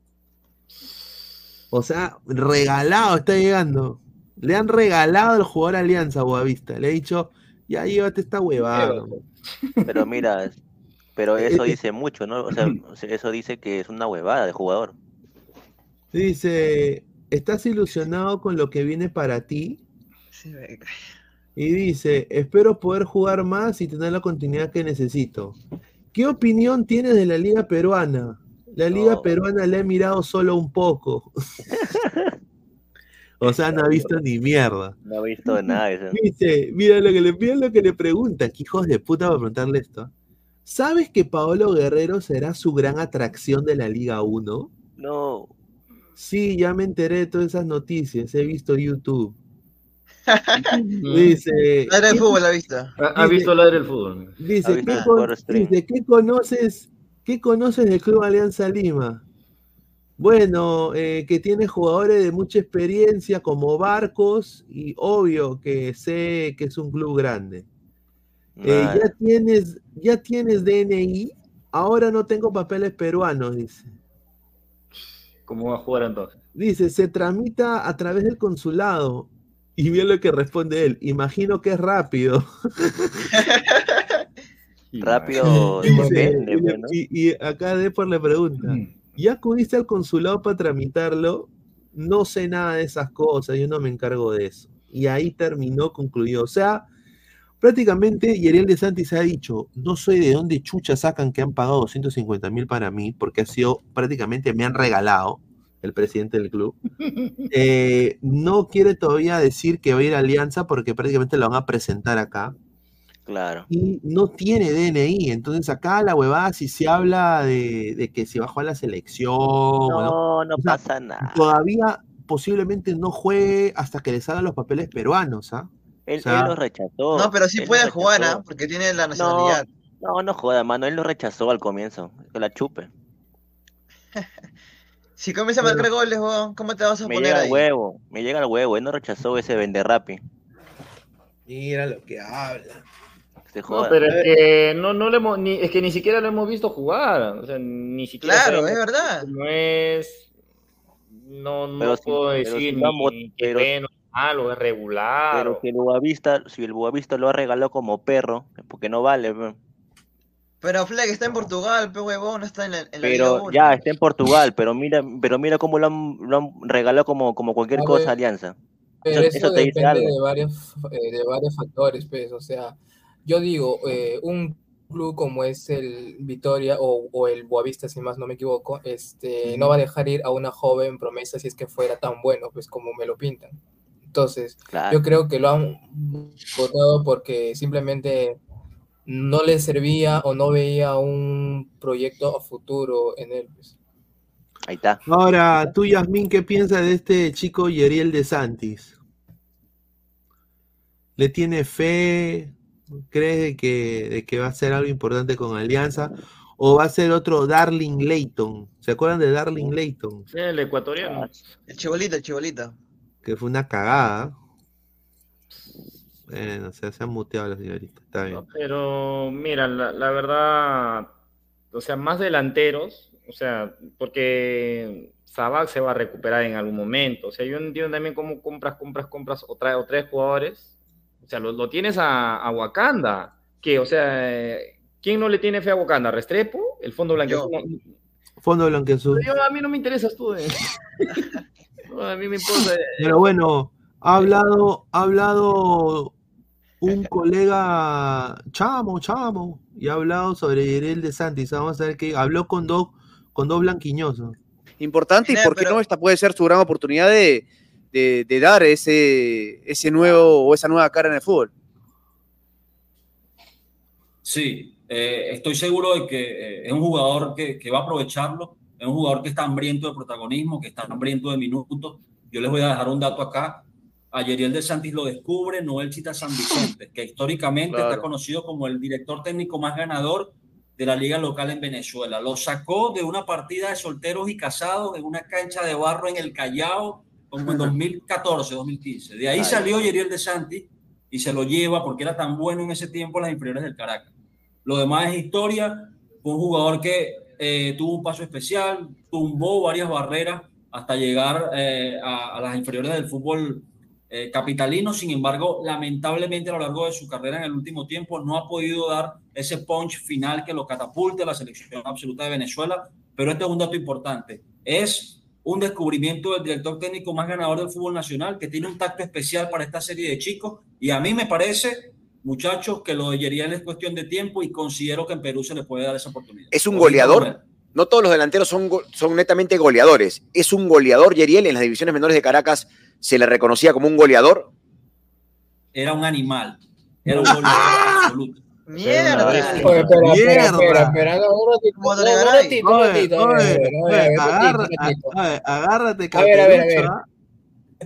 O sea, regalado está llegando. Le han regalado al jugador Alianza Boavista. Le ha dicho, ya llévate esta huevada.
Pero mira, pero eso dice mucho, ¿no? O sea, eso dice que es una huevada de jugador.
Dice, ¿estás ilusionado con lo que viene para ti? Y dice, espero poder jugar más y tener la continuidad que necesito. ¿Qué opinión tienes de la liga peruana? La liga
No.
peruana la he mirado solo un poco. o sea, no ha visto ni mierda.
No ha visto nada. eso.
Dice, mira lo que le mira lo que le pregunta, que hijos de puta para preguntarle esto. ¿Sabes que Paolo Guerrero será su gran atracción de la Liga 1?
No.
Sí, ya me enteré de todas esas noticias, he visto YouTube. Dice,
Ladra
¿qué-
fútbol, la vista.
Ha, ha visto ladre el fútbol.
Ha
Dice,
visto
¿qué,
el
con-
Sport Stream.
dice, ¿qué conoces, ¿qué conoces del Club Alianza Lima? Bueno, eh, que tiene jugadores de mucha experiencia como Barcos y obvio que sé que es un club grande. Eh, ya tienes, ya tienes DNI, ahora no tengo papeles peruanos, dice.
¿Cómo va a jugar entonces?
Dice, se tramita a través del consulado. Y bien lo que responde él, imagino que es rápido.
Rápido
Dice,
depende,
y, y- y acá Depor le pregunta, ¿ya acudiste al consulado para tramitarlo? No sé nada de esas cosas, yo no me encargo de eso. Y ahí terminó, concluyó. O sea, prácticamente Yeriel de Santis ha dicho, no sé de dónde chucha sacan que han pagado 250 mil para mí, porque ha sido, prácticamente me han regalado el presidente del club. Eh, no quiere todavía decir que va a ir a Alianza porque prácticamente lo van a presentar acá
Claro.
y no tiene DNI. Entonces acá la huevada, si se habla de, de que se va a jugar la selección, no,
No, no
o sea,
pasa nada.
todavía posiblemente no juegue hasta que le salgan los papeles peruanos, ¿ah?
Él,
o sea-
él lo rechazó.
No, pero sí puede jugar. ¿ah? Porque tiene la nacionalidad.
No, no joda, mano. Él lo rechazó al comienzo. Que la chupe.
Si comienza a marcar goles, weón, ¿cómo te vas a
Me
poner
llega
ahí?
al huevo. Me llega al huevo. Él no rechazó ese vender rapi.
Mira lo que habla.
Se
No, pero es que no, no le hemos, ni, es que ni siquiera lo hemos visto jugar. O sea, ni siquiera
Claro,
sabemos
es verdad.
cómo es. No, no
Pero si-
puedo
pero
decir
si vamos-
ni que
pero-
bueno, malo, es regular.
Pero si el Boavista, si el Boavista lo ha regalado como perro, porque no vale. pe.
Pero Fleck está en Portugal, pe huevón, no está en la, en la Liga
Pero ya está en Portugal, pero mira, pero mira cómo lo han, lo han regalado como, como cualquier cosa Alianza.
Pero
Eso-
eso,
eso te dice
depende
algo.
de varios, eh, de varios factores, pues. O sea, yo digo, eh, un club como es el Vitoria o, o el Boavista, si más no me equivoco, este, no va a dejar ir a una joven promesa si es que fuera tan bueno, pues como me lo pintan. Entonces,
Claro.
yo creo que lo han votado porque simplemente no le servía o no veía un proyecto a futuro en él. pues.
Ahí está.
Ahora, tú, Yasmín, ¿qué piensas de este chico Yeriel de Santis? ¿Le tiene fe? ¿Crees de que, de que va a ser algo importante con Alianza? ¿O va a ser otro Darling Layton? ¿Se acuerdan de Darling Layton?
Sí, el ecuatoriano.
El chibolito, el chibolito.
que fue una cagada. Bueno, o sea, se han muteado la señorita, está bien.
Pero mira, la, la verdad, o sea, más delanteros, o sea, porque Sabac se va a recuperar en algún momento. O sea, yo no entiendo también cómo compras, compras, compras o, trae, o tres jugadores. O sea, lo, lo tienes a, a Wakanda. ¿Qué? O sea, eh, ¿quién no le tiene fe a Wakanda? ¿Restrepo? ¿El Fondo Blanco?
Fondo Blanqueazul.
Yo, a mí no me interesas tú. eh. No, a mí me importa. eh,
Pero bueno, ha hablado, ha hablado un colega chamo, chamo, y ha hablado sobre Yerel de Santis. Vamos a ver que habló con dos, con dos blanquiñosos.
Importante y por qué no, esta puede ser su gran oportunidad de, de- de dar ese, ese nuevo o esa nueva cara en el fútbol.
Sí, eh, estoy seguro de que eh, es un jugador que, que va a aprovecharlo, es un jugador que está hambriento de protagonismo, que está hambriento de minutos. Yo les voy a dejar un dato acá. A Yeriel de Santis lo descubre Noel Chita San Vicente, que históricamente
Claro.
está conocido como el director técnico más ganador de la liga local en Venezuela. Lo sacó de una partida de solteros y casados en una cancha de barro en el Callao, como en 2014, 2015. De ahí
Ay.
salió Yeriel de Santis y se lo lleva porque era tan bueno en ese tiempo en las inferiores del Caracas. Lo demás es historia. Fue un jugador que eh, tuvo un paso especial, tumbó varias barreras hasta llegar eh, a, a las inferiores del fútbol eh, capitalino. Sin embargo, lamentablemente a lo largo de su carrera en el último tiempo no ha podido dar ese punch final que lo catapulte a la selección absoluta de Venezuela. Pero este es un dato importante. Es un descubrimiento del director técnico más ganador del fútbol nacional, que tiene un tacto especial para esta serie de chicos. Y a mí me parece, muchachos, que lo de es cuestión de tiempo y considero que en Perú se le puede dar esa oportunidad.
Es un goleador. No todos los delanteros son, son netamente goleadores. Es un goleador, Yeriel. En las divisiones menores de Caracas se le reconocía como un goleador.
Era un animal. Era un goleador absoluto.
Mierda.
Oye, espera, espera, espera, espera, no, un ratito,
Como
no, un
Donegaray.
ratito, un
Oye,
ratito, a ver,
oye,
a ver, a
oye,
ver, un ratito,
agarra-
un ratito.
a- a- agárrate,
A ver, a ver, a ver.
¿ah?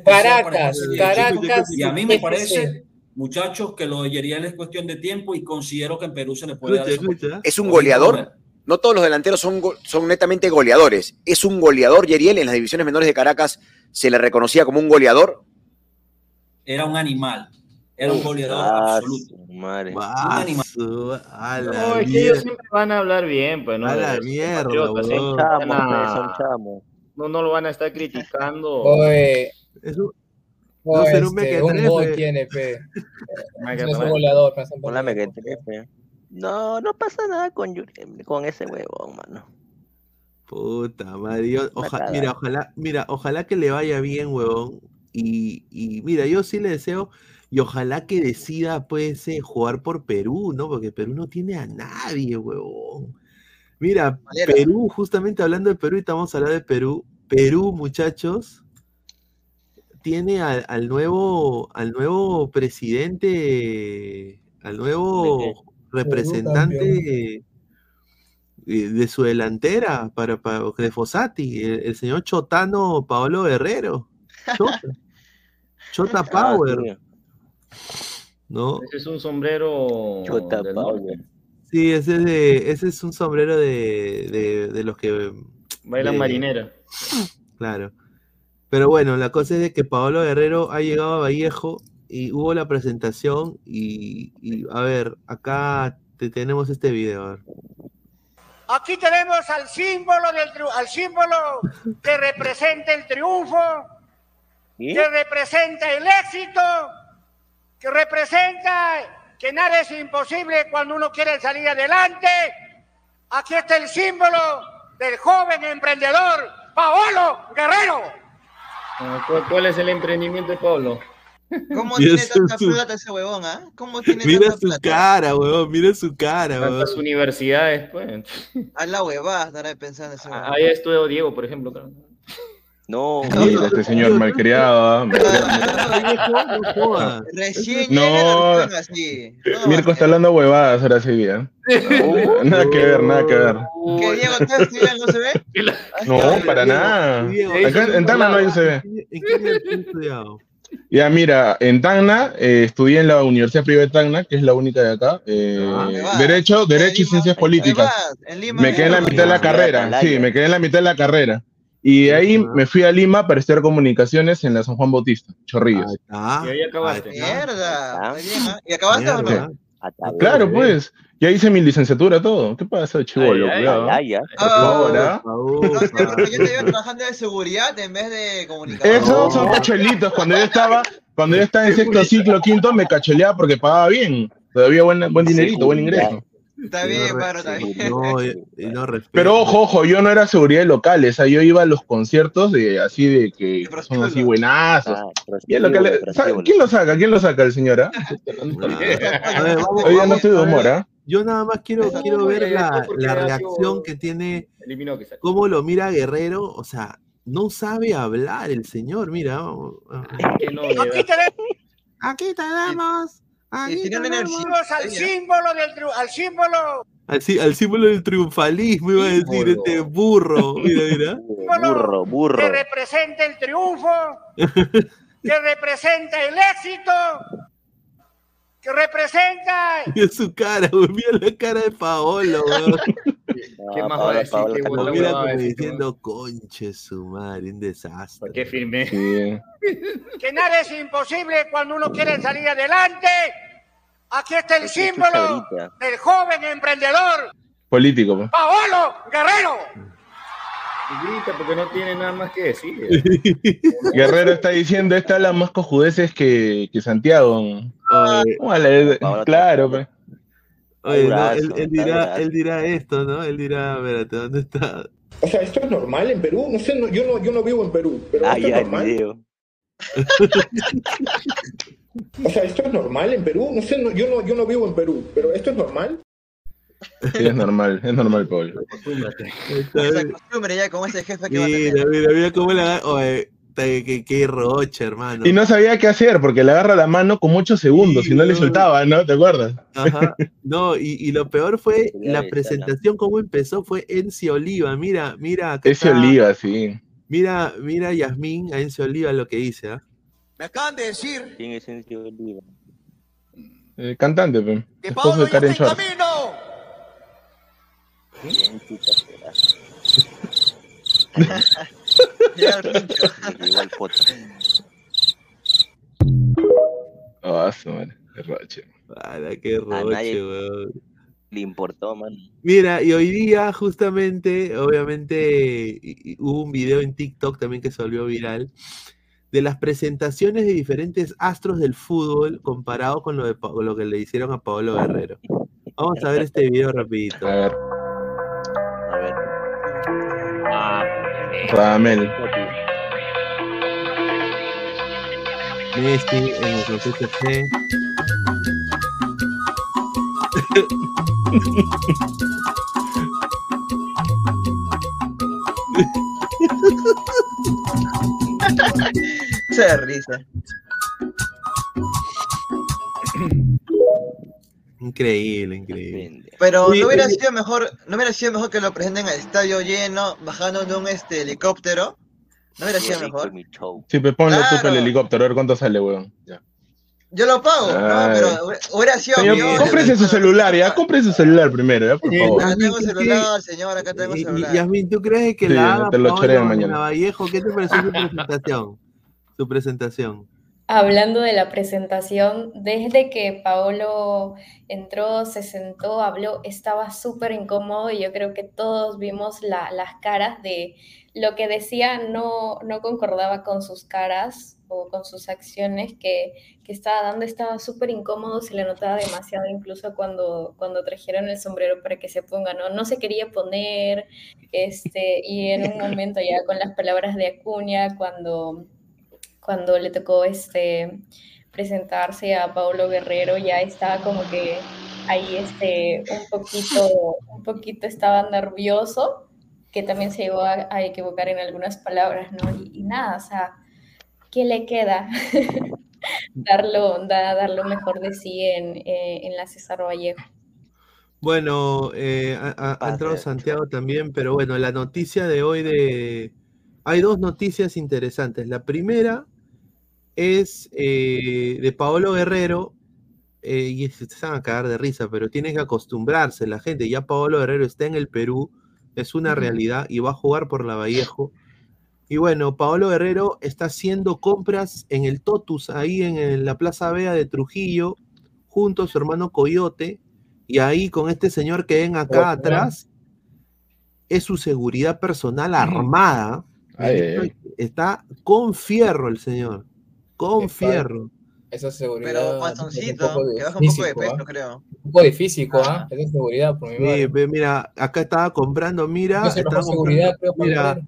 Caracas, Caracas.
Y a mí me parece, muchachos, que lo de Yeriel es cuestión de tiempo y considero que en Perú se le puede dar.
Es un goleador. No todos los delanteros son, son netamente goleadores. Es un goleador, Yeriel. En las divisiones menores de Caracas se le reconocía como un goleador.
Era un animal. Era un goleador
Ah,
absoluto.
madre.
Guaso, a la
No, es que ellos siempre van a hablar bien, pues, ¿no?
A la mierda.
¿eh?
Son chamos, pues, son chamos.
No, no lo van a estar criticando.
Oye,
Es un-
no,
será un
este,
mequetrefe.
un gol tiene, pe. Es un goleador, pero es un
Con la
goleador.
mequetrefe. No, no pasa nada con, Yuri- con ese huevón, mano.
Puta madre, oja- mira, ojalá, mira, ojalá que le vaya bien, huevón. Y, y mira, yo sí le deseo, y ojalá que decida, pues, eh, jugar por Perú, ¿no? Porque Perú no tiene a nadie, huevón. Mira,
Valera.
Perú, justamente hablando de Perú, y estamos hablando de Perú. Perú, muchachos, tiene al, al nuevo, al nuevo presidente, al nuevo representante de su delantera para, para de Fossati, el, el señor Chotano Paolo Guerrero. Chota, Chota
Ah,
Power. ¿no?
Ese es un sombrero
Chota
del
Power.
norte.
Sí, ese es, de, ese es un sombrero de, de, de los que
Bailan
de-
marinera.
Claro. Pero bueno, la cosa es de que Paolo Guerrero ha llegado a Vallejo y hubo la presentación y, y, a ver, acá te tenemos este video. a ver.
Aquí tenemos al símbolo del al símbolo que representa el triunfo,
¿Y?
que representa el éxito, que representa que nada es imposible cuando uno quiere salir adelante. Aquí está el símbolo del joven emprendedor Paolo Guerrero.
Ah, ¿Cuál, es el emprendimiento de Pablo?
¿Cómo
Mira
tiene
su-
tanta
su-
plata ese huevón, ah? ¿Cómo tiene
Mira
tanta
su
plata?
cara, weón, mira su cara, weón.
Tantas universidades, pues.
A la huevada estará pensando ese huevón.
Ahí estudió Diego, por ejemplo. creo.
No,
Mira, este señor malcriado. ¿ah?
Recién
No.
así.
Mirko está hablando huevadas ahora sí, ¿eh? Nada que ver, nada que ver.
¿Qué Diego está estudiando, no se ve?
No, para nada. Acá en Tacna no hay UCB.
¿En qué estudiado?
Ya, mira, en Tacna eh, estudié en la Universidad Privada de Tacna, que es la única de acá. eh,
Ah,
derecho, Derecho y Ciencias Políticas.
En Lima,
Me quedé en la mitad de la carrera, sí, me quedé en la mitad de la carrera. Y de ahí me fui a Lima para estudiar comunicaciones en la San Juan Bautista, Chorrillos.
Y ahí acabaste.
Mierda. Muy bien, ¿ah? ¿Y acabaste o no?
Claro, pues. Ya hice mi licenciatura, todo. ¿Qué pasa, chivolo?
Ay, ay,
Cuidado.
ay, ay.
Por favor, ¿ah?
No, sí, porque yo te iba trabajando de seguridad en vez de comunicación.
Esos son cachuelitos. Cuando yo estaba, cuando yo estaba en sexto ciclo, quinto, me cacholeaba porque pagaba bien. Todavía buen, buen dinerito, buen ingreso.
Está bien, está bien.
No, y no respeto.
Pero ojo, ojo, yo no era seguridad de locales, o sea, yo iba a los conciertos de así de que son así buenazos. Sa- ¿Quién lo saca? ¿Quién lo saca el señor? ah? Hoy día no estoy de humor. ¿ah?
Yo nada más quiero,
No,
quiero ver la, la reacción que tiene,
que
cómo lo mira Guerrero, o sea, no sabe hablar el señor, mira. vamos, ah.
Que no,
Aquí tenemos
Aquí tenemos, aquí tenemos.
energía.
al símbolo del al símbolo,
Al, sí- al símbolo del triunfalismo iba a decir este burro, mira, mira.
Burro,
que
burro.
representa el triunfo, que representa el éxito, que representa
su cara, güey, mira la cara de Paolo, weón.
¿Qué más va a
Paola,
decir?
Paola,
¿Qué
está
Lo
bola
mira como diciendo, conche su madre, un desastre.
¿Por qué firmé?
Sí.
que nada es imposible cuando uno quiere salir adelante. Aquí está el
que
símbolo del joven emprendedor,
Político, pues.
Paolo Guerrero.
Grita porque no tiene nada más que decir.
Guerrero está diciendo, esta es la más cojudeces que, que Santiago.
Oye,
Paola,
claro,
oye, no,
durazo,
él, dirá, él dirá esto, ¿no? Él dirá, espérate, ¿dónde está?
O sea, esto es normal en Perú. No sé, no- yo, no, yo no vivo en Perú, pero
Ay,
esto es normal. O sea, esto es normal en Perú. No sé, no- yo, no, yo no vivo en Perú, pero esto es normal.
Sí, es normal, es normal, Pablo.
Se acostumbre ya con ese jefe que va a tener.
Mira, mira, mira cómo la Oye, qué, qué roche, hermano.
Y no sabía qué hacer porque le agarra la mano como 8 segundos y no le soltaba, ¿no? ¿Te acuerdas?
Ajá. No, y, y lo peor fue la presentación, cómo empezó, fue Enci Oliva. Mira, mira, acá está-
Oliva, sí.
Mira, mira Yasmín a Enci Oliva lo que dice, ¿ah?
Me acaban de decir
¿Quién es Encio Oliva?
El cantante, pe.
que
de
ya
Karen
está en camino.
El pincho.
Llegó el foto.
Ah, su madre, qué roche.
Para, qué
A nadie-
roche, weón.
Le importó, man.
Mira, y hoy día justamente, obviamente, y- y hubo un video en TikTok también que se volvió viral de las presentaciones de diferentes astros del fútbol comparado con lo, de, con lo que le hicieron a Pablo Guerrero. Vamos a ver este video rapidito.
A ver, Radamel.
Messi en el PSG.
Se da risa.
Increíble, increíble.
Pero no hubiera
eh,
sido mejor, no hubiera sido mejor que lo presenten al estadio lleno, bajando de un este helicóptero. No hubiera sido mejor.
Sí, pues ponlo tú
Claro.
para el helicóptero, a ver cuánto sale, weón. Ya.
Yo lo pago, no, pero hubiera sido
Señor, cómprese su celular, ya, compre su celular primero, ya, por
Sí,
favor.
Acá tengo
Yasmín, ¿qué-
celular, señor, acá tengo
Y- y-
celular.
Yasmín, ¿tú crees que
Sí,
la
te lo mañana.
Vallejo? ¿Qué te pareció su presentación? Su presentación.
Hablando de la presentación, desde que Paolo entró, se sentó, habló, estaba súper incómodo y yo creo que todos vimos la- las caras de lo que decía no, no concordaba con sus caras o con sus acciones que, que estaba dando, estaba súper incómodo, se le notaba demasiado incluso cuando, cuando trajeron el sombrero para que se ponga, ¿no? No se quería poner, este, y en un momento ya con las palabras de Acuña, cuando cuando le tocó este, presentarse a Paulo Guerrero, ya estaba como que ahí este, un poquito, un poquito estaba nervioso, que también se llegó a, a equivocar en algunas palabras, ¿no? Y, y nada, o sea, ¿qué le queda? darlo, da- dar lo mejor de sí en, eh, en la César Vallejo.
Bueno, eh, ha, ha- ha entrado Santiago también, pero bueno, la noticia de hoy de... Hay dos noticias interesantes. La primera es eh, de Paolo Guerrero, eh, y se van a cagar de risa, pero tiene que acostumbrarse la gente. Ya Paolo Guerrero está en el Perú, es una realidad y va a jugar por la Vallejo. Y bueno, Paolo Guerrero está haciendo compras en el Totus, ahí en, en la Plaza Vea de Trujillo, junto a su hermano Coyote, y ahí con este señor que ven acá atrás, es su seguridad personal armada.
Ay, ay, ay.
Está con fierro el señor, con
Qué
fierro.
Esa seguridad.
Pero panzoncito, que baja un poco de peso,
¿ah?
creo.
Un poco de físico, ¿ah? Esa seguridad, por mi
Sí,
madre.
mira, acá estaba comprando, mira, estaba
seguridad,
comprando-
creo,
mira,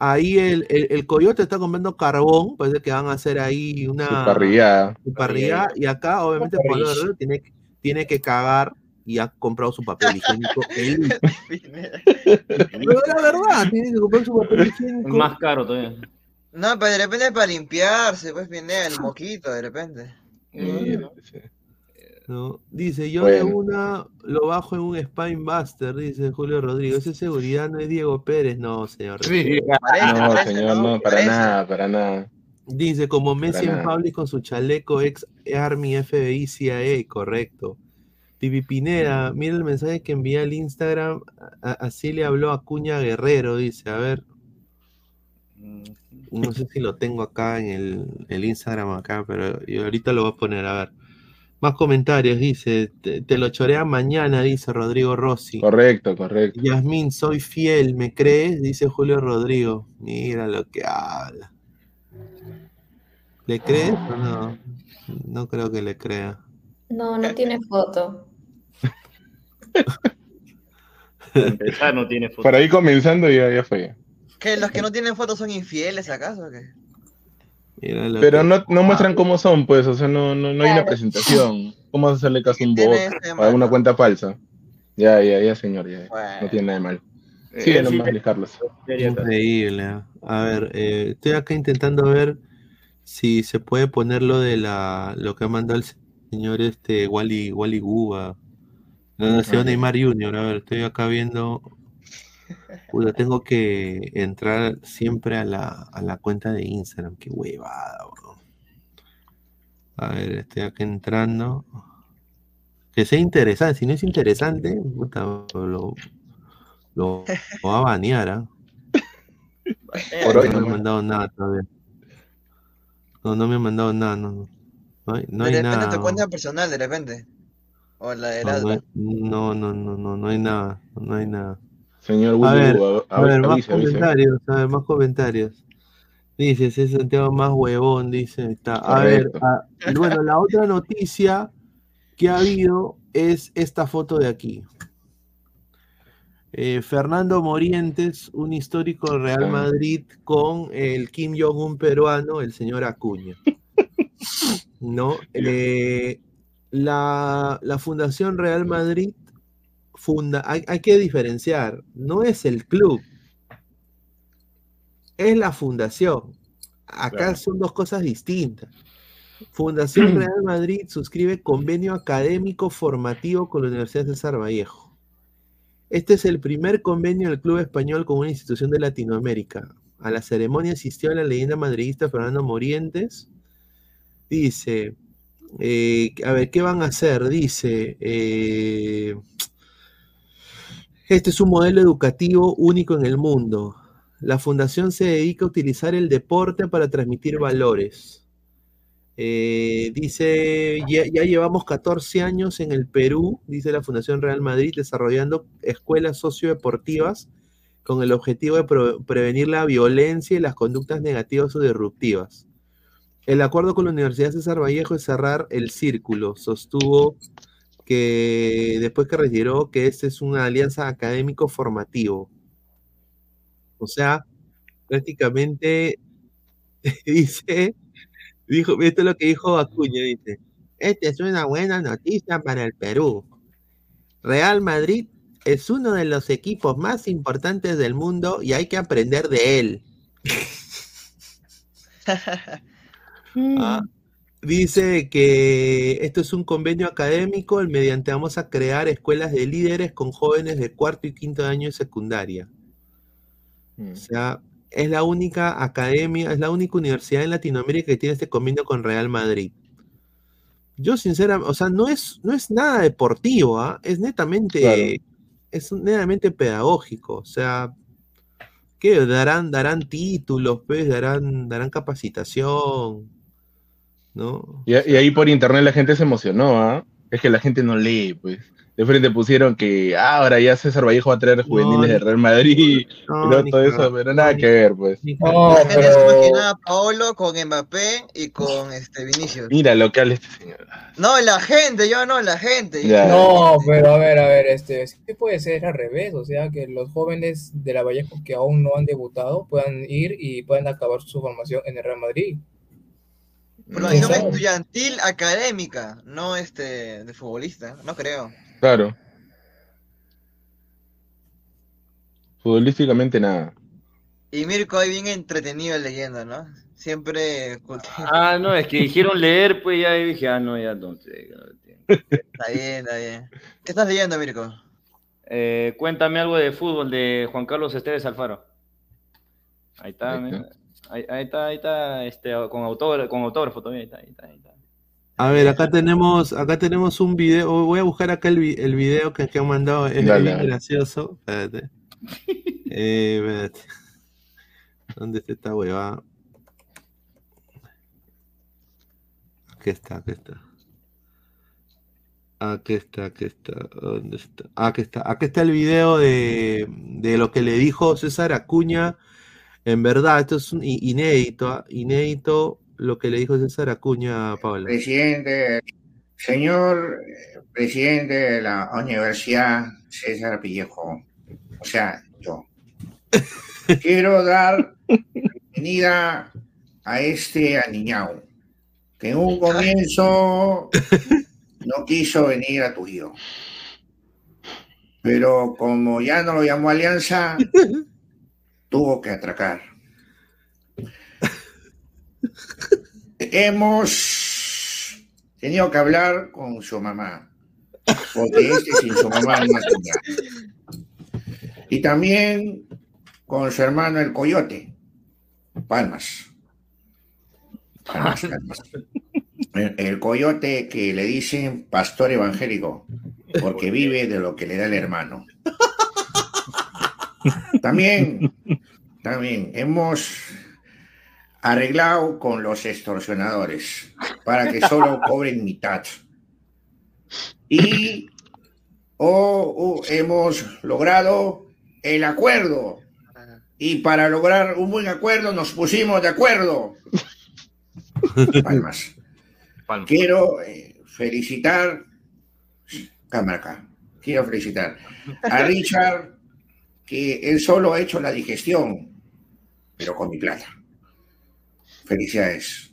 ahí el, el, el coyote está comprando carbón, parece que van a hacer ahí una
su
parrilla, y acá obviamente Pablo
parrilla.
Tiene, tiene que cagar y ha comprado su papel higiénico. Pero la verdad, tiene que comprar su papel higiénico.
Es más caro todavía.
No, pero de repente para limpiarse, pues viene el moquito, de repente.
¿no? Dice, yo de
Bueno.
una lo bajo en un Spine Buster, dice Julio Rodríguez. Esa seguridad no es Diego Pérez, no, señor.
No, señor, no, para nada, para nada.
Dice, como Messi en. Public con su chaleco ex Army FBI CIA, correcto. Pipi Pineda, mira el mensaje que envía al Instagram, a- así le habló a Cuña Guerrero, dice, a ver, no sé si lo tengo acá en el, el Instagram acá, pero yo ahorita lo voy a poner, a ver. Más comentarios, dice, te, te lo chorea mañana, dice Rodrigo Rossi.
Correcto, correcto.
Yasmín, soy fiel, ¿me crees? Dice Julio Rodrigo. Mira lo que habla. ¿Le crees o no? No creo que le crea.
No, no tiene foto.
Para empezar, no tiene foto.
Por ahí comenzando ya, ya fue.
¿Que los que no tienen fotos son infieles acaso o qué?
Pero no, no muestran cómo son, pues, o sea, no, no, no hay una presentación. ¿Cómo vas a hacerle caso a un bot o a una cuenta falsa? Ya, ya, ya, señor, ya.
Bueno.
No tiene nada de malo.
Eh,
Sigue
sí,
Luis Carlos.
Increíble. ¿eh? A ver, eh, estoy acá intentando ver si se puede poner lo de la lo que ha mandado el señor este Wally Wally Guba. No nació
Ajá.
Neymar Junior. A ver, estoy acá viendo. Puta, tengo que entrar siempre a la, a la cuenta de Instagram. Qué huevada, bro. A ver, estoy acá entrando. Que sea interesante. Si no es interesante, puta, lo, lo, lo va a banear, ¿ah?
Por hoy
no me han mandado nada todavía. No, no me han mandado nada, no. No, No hay, no
de
hay
repente
nada.
tu cuenta personal, de repente. O la de
No, no, no, no, no, no hay nada. No hay nada.
Señor
A
Willy
ver, a ver, más
avise, avise.
comentarios, a ver, más comentarios. Dice, ese Santiago más huevón, dice. Está. A ver, a- bueno, la otra noticia que ha habido es esta foto de aquí. Eh, Fernando Morientes, un histórico del Real. Madrid con el Kim Jong-un peruano, el señor Acuña. ¿No? Eh, la, la Fundación Real Madrid funda, hay, hay que diferenciar, no es el club, es la fundación. Acá
Claro.
son dos cosas distintas. Fundación Real Madrid suscribe convenio académico formativo con la Universidad César Vallejo. Este es el primer convenio del club español con una institución de Latinoamérica. A la ceremonia asistió la leyenda madridista Fernando Morientes. Dice, eh, a ver, ¿qué van a hacer? Dice, eh, este es un modelo educativo único en el mundo. La fundación se dedica a utilizar el deporte para transmitir valores. Eh, dice, ya, llevamos 14 años en el Perú, dice la Fundación Real Madrid, desarrollando escuelas sociodeportivas con el objetivo de prevenir la violencia y las conductas negativas o disruptivas. El acuerdo con la Universidad César Vallejo es cerrar el círculo. Sostuvo que después que retiró que este es una alianza académico formativo. O sea, prácticamente dice, dijo, esto es lo que dijo Acuña, dice, esta es una buena noticia para el Perú. Real Madrid es uno de los equipos más importantes del mundo y hay que aprender de él. Ah, dice que esto es un convenio académico, el mediante vamos a crear escuelas de líderes con jóvenes de cuarto y quinto año de secundaria. O sea, es la única academia, es la única universidad en Latinoamérica que tiene este convenio con Real Madrid. Yo sinceramente, o sea, no es, no es nada deportivo, ¿ah? Es netamente,
Claro.
es netamente pedagógico. O sea, ¿Qué? Darán, darán títulos, pues, darán, darán capacitación. ¿No?
Y, y ahí por internet la gente se emocionó, ¿ah? Es que la gente no lee, pues. De frente pusieron que ah, ahora ya César Vallejo va a traer juveniles de Real Madrid
no,
y no, todo eso, pero nada que ver, pues.
La gente se imaginaba a Paolo con Mbappé y con este Vinicius.
Mira lo que habla este señor.
No, la gente, yo no, la gente.
Ya.
No, pero a ver, a ver, este, sí puede ser al revés, o sea, que los jóvenes de la Vallejo que aún no han debutado puedan ir y puedan acabar su formación en el Real Madrid.
Formación estudiantil académica, no este de futbolista, no creo.
Claro. Futbolísticamente nada.
Y Mirko ahí bien entretenido leyendo, ¿no? Siempre
Ah, no, es que dijeron leer, pues ya dije, ah, no, ya entonces.
está bien, está bien. ¿Qué estás leyendo, Mirko?
Eh, cuéntame algo de fútbol de Juan Carlos Esteves Alfaro. Ahí está,
Ahí
mira. Ahí, ahí está, ahí está, este, con autógrafo, con autógrafo todavía, ahí está, ahí está, ahí está.
A ver, acá tenemos, acá tenemos un video. Voy a buscar acá el, vi- el video que, que han mandado. Es
Dale,
bien
dale.
gracioso. Espérate. Eh, espérate. ¿Dónde está esta hueva? Aquí está, aquí está. Aquí está, aquí está. ¿Dónde está? Ah, Aquí está. Aquí está el video de, de lo que le dijo César Acuña. En verdad, esto es un inédito, ¿ah? inédito lo que le dijo César Acuña a Paula.
Presidente, señor eh, presidente de la Universidad César Pillejo, o sea, yo, quiero dar bienvenida a este aniñao, que en un comienzo no quiso venir a tu hijo. Pero como ya no lo llamó Alianza, tuvo que atracar. Hemos tenido que hablar con su mamá, porque este sin su mamá no. Y también con su hermano el coyote, Palmas. Palmas, Palmas. El coyote que le dicen pastor evangélico, porque vive de lo que le da el hermano. También, también hemos arreglado con los extorsionadores para que solo cobren mitad. Y oh, oh, hemos logrado el acuerdo. Y para lograr un buen acuerdo nos pusimos de acuerdo. Palmas. Quiero eh, felicitar, cámara acá, quiero felicitar a Richard, que él solo ha hecho la digestión, pero con mi plata. Felicidades.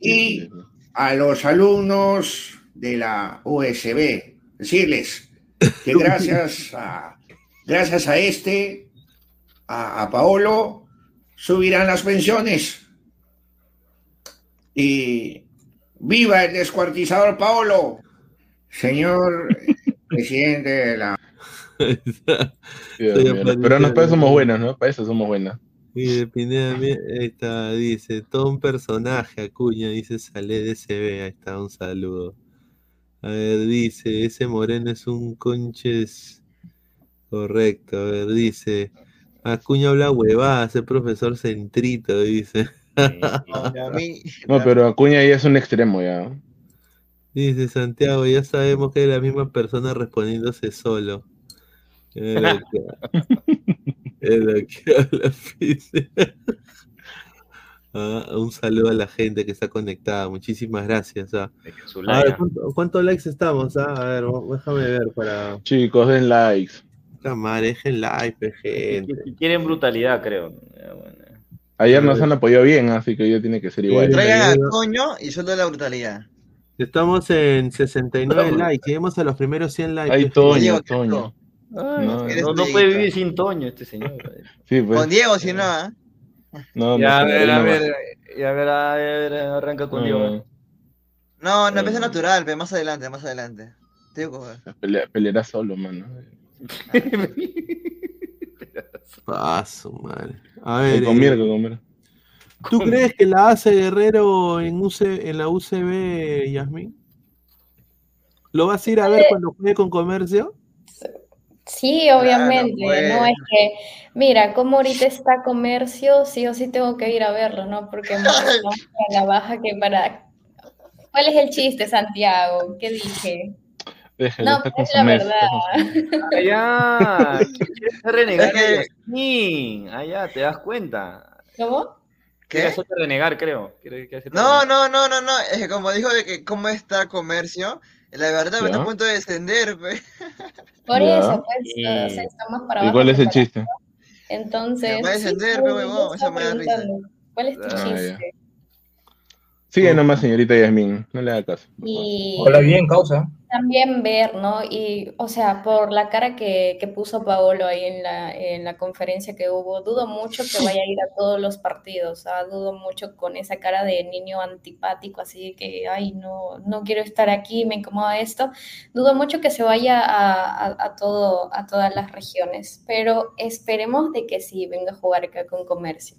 Y a los alumnos de la USB, decirles que gracias a, gracias a este, a, a Paolo, subirán las pensiones. Y viva el descuartizador Paolo, señor presidente de la...
Los peruanos para eso somos buenos, ¿no? Para eso somos buenos.
Y de Pineda, está, dice, todo un personaje, Acuña, dice Salé de CB, ahí está, un saludo. A ver, dice, ese moreno es un conches. Correcto, a ver, dice, Acuña habla huevada, ese profesor centrito, dice.
No, pero Acuña ya es un extremo ya.
Dice Santiago, ya sabemos que es la misma persona respondiéndose solo. Es lo que, es lo que habla Pise. Ah, un saludo a la gente que está conectada. Muchísimas gracias. ah.
su
A
like,
ver. ¿cuánto- ¿cuántos likes estamos? ah? A ver, déjame ver para.
Chicos, den likes.
Cámara, dejen like, gente.
Quieren brutalidad, creo. Bueno.
Ayer nos han apoyado bien, así que hoy tiene que ser igual.
traigan a Coño y suelta la brutalidad.
Estamos en 69 likes. Lleguemos a los primeros 100 likes.
Ay,
pe,
Toño. Toño.
Ay,
No,
no, no puede vivir sin Toño este señor.
Sí, pues.
Con Diego, si no, ¿ah?
No,
ya, a ver, a ver, ya, a ver, a ver, arranca con
No,
Diego.
no.
No, no empieza natural, pero más adelante, más adelante. Te
Pelea- peleará solo, mano.
Su madre. A ver.
con
eh,
Mirko, con Mirko.
¿Tú crees que la hace Guerrero en, UC en la UCB, Yasmin? ¿Lo vas a ir a ver cuando juegue con comercio?
Sí, obviamente,
pues.
no es que, mira, como ahorita está comercio, sí o sí tengo que ir a verlo, ¿no? Porque vamos a la baja que para... ¿Cuál es el chiste, Santiago? ¿Qué dije?
Déjalo,
No, es
su
la
mes,
verdad.
Ah, ya. Quieres renegar a Yasmín. Ah, ya, te das cuenta.
¿Cómo?
Quiere hacerte renegar, creo. Quiere- quiere hacerte
No,
renegar.
no, no, no, no. Es que como dijo de que cómo está comercio, la verdad me está a punto de descender, pe.
Por
Ya.
eso, pues, o sea, está más para
¿Y
abajo
cuál
que
es el chiste?
Entonces,
Me va a
sí,
descender,
pues,
pe,
yo
huevón, eso me da risa.
¿Cuál es tu
Ah, ya. Sigue nomás, señorita Yasmin, no le haga caso.
Y
Hola, bien, causa.
también ver, ¿no? Y, o sea, por la cara que, que puso Paolo ahí en la, en la conferencia que hubo, dudo mucho que vaya a ir a todos los partidos, ¿ah? Dudo mucho con esa cara de niño antipático, así que, ay, no, no quiero estar aquí, me incomoda esto. Dudo mucho que se vaya a, a, a todo, a todas las regiones, pero esperemos de que sí venga a jugar acá con comercio.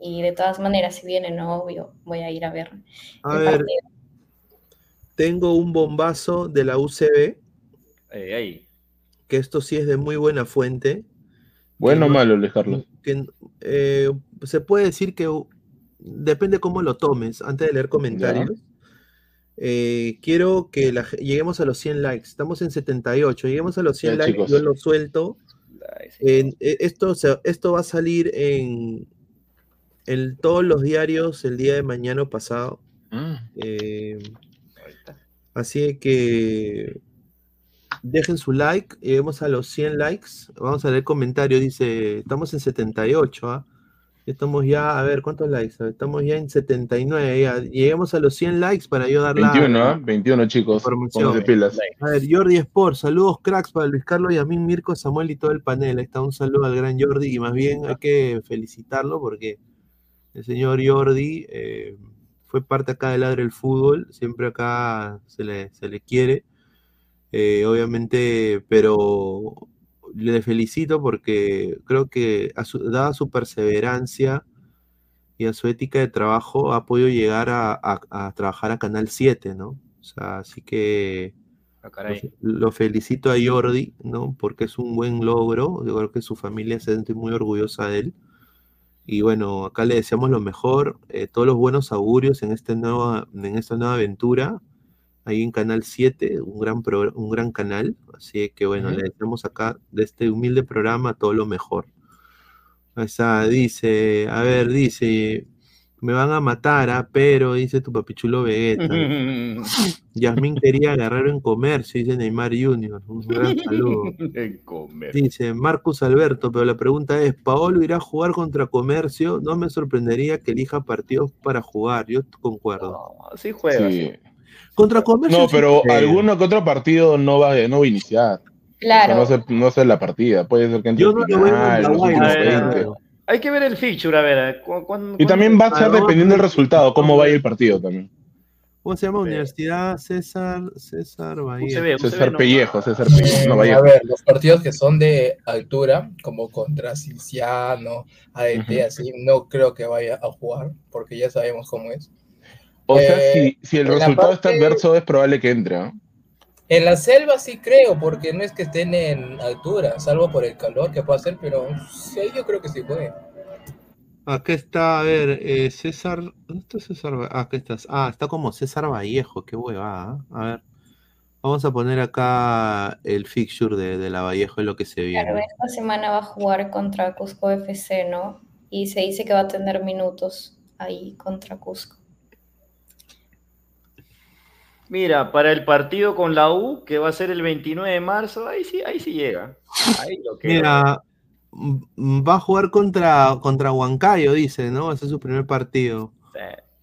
Y de todas maneras, si viene, no, obvio, voy a ir a ver
A
el
ver,
partido.
tengo un bombazo de la UCB,
Ey, ey.
que esto sí es de muy buena fuente.
Bueno o malo, Luis Carlos.
que eh, se puede decir que depende cómo lo tomes. Antes de leer comentarios, eh, quiero que la lleguemos a los 100 likes. Estamos en 78. Lleguemos a los 100
Ya,
likes.
chicos.
Yo lo suelto. En- eh, esto, esto va a salir en, en todos los diarios el día de mañana o pasado. Eh, así que dejen su like, lleguemos a los 100 likes. Vamos a leer comentarios. Dice, estamos en 78, ¿ah? Estamos ya, a ver, ¿cuántos likes? Estamos ya en 79, ya. Lleguemos a los 100 likes para yo dar la
21, ¿ah? 21 chicos,
información.
pilas.
A ver, Jordi Sport, saludos cracks para Luis Carlos, Yamín, Mirko, Samuel y todo el panel. Ahí está un saludo al gran Jordi y más bien hay que felicitarlo porque el señor Jordi eh, fue parte acá de Ladre el Fútbol, siempre acá se le, se le quiere, eh, obviamente, pero le felicito porque creo que a su- dada su perseverancia y a su ética de trabajo ha podido llegar a, a- a trabajar a Canal 7, ¿no? O sea, así que
Ah,
lo felicito a Jordi, ¿no? Porque es un buen logro, yo creo que su familia se siente muy orgullosa de él. Y bueno, acá le deseamos lo mejor, eh, todos los buenos augurios en, este nueva, en esta nueva aventura, ahí en Canal 7, un gran, progr- un gran canal. Así que bueno, le deseamos acá de este humilde programa todo lo mejor. Está, dice, a ver, dice, me van a matar, ah, pero dice tu papichulo Vegeta. Yasmín quería Guerrero en comercio, dice Neymar Junior. Un gran saludo.
En comer.
Dice Marcus Alberto, pero la pregunta es, ¿Paolo irá a jugar contra Comercio? No me sorprendería que elija partidos para jugar, yo concuerdo.
sí juega.
Sí.
Contra Comercio.
No, pero alguno que otro partido no va, no va a iniciar.
Claro.
O sea, no sé, no sé la partida. Puede ser que entre
Yo no lo veo en
final, los
Uruguay,
últimos
a ver,
20.
Hay que ver el fixture, a ver. ¿cu- cuándo-
Y también va a ser
no,
dependiendo del resultado, cómo vaya el partido también.
¿Cómo se llama? Universidad César, César Bahía.
UCB,
César
UCB no.
Pellejo, César Pellejo. No,
a ver, los partidos que son de altura, como contra Cinciano, ADT,
Ujú.
así, no creo que vaya a jugar, porque ya sabemos cómo es.
O sea,
Eh,
si, si el resultado está
parte-
adverso, es probable que entre. ¿no?
En la selva sí creo, porque no es que estén en altura, salvo por el calor que pueda hacer, pero sí, yo creo que sí puede.
Acá está, a ver, eh, César. ¿Dónde está César? Ah, acá estás. Ah, está como César Vallejo, qué huevada. ¿ah? A ver. Vamos a poner acá el fixture de, de la Vallejo, es lo que se
Claro,
viene.
esta semana va a jugar contra Cusco FC, ¿no? Y se dice que va a tener minutos ahí contra Cusco.
Mira, para el partido con la U, que va a ser el 29 de marzo, ahí sí, ahí sí llega. Ahí lo que
Mira, mm, va a jugar contra, contra Huancayo, dice, ¿no? Va a ser su primer partido.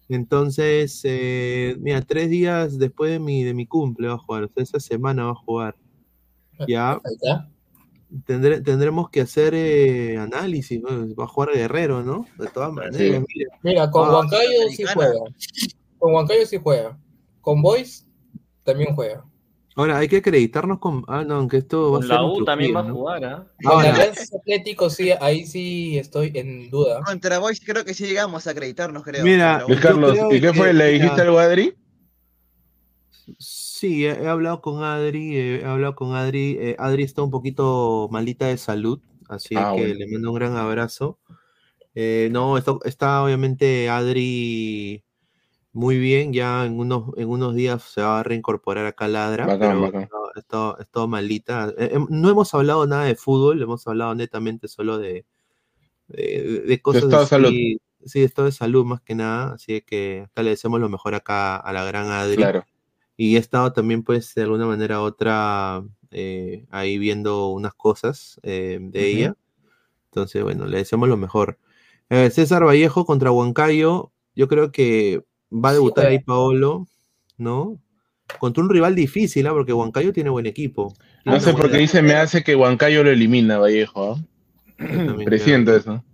Entonces, eh, mira, tres días después de mi, de mi cumple va a jugar, o sea, esa semana va a jugar. Ya.
Está.
Tendré- tendremos que hacer eh, análisis, ¿no? Va a jugar Guerrero, ¿no? De todas maneras, mira.
Mira, con
Ah,
Huancayo sí juega. Con Huancayo sí juega. Con Boys también juega.
Ahora, hay que acreditarnos con. Ah, no, aunque esto va a
Con
ser.
la U también va a jugar, ¿ah?
Con
Ahora,
Alianza Atlético sí, ahí sí estoy en duda.
Contra Boys creo que sí llegamos a acreditarnos, creo.
Mira,
Luis. Carlos, ¿y qué fue? ¿Le dijiste algo a Adri?
Sí, he, he hablado con Adri, eh, he hablado con Adri. eh, Adri está un poquito malita de salud, así
Ah,
que
bueno.
le mando un gran abrazo. Eh, no, está, está obviamente Adri muy bien, ya en unos, en unos días se va a reincorporar acá Ladra,
Bacán,
pero
bacán.
no, está, está malita. Eh, em, no hemos hablado nada de fútbol, hemos hablado netamente solo de, de, de cosas
estado de salud.
Sí, de estado de salud más que nada, así que acá le deseamos lo mejor acá a la gran Adri.
Claro.
Y he estado también, pues, de alguna manera u otra, eh, ahí viendo unas cosas eh, de ella. Entonces, bueno, le deseamos lo mejor. Eh, César Vallejo contra Huancayo, yo creo que va a debutar ahí Paolo, ¿no? Contra un rival difícil, ¿ah? Porque Huancayo tiene buen equipo.
No sé por qué dice, me hace que Huancayo lo elimina, Vallejo. ¿ah? Presiento
creo.
eso.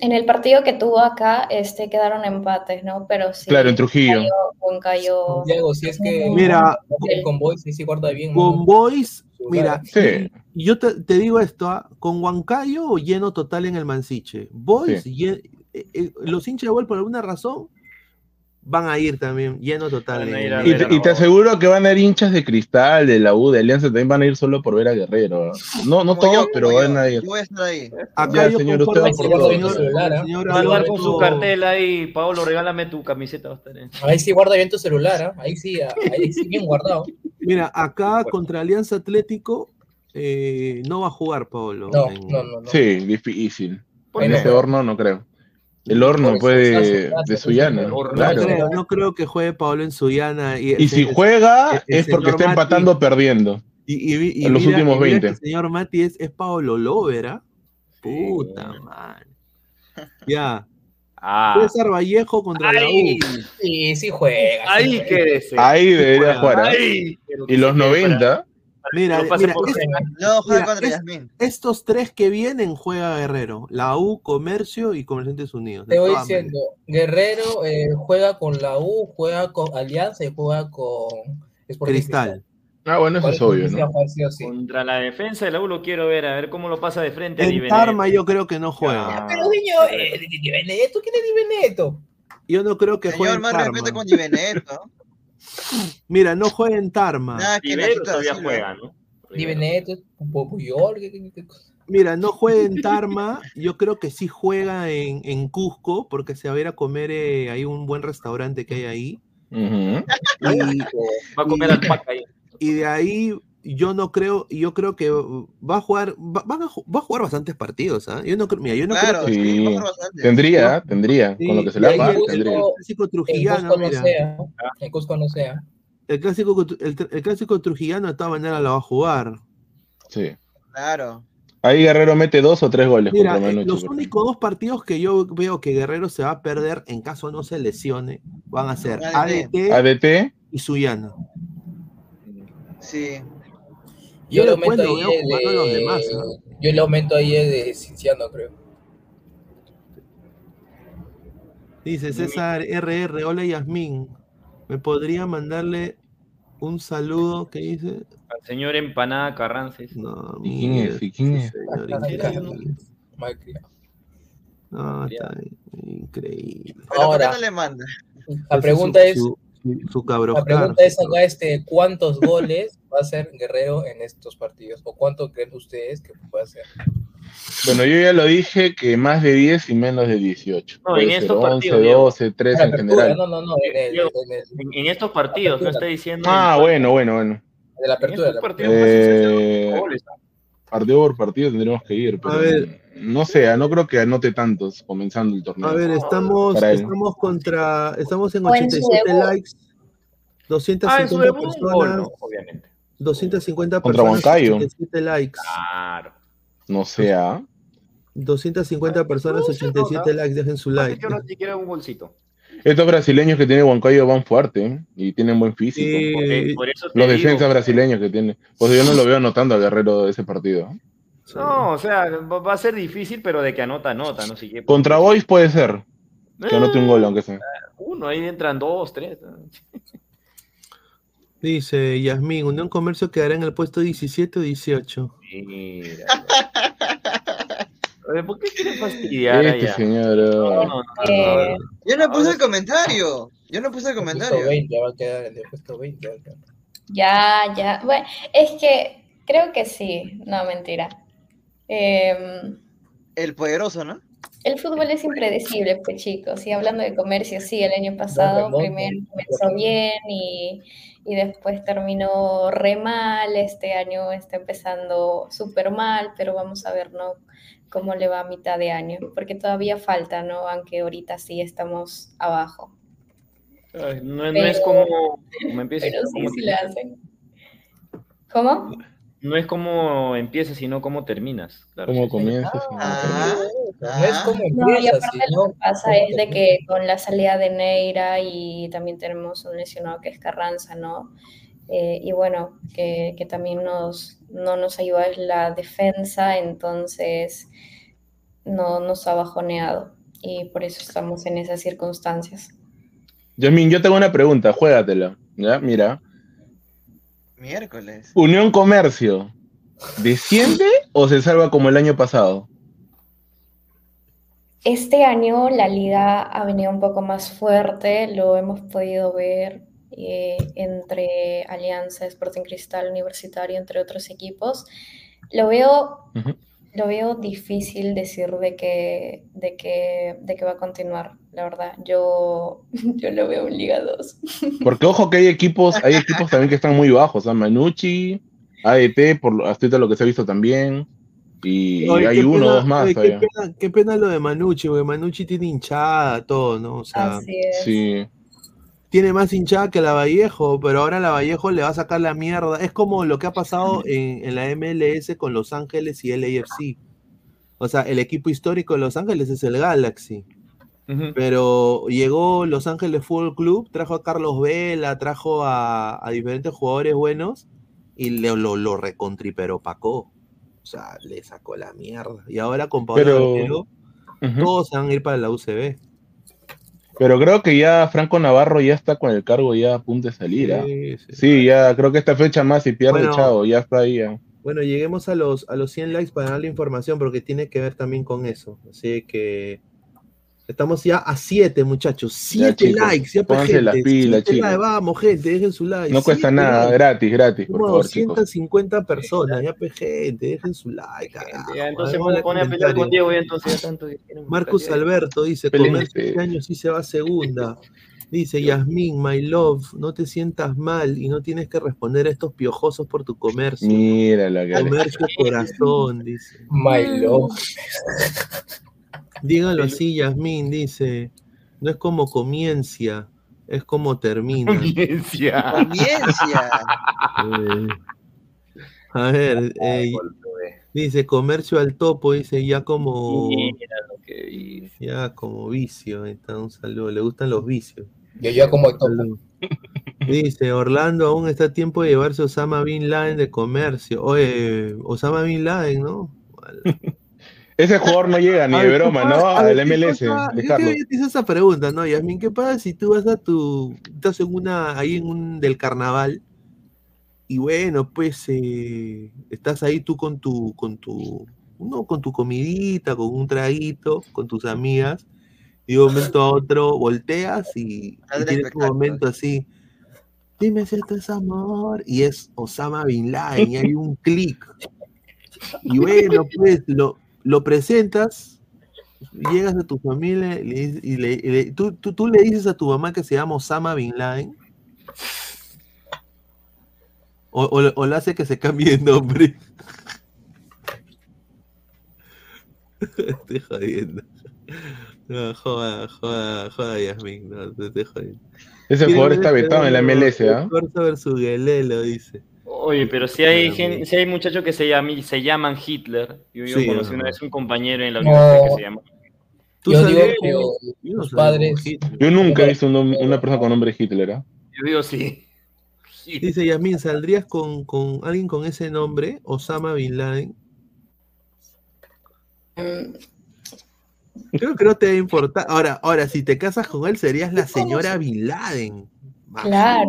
En el partido que tuvo acá, este, quedaron empates, ¿no? Pero sí.
Claro, en Trujillo.
Huancayo.
Diego, si es que
Mira,
con Boys sí, sí guarda bien.
Con
¿no?
Boys, mira,
Sí.
yo te, te digo esto, ¿ah? con Huancayo lleno total en el Mansiche. Boys,
Sí.
eh, eh, los hinchas de Boys por alguna razón van a ir también lleno total.
Y te, y te aseguro que van a ir hinchas de Cristal, de la U, de Alianza, también van a ir solo por ver a Guerrero. ¿ah? No, no todos,
yo,
pero
como
van
yo.
a ir.
Yo voy a estar ahí.
Acá
Ya,
yo
señor, usted va por todo.
señor-
celular, ¿ah?
señor
Va a andar con su cartel ahí, Paolo, regálame tu camiseta. va a estar en-
Ahí sí guarda bien tu celular, ¿ah? ahí sí, ahí sí bien guardado.
Mira, acá contra Alianza Atlético eh, no va a jugar, Pablo.
No,
en-
no, no. no.
Sí, difícil.
¿Por
En ese horno no creo. El horno,
eso,
de, Suyana.
horno.
No
Claro.
creo, no creo que juegue Pablo en Suyana. Y,
Y si
el-
juega, es porque está empatando o perdiendo.
Y, y- y
en los
mira-
últimos
y mira
20.
que el señor Mati es, es Pablo Lovera. Puta madre. Ya.
Ah,
César Vallejo contra la U.
Ahí, sí, sí juega. sí
ahí quédese.
Ahí debería jugar. ¿ah?
Ahí.
Y los
se quede para-
90,
Mira,
pase
mira, es-.
No, juega
Mira,
contra
es-
Yasmín.
estos tres que vienen juega Guerrero. La U, Comercio y Comerciantes Unidos.
Te voy diciendo, Guerrero eh, juega con la U, juega con Alianza y juega con Sporting
Cristal.
Ah, bueno, eso
¿Cuál
es obvio, ¿no?
Sí?
Contra la defensa de la U lo quiero ver, a ver cómo lo pasa de frente
En. Tarma yo creo que no juega.
Ah.
Pero niño, eh, Di Benedetto, ¿quién es Di Benedetto?
Yo no creo que juegue
Señor, más
Tarma.
respeto con Di Benedetto.
Mira, no juega en Tarma.
Nada que
Rivero
Nachito da
todavía juega, ¿no? Rivero.
Benedetto, Puyol.
Mira, no juega en Tarma. Yo creo que sí juega en, en Cusco, porque se va a ir a comer eh, hay un buen restaurante que hay ahí. Y,
Va a comer alpaca ahí.
y de ahí yo no creo, yo creo que va a jugar, va, van a va a jugar bastantes partidos, ¿ah? Yo no creo, mira, yo no
Claro,
creo que
sí, va a jugar bastante.
Tendría, tendría.
Sí,
Con lo que se le va,
el-
tendría.
el clásico trujillano,
no
mira.
sea, Cusco no sea.
El clásico, el, el clásico trujillano de todas maneras la va a jugar.
Sí.
Claro.
Ahí Guerrero mete dos o tres goles
Mira,
contra
eh,
Manucci,
los únicos dos partidos que yo veo que Guerrero se va a perder en caso no se lesione van a ser
ADT.
ADT
ADT,
y Suyana.
Sí.
Yo,
Yo
le aumento
lo
ahí
a los
de,
demás,
yo le aumento ahí de Cinciano, creo.
Dice César RR, hola Yasmín. ¿Me podría mandarle un saludo? ¿Qué dice?
Al señor Empanada Carrances.
No,
¿Y quién es? ¿Y quién es?
señor
Ah,
increíble.
Malcriado.
No, está increíble.
Pero ¿por qué
Ahora,
no le manda?
la pregunta
su,
es,
su, su
la pregunta es acá, este, ¿cuántos goles va a hacer Guerrero en estos partidos? ¿O cuánto creen ustedes que puede hacer?
Bueno, yo ya lo dije que más de 10 y menos de 18.
No, en estos
11,
partidos, Diego.
12, 13
La
en general.
no, no, no, en el, en el-
En, en estos partidos, no está diciendo.
Ah, bueno, bueno, bueno.
de la
En
apertura.
estos
la-
partidos
Eh,
goles.
partido por partido tendremos que ir, pero
A ver.
No sé, ah, no creo que anote tantos comenzando el torneo.
A ver, estamos, estamos contra, estamos en
O en su
87
debut.
likes,
Ah, en
250
su debut, un
personas,
gol, ¿no? Obviamente.
250
Contra
personas,
Huancayo.
87 likes,
Claro.
No sé, ah.
250 personas,
No se
87
nota.
likes, dejen su
Like. Yo no siquiera un.
Estos brasileños que tiene Huancayo van fuerte ¿eh? y tienen buen físico.
Sí,
Por, por eso te
Los
digo,
defensas brasileños que tiene. Pues yo no lo veo anotando a Guerrero de ese partido. ¿Eh?
No, o sea, va a ser difícil, pero de que anota, anota, no sé qué.
Contra Boys puede ser que anote un gol, aunque sea.
Uno, ahí entran dos, tres.
Dice Yasmín, Unión Comercio quedará en el puesto 17 o 18.
Mira. ¿Por qué quieren fastidiar
Este
allá?
señor.
No,
oh.
no, no,
Eh,
no.
Yo no puse el comentario. Yo no puse el comentario.
20 va a quedar, en el puesto 20 va a quedar.
Ya, ya. Bueno, es que creo que sí. No, mentira. Em,
El poderoso, ¿no?
el fútbol es impredecible, pues chicos. Y hablando de comercio, sí, el año pasado primero comenzó bien y, y después terminó re mal. Este año está empezando súper mal, pero vamos a ver, ¿no? Cómo le va a mitad de año, porque todavía falta, ¿no? Aunque ahorita sí estamos abajo.
Ay, No, no es como, como empieza,
Pero sí,
como
sí la hacen. ¿Cómo?
No es como empiezas, sino cómo terminas. Claro,
Como
sí.
comienzas.
No es como
No, y
empieza,
aparte
sino
lo que pasa es de que con la salida de Neira y también tenemos un lesionado que es Carranza, ¿no? Eh, y bueno, que, que también nos, no nos ayuda en la defensa, entonces no nos ha bajoneado y por eso estamos en esas circunstancias.
Yasmin, yo tengo una pregunta, juégatela. ¿Ya? Mira.
Miércoles.
Unión Comercio, ¿desciende o se salva como el año pasado?
Este año la liga ha venido un poco más fuerte, lo hemos podido ver eh, entre Alianza, Sporting Cristal, Universitario, entre otros equipos. Lo veo, lo veo difícil decir de que, de que, de que va a continuar, la verdad. Yo, yo lo veo en Liga 2.
Porque ojo que hay equipos, hay equipos también que están muy bajos, ¿ah? Manucci, AET, por lo- hasta lo que se ha visto también. Y,
Oye,
hay
qué
uno o
pena-
dos más
oye, qué,
todavía.
pena, qué pena lo de Manucci, porque Manucci tiene hinchada, todo, ¿no? O sea,
Así es.
Sí.
Tiene más hinchada que la Vallejo, pero ahora la Vallejo le va a sacar la mierda. Es como lo que ha pasado en, en la MLS con Los Ángeles y LAFC. O sea, el equipo histórico de Los Ángeles es el Galaxy. Pero llegó Los Ángeles Fútbol Club, trajo a Carlos Vela, trajo a, a diferentes jugadores buenos y le- lo, lo recontriperó Paco. O sea, le sacó la mierda. Y ahora con Pablo
Pero-
Guerrero,
Ujú.
todos se van a ir para la UCB.
Pero creo que ya Franco Navarro ya está con el cargo ya a punto de salir. ¿ah?
Sí, sí.
Sí, ya creo que esta fecha más y pierde
Bueno.
Chavo, ya está ahí. ya.
Bueno, lleguemos a los, a los 100 likes para dar la información porque tiene que ver también con eso. Así que estamos ya a 7, muchachos. 7
chicos,
likes, ya
pónganse
gente.
las pilas,
Siete
chicos.
likes, vamos, gente, dejen su like.
No cuesta
Siete
nada,
likes.
gratis, gratis, por favor, chicos.
250 personas, ya pues, gente, dejen su like. carajo.
Ya, entonces
Hagan
pone,
los
pone a pelear con. Diego ya entonces ya tanto pelear.
Alberto dice, comercio este año sí se va a segunda. Dice, Yasmín, my love, no te sientas mal y no tienes que responder a estos piojosos por tu comercio.
Mira la que
Comercio corazón, dice.
My love.
Dígalo así, Yasmín, dice. No es como comienza, es como termina.
Comienza.
Comienza.
Eh, a ver, eh, dice comercio al topo, dice ya como
Mira lo que dice.
ya como vicio. ahí está, un saludo, le gustan los vicios.
Yo ya como el topo.
Dice, Orlando aún está a tiempo de llevarse Osama Bin Laden de comercio. Oye, Osama Bin Laden, ¿no?
Ese jugador no llega ni de
ver, ¿qué
broma? ¿no? Al
¿qué
MLS,
Yo te hice esa pregunta, ¿no, Yasmin? ¿Qué pasa si tú vas a tu. estás en una. ahí en un. del carnaval? Y bueno, pues eh, estás ahí tú con tu. con tu. no, con tu comidita, con un traguito, con tus amigas. Y de un momento a otro volteas y, y tienes un momento así. Dime si esto es amor. Y es Osama Bin Laden, y hay un clic. Y bueno, pues lo, lo presentas, llegas a tu familia y, y le- y le- tú, tú- tú le dices a tu mamá que se llama Osama Bin Laden. O, o, o le hace que se cambie de nombre. Estoy jodiendo. No, joda, joda, joda, Yasmin. No, te estoy jodiendo.
Ese jugador está vetado en la MLS, ¿ah?
Corsa versus Guelelo, dice.
Oye, pero si hay,
Bueno,
gen- si hay muchachos que se, llaman, se llaman Hitler. Yo, yo
Sí,
conocí una vez un compañero en la
No.
universidad que se llama.
¿Tú
Yo
sabes
digo
que- yo
los padres.
Yo nunca he visto un una persona con nombre Hitler, ¿ah?
Yo digo sí.
Dice Yasmin, ¿saldrías con, con alguien con ese nombre? Osama Bin Laden.
Mm,
Creo que no te va a importar. Ahora, ahora, si te casas con él, serías la señora Bin Laden.
Claro.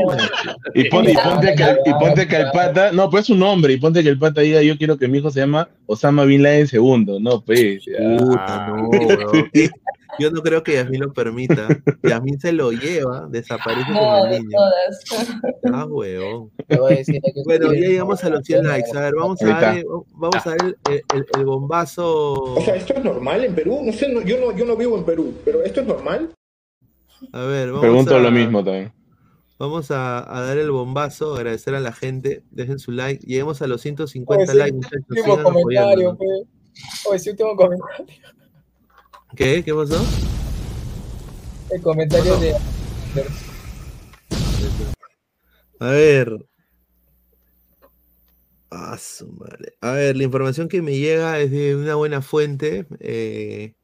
Y, pon- y ponte que, y ponte que el pata, no, pues es un nombre, y ponte que el pata diga, yo quiero que mi hijo se llama Osama Bin Laden segundo, no, pues. ya.
Puta, no, weón. Y, Yo no creo que Yasmin lo permita. Yasmin se lo lleva, desaparece
No, de
el niño.
todas.
Ah, huevón.
Que
Bueno, ya llegamos a los 100 likes. A ver, vamos a dar, vamos a dar el, el- el bombazo.
O sea, ¿esto es normal en Perú? No sé, no- yo, no, yo no vivo en Perú, pero ¿esto es normal?
A ver, vamos
Pregunto
a,
lo mismo también.
Vamos a, a dar el bombazo, agradecer a la gente. Dejen su like. Lleguemos a los 150
Oye, sí,
likes, muchachos.
último comentario. Oye, sí, último comentario.
¿Qué? ¿Qué pasó?
El comentario de.
A ver. Ah, su madre. A ver, la información que me llega es de una buena fuente. eh,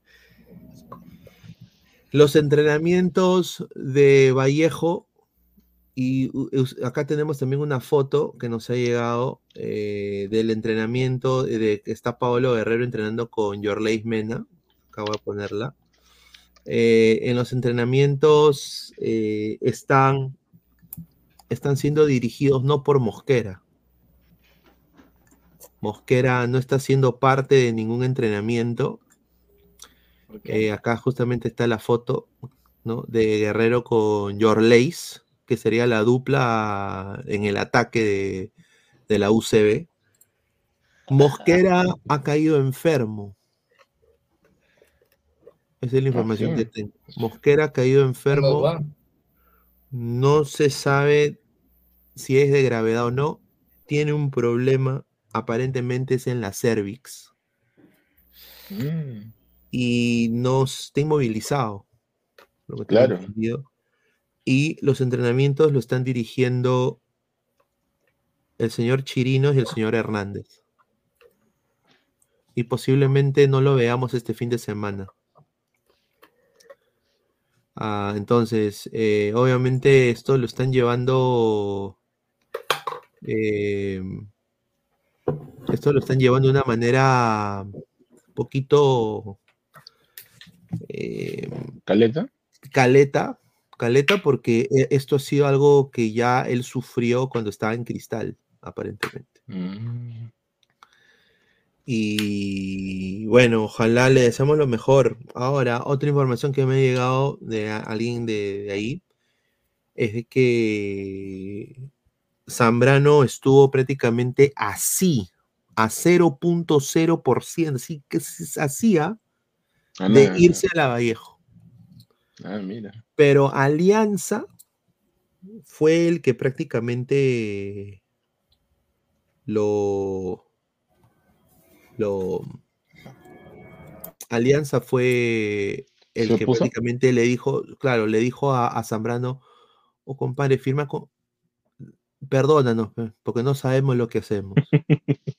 los entrenamientos de Vallejo, y us- acá tenemos también una foto que nos ha llegado eh, del entrenamiento de que está Pablo Guerrero entrenando con Yorleis Mena. Acá voy a ponerla. Eh, en los entrenamientos eh, están están siendo dirigidos no por Mosquera. Mosquera no está siendo parte de ningún entrenamiento. Eh, acá justamente está la foto ¿no? de Guerrero con Yorleis, que sería la dupla en el ataque de, de la UCB. Mosquera ha caído enfermo. Esa es la información que tengo. Mosquera ha caído enfermo. No se sabe si es de gravedad o no. Tiene un problema, aparentemente es en la cervix.
Mm,
Y no está inmovilizado. lo que
Claro.
entendido. Y los entrenamientos lo están dirigiendo el señor Chirinos y el señor Hernández. Y posiblemente no lo veamos este fin de semana. Ah, entonces, eh, obviamente esto lo están llevando. eh, esto lo están llevando de una manera un poquito. eh,
¿Caleta?
caleta, caleta, porque eh, esto ha sido algo que ya él sufrió cuando estaba en cristal, aparentemente.
Mm,
Y bueno, ojalá le deseamos lo mejor. Ahora, otra información que me ha llegado de alguien de, de ahí es de que Zambrano estuvo prácticamente así, a 0.0%, así que se hacía de irse a la Vallejo.
Ah, mira.
Pero Alianza fue el que prácticamente lo, lo Alianza fue el
¿Se
que prácticamente le dijo, claro, le dijo a, a Zambrano, oh compadre, firma con, perdónanos, pe, porque no sabemos lo que hacemos.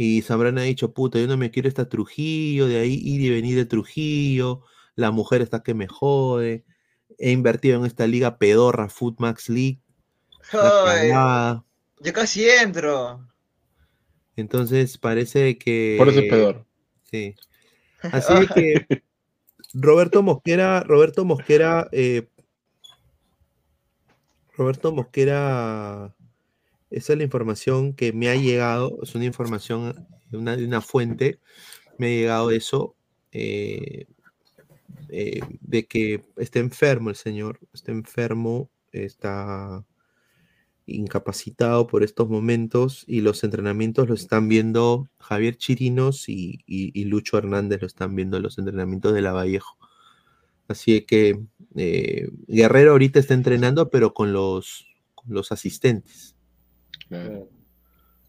Y Zambrano ha dicho, puta, yo no me quiero esta Trujillo, de ahí ir y venir de Trujillo, la mujer está que me jode, he invertido en esta liga pedorra, Footmax League,
Ay, yo casi entro.
Entonces parece que...
Por eso es pedor.
Sí. Así es que Roberto Mosquera, Roberto Mosquera, eh, Roberto Mosquera, esa es la información que me ha llegado, es una información de una, de una fuente, me ha llegado eso, eh, eh, de que está enfermo el señor, está enfermo, está incapacitado por estos momentos y los entrenamientos lo están viendo Javier Chirinos y, y- y Lucho Hernández lo están viendo los entrenamientos de la Vallejo. Así que eh, Guerrero ahorita está entrenando, pero con los, con los asistentes,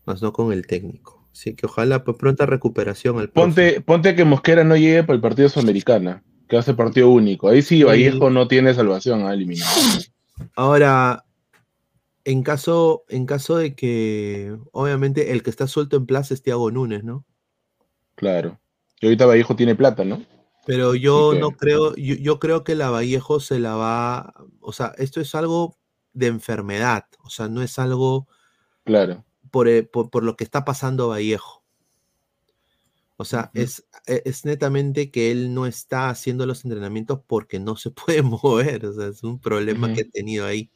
más no con el técnico. Así que ojalá pues, pronta recuperación al.
Ponte, ponte que Mosquera no llegue para el partido Sudamericana, que ser partido único. Ahí sí, Vallejo no tiene salvación, ha eliminado.
Ahora, en caso, en caso de que, obviamente, el que está suelto en plaza es Thiago Núñez, ¿no?
Claro. Y ahorita Vallejo tiene plata, ¿no?
Pero yo no creo, yo, yo creo que la Vallejo se la va, o sea, esto es algo de enfermedad, o sea, no es algo
Claro.
por, eh, por, por lo que está pasando Vallejo. O sea, es, e- es netamente que él no está haciendo los entrenamientos porque no se puede mover, o sea, es un problema que ha tenido ahí.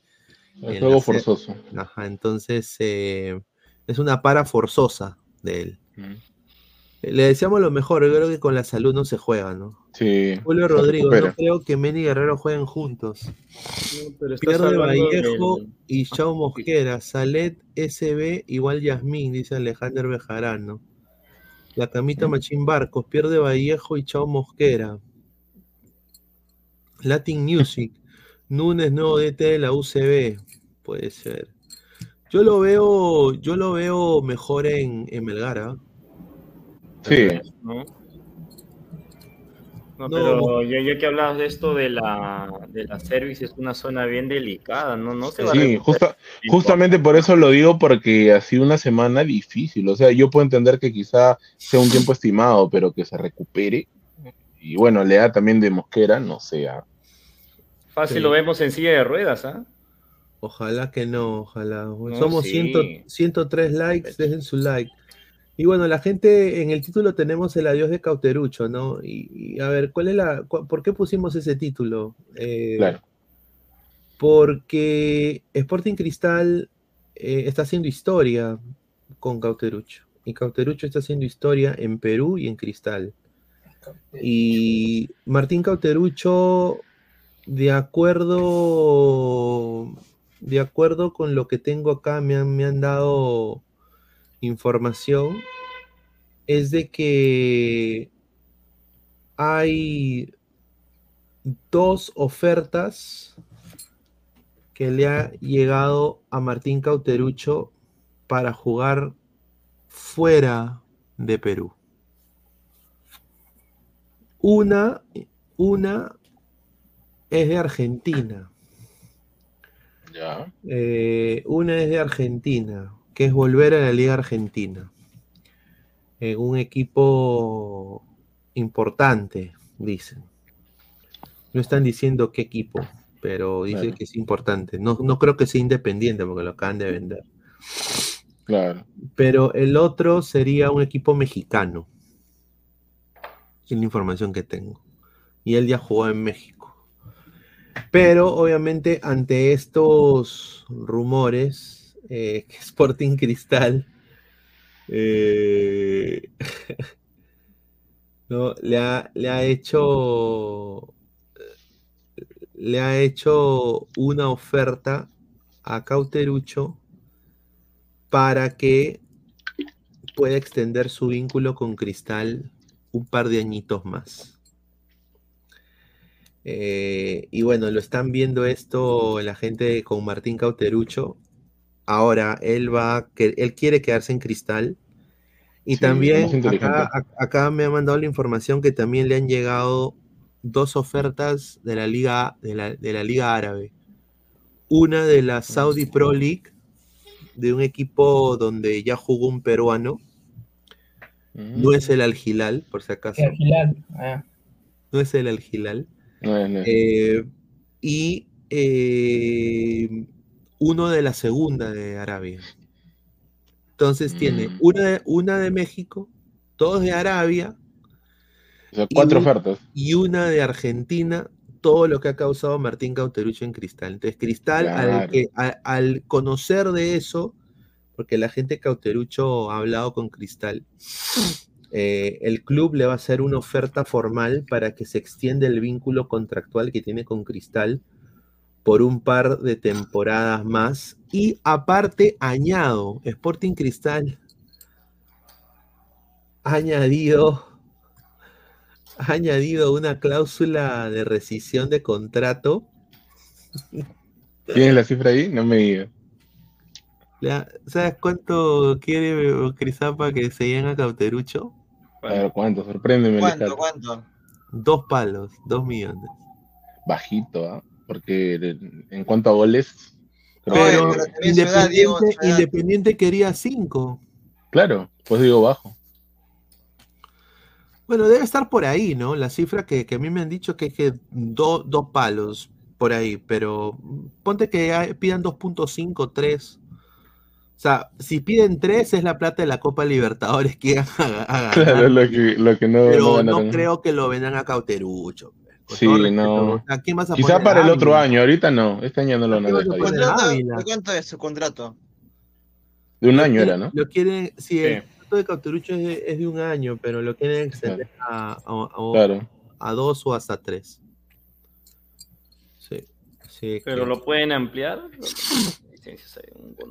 Es juego forzoso.
Ajá, entonces eh, es una para forzosa de él. Le deseamos lo mejor, yo creo que con la salud no se juega, ¿no?
Sí.
Julio Rodrigo, no creo que Meni y Guerrero jueguen juntos.
pero
Pierde
hablando
Vallejo y Chao Mosquera. Salet SB igual Yasmín, dice Alejandro Bejarano. La camita Machín Barcos, pierde Vallejo y Chao Mosquera. Latin Music, Núñez nuevo DT de la UCB. Puede ser. Yo lo veo, yo lo veo mejor en, en Melgar, ¿ah?
Sí.
¿no? No, pero ya, ya que hablabas de esto de la, de la service, es una zona bien delicada, ¿no? No se va a
Sí,
recuperar
justa-
en
justamente por eso lo digo, porque ha sido una semana difícil. O sea, yo puedo entender que quizá sea un tiempo estimado, pero que se recupere. Y bueno, le da también de Mosquera, no sea.
Fácil
Sí.
lo vemos en silla de ruedas, ¿ah?
Ojalá que no, ojalá.
No,
Somos
sí.
100 103 likes, dejen su like. Y bueno, la gente, en el título tenemos el adiós de Cauterucho, ¿no? Y, y a ver, ¿cuál es la, ¿por qué pusimos ese título? Eh,
Claro.
Porque Sporting Cristal eh, está haciendo historia con Cauterucho. Y Cauterucho está haciendo historia en Perú y en Cristal. Y Martín Cauterucho, de acuerdo, de acuerdo con lo que tengo acá, me han, me han dado información, es de que hay dos ofertas que le ha llegado a Martín Cauterucho para jugar fuera de Perú. Una, una es de Argentina.
Ya.
Eh, una es de Argentina, que es volver a la Liga Argentina. En un equipo importante, dicen. No están diciendo qué equipo, pero dice
Claro.
que es importante. No, no creo que sea independiente porque lo acaban de vender.
Claro.
Pero el otro sería un equipo mexicano. Es la información que tengo. Y él ya jugó en México. Pero obviamente ante estos rumores, eh, Sporting Cristal eh, ¿no? le, ha, le ha hecho le ha hecho una oferta a Cauterucho para que pueda extender su vínculo con Cristal un par de añitos más. Eh, y bueno, lo están viendo esto la gente con Martín Cauterucho. Ahora él va, que él quiere quedarse en Cristal. Y
Sí,
también acá, me ha mandado la información que también le han llegado dos ofertas de la Liga, de la, de la Liga Árabe. Una de la Saudi Pro League, de un equipo donde ya jugó un peruano. No es el Al Hilal, por si acaso.
El Hilal, ah.
No es el Al Hilal.
No es, no es.
Eh, y eh, uno de la segunda de Arabia. Entonces tiene
Mm.
una de, una de México, dos de Arabia
O sea, cuatro ofertas.
y una de Argentina, todo lo que ha causado Martín Cauterucho en Cristal. Entonces, Cristal, al,
Claro.
que, a- al conocer de eso, porque la gente Cauterucho ha hablado con Cristal, eh, el club le va a hacer una oferta formal para que se extienda el vínculo contractual que tiene con Cristal por un par de temporadas más. Y aparte, añado, Sporting Cristal ha añadido ha añadido una cláusula de rescisión de contrato.
¿Tienes la cifra ahí? No me digas.
¿Sabes cuánto quiere Crisapa que se llegue a Cauterucho?
A ver, ¿cuánto? Sorpréndeme.
¿Cuánto? ¿Cuánto?
Dos palos, dos millones.
Bajito, ¿ah? Porque en cuanto a goles. creo
Pero
Ciudad, Diego,
Independiente, quería cinco.
Claro, pues digo bajo.
Bueno, debe estar por ahí, ¿no? La cifra que, que a mí me han dicho que es que do- dos palos por ahí, pero ponte que pidan 2.5, 3. O sea, si piden 3 es la plata de la Copa Libertadores que a, a ganar.
Claro, lo que, lo que no, no
pero no,
ganaron.
creo que lo vendan a Cauterucho. Con
Sí,
todo respeto,
no.
sea, ¿quién vas a
Quizá
poner?
para el otro
Ávila?
año, ahorita no. Este año no lo a
¿Qué vas a
ir.
Ávila.
¿Cuánto, ¿De cuánto es su contrato?
De un
Lo
año era, ¿no?
Lo quieren, sí, el
Sí.
contrato de Cauterucho es de, es de un año, pero lo quieren extender a, a- a-
Claro.
a dos o hasta tres. Sí. sí
Pero
que-
lo pueden ampliar.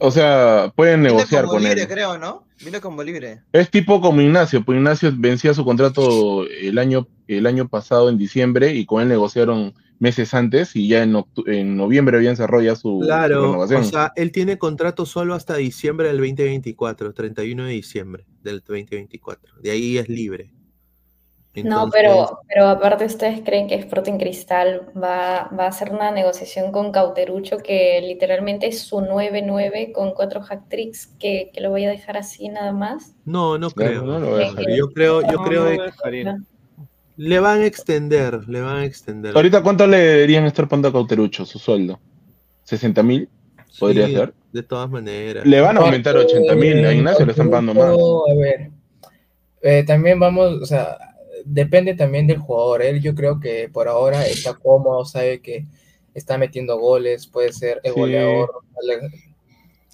O sea, pueden negociar
como
con
libre,
él.
creo, ¿no? Vino como libre.
Es tipo como Ignacio, pues Ignacio vencía su contrato el año, el año pasado en diciembre y con él negociaron meses antes y ya en, noviembre habían cerrado ya su, su
Claro,
renovación.
o sea, él tiene contrato solo hasta diciembre del 2024, 31 de diciembre del 2024. De ahí es libre.
No, pero, pero aparte ustedes creen que Sporting Cristal va, va a hacer una negociación con Cauterucho que literalmente es su 9-9 con cuatro hat tricks que, que lo voy a dejar así nada más.
No, no creo.
no lo.
Yo creo, yo
No,
creo
dejaría.
le van a extender, le van a extender.
Ahorita, ¿cuánto le deberían estar pagando a Cauterucho su sueldo? ¿60 mil? ¿Podría
Sí,
ser?
De todas maneras.
Le van a aumentar 80 mil, a Ignacio le están pagando más.
A ver, eh, también vamos, o sea, depende también del jugador. Él yo creo que por ahora está cómodo, sabe que está metiendo goles, puede ser el
Sí.
goleador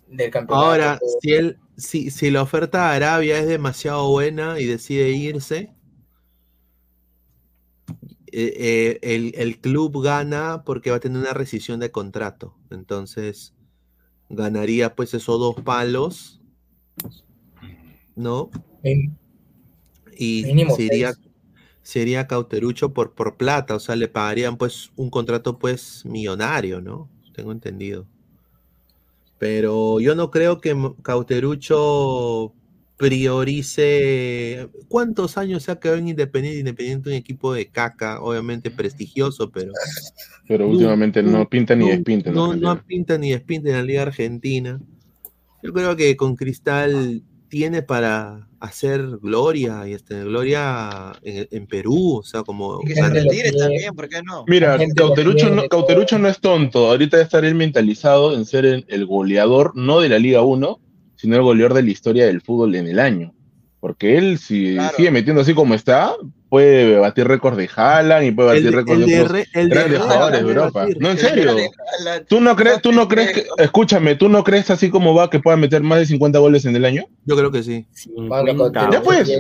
del campeonato.
Ahora, si él, si, si la oferta de Arabia es demasiado buena y decide irse, eh, eh, el, el club gana porque va a tener una rescisión de contrato. Entonces, ganaría pues esos dos palos, ¿no? Y
mínimo.
Sería cauterucho por, por plata, o sea, le pagarían pues un contrato pues millonario, ¿no? Tengo entendido. Pero yo no creo que Cauterucho priorice. ¿Cuántos años se ha quedado en Independiente? Independiente, un equipo de caca, obviamente prestigioso, pero.
Pero
No,
últimamente no,
no,
pinta ni
no,
despinta.
No,
Argentina.
no pinta ni despinta en la Liga Argentina. Yo creo que con Cristal tiene para hacer gloria y este, gloria en, en Perú, o sea, como
Y que se retire también, ¿por qué no?
Mira, Cauterucho no, Cauterucho no es tonto. Ahorita debe estar él mentalizado en ser el, el goleador, no de la Liga 1, sino el goleador de la historia del fútbol en el año. Porque él, si
Claro.
sigue metiendo así como está, puede batir récords de Haaland y puede batir récords
el
de otros
Re- el de
grandes
Haaland
jugadores de Europa.
batir.
No, en serio. ¿Tú no crees, tú no crees que, escúchame, tú no crees así como va que pueda meter más de 50 goles en el año?
Yo creo que sí.
Ya pues.